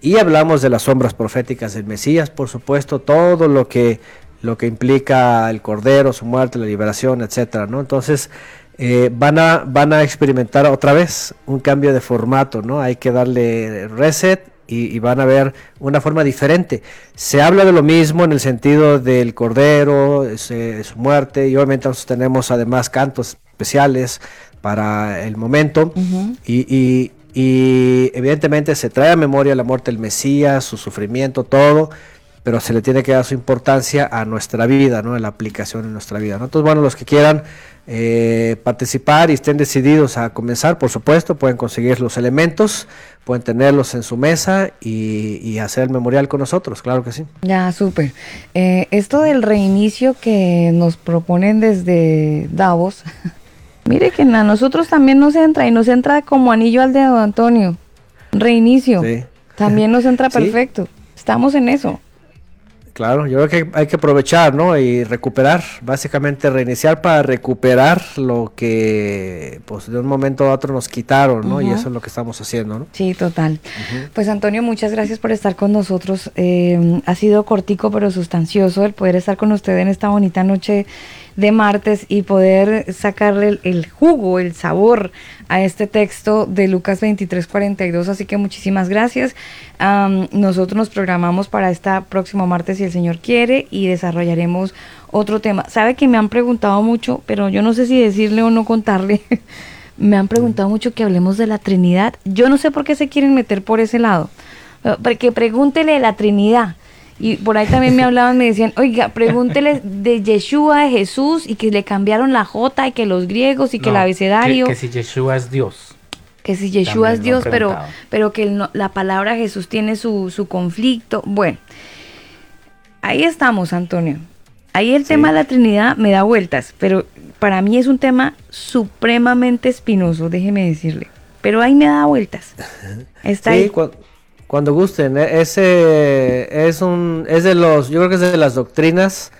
y hablamos de las sombras proféticas del Mesías, por supuesto, todo lo que lo que implica el cordero, su muerte, la liberación, etcétera, ¿no? Entonces eh, van a van a experimentar otra vez un cambio de formato, ¿no? Hay que darle reset y, van a ver una forma diferente. Se habla de lo mismo en el sentido del cordero, su muerte y obviamente nosotros tenemos además cantos especiales para el momento y, y evidentemente se trae a memoria la muerte del Mesías, su sufrimiento, todo pero se le tiene que dar su importancia a nuestra vida, ¿no? la aplicación en nuestra vida. ¿no? Entonces, bueno, los que quieran eh, participar y estén decididos a comenzar, por supuesto, pueden conseguir los elementos, pueden tenerlos en su mesa y, hacer el memorial con nosotros, claro que sí. Ya, súper. Eh, esto del reinicio que nos proponen desde Davos, mire que a nosotros también nos entra y nos entra como anillo al dedo, Antonio. Reinicio. También nos entra perfecto. Estamos en eso. Claro, yo creo que hay que aprovechar, ¿no? Y recuperar, básicamente reiniciar para recuperar lo que pues de un momento a otro nos quitaron, ¿no? Y eso es lo que estamos haciendo, ¿no? Sí, total. Pues Antonio, muchas gracias por estar con nosotros. Eh, ha sido cortico pero sustancioso el poder estar con usted en esta bonita noche de martes y poder sacarle el, jugo, el sabor a este texto de Lucas 23:42. Así que muchísimas gracias. nosotros nos programamos para esta próximo martes si el Señor quiere y desarrollaremos otro tema. Sabe que me han preguntado mucho, pero yo no sé si decirle o no contarle. me han preguntado mucho que hablemos de la Trinidad. Yo no sé por qué se quieren meter por ese lado. Porque pregúntele de la Trinidad. Y por ahí también me hablaban, me decían, oiga, pregúntele de Yeshua, de Jesús, y que le cambiaron la J, y que los griegos, y que el abecedario. Que, si Yeshua es Dios. Que si Yeshua es Dios, pero, pero que la palabra Jesús tiene su, su conflicto. Bueno, ahí estamos, Antonio. Ahí el tema de la Trinidad me da vueltas, pero para mí es un tema supremamente espinoso, déjeme decirle. Pero ahí me da vueltas. Está ahí. Cuando gusten, ¿eh? ese es un es de los yo creo que es de las doctrinas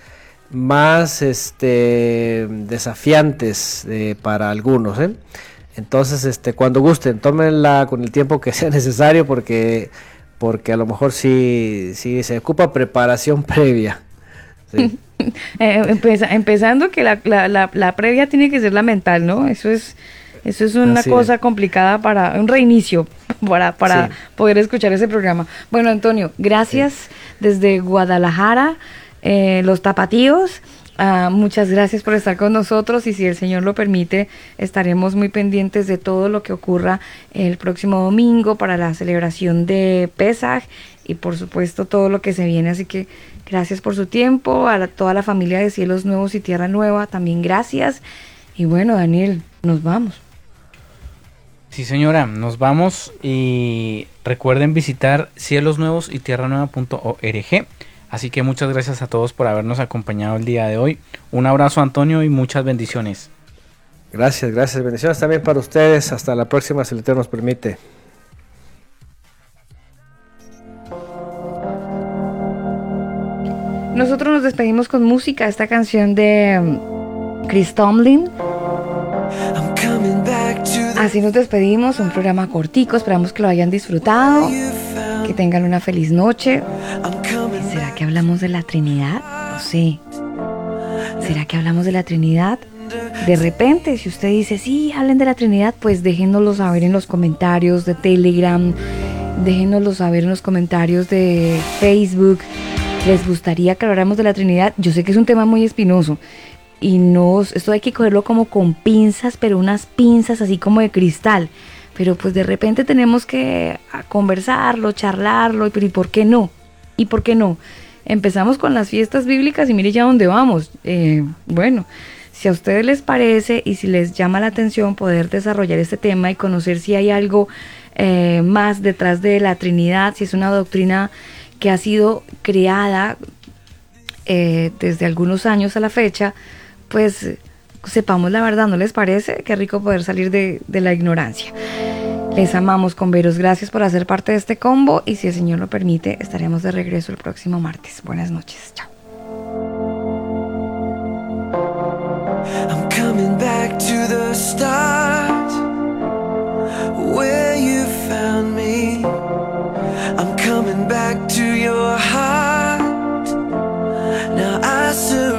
más este desafiantes eh, para algunos, ¿eh? Entonces, este cuando gusten, tómenla con el tiempo que sea necesario porque porque a lo mejor sí sí se ocupa preparación previa. empezando que la, la, la previa tiene que ser la mental, ¿no? Eso es eso es una cosa complicada para un reinicio para, para poder escuchar ese programa. Bueno, Antonio, gracias desde Guadalajara, eh, los tapatíos. Ah, muchas gracias por estar con nosotros y si el Señor lo permite, estaremos muy pendientes de todo lo que ocurra el próximo domingo para la celebración de Pesaj y por supuesto todo lo que se viene. Así que gracias por su tiempo, a toda la familia de Cielos Nuevos y Tierra Nueva, también gracias. Y bueno, Daniel, nos vamos. Sí, señora, nos vamos y recuerden visitar cielos nuevos y tierranueva.org. Así que muchas gracias a todos por habernos acompañado el día de hoy. Un abrazo, Antonio, y muchas bendiciones. Gracias, gracias. Bendiciones también para ustedes. Hasta la próxima, si el Eterno nos permite. Nosotros nos despedimos con música, esta canción de um, Chris Tomlin. Así nos despedimos, un programa cortico, esperamos que lo hayan disfrutado, que tengan una feliz noche. ¿Será que hablamos de la Trinidad? No sé. ¿Será que hablamos de la Trinidad? De repente, si usted dice, sí, hablen de la Trinidad, pues déjenoslo saber en los comentarios de Telegram, déjenoslo saber en los comentarios de Facebook. ¿Les gustaría que habláramos de la Trinidad? Yo sé que es un tema muy espinoso y no, esto hay que cogerlo como con pinzas, pero unas pinzas así como de cristal. Pero pues de repente tenemos que conversarlo, charlarlo, pero ¿y por qué no? ¿Y por qué no? Empezamos con las fiestas bíblicas y mire ya dónde vamos. Eh, bueno, si a ustedes les parece y si les llama la atención poder desarrollar este tema y conocer si hay algo eh, más detrás de la Trinidad, si es una doctrina que ha sido creada eh, desde algunos años a la fecha, pues sepamos la verdad, ¿no les parece? Qué rico poder salir de, la ignorancia. Les amamos con veros, gracias por hacer parte de este combo y si el Señor lo permite, estaremos de regreso el próximo martes. Buenas noches, chao. I'm coming back to the start where you found me. I'm coming back to your heart. Now I surrender.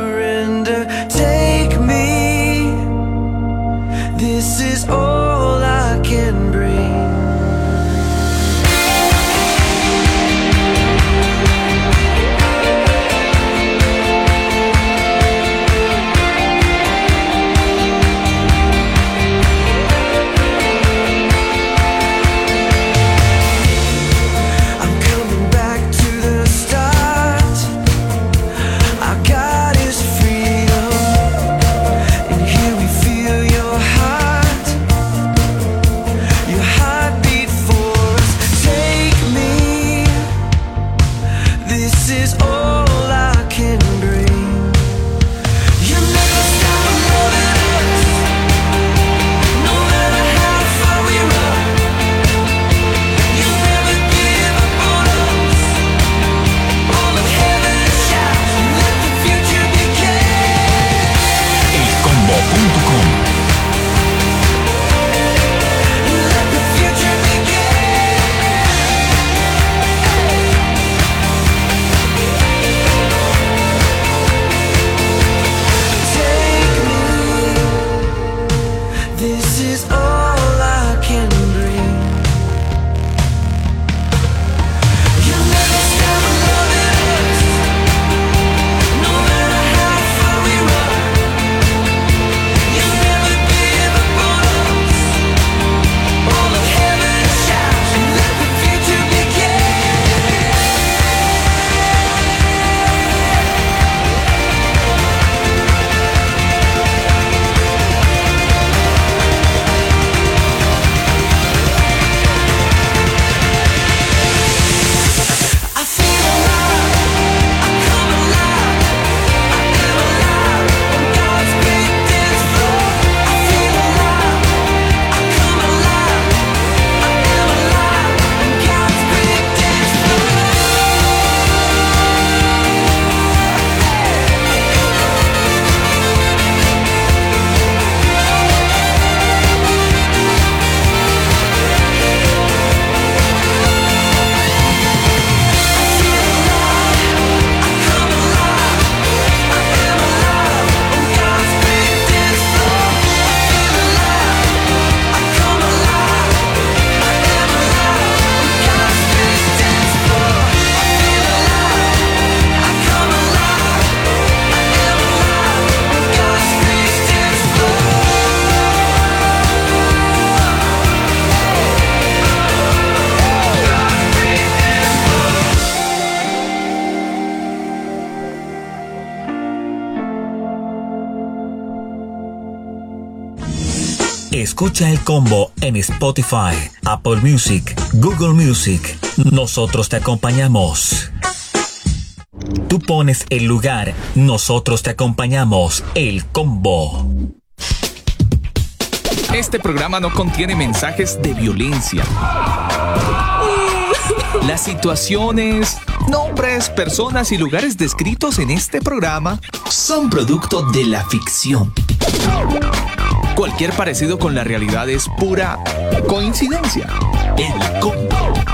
Escucha el combo en Spotify, Apple Music, Google Music. Nosotros te acompañamos. Tú pones el lugar, nosotros te acompañamos. El combo. Este programa no contiene mensajes de violencia. Las situaciones, nombres, personas y lugares descritos en este programa son producto de la ficción. Cualquier parecido con la realidad es pura coincidencia. El combo.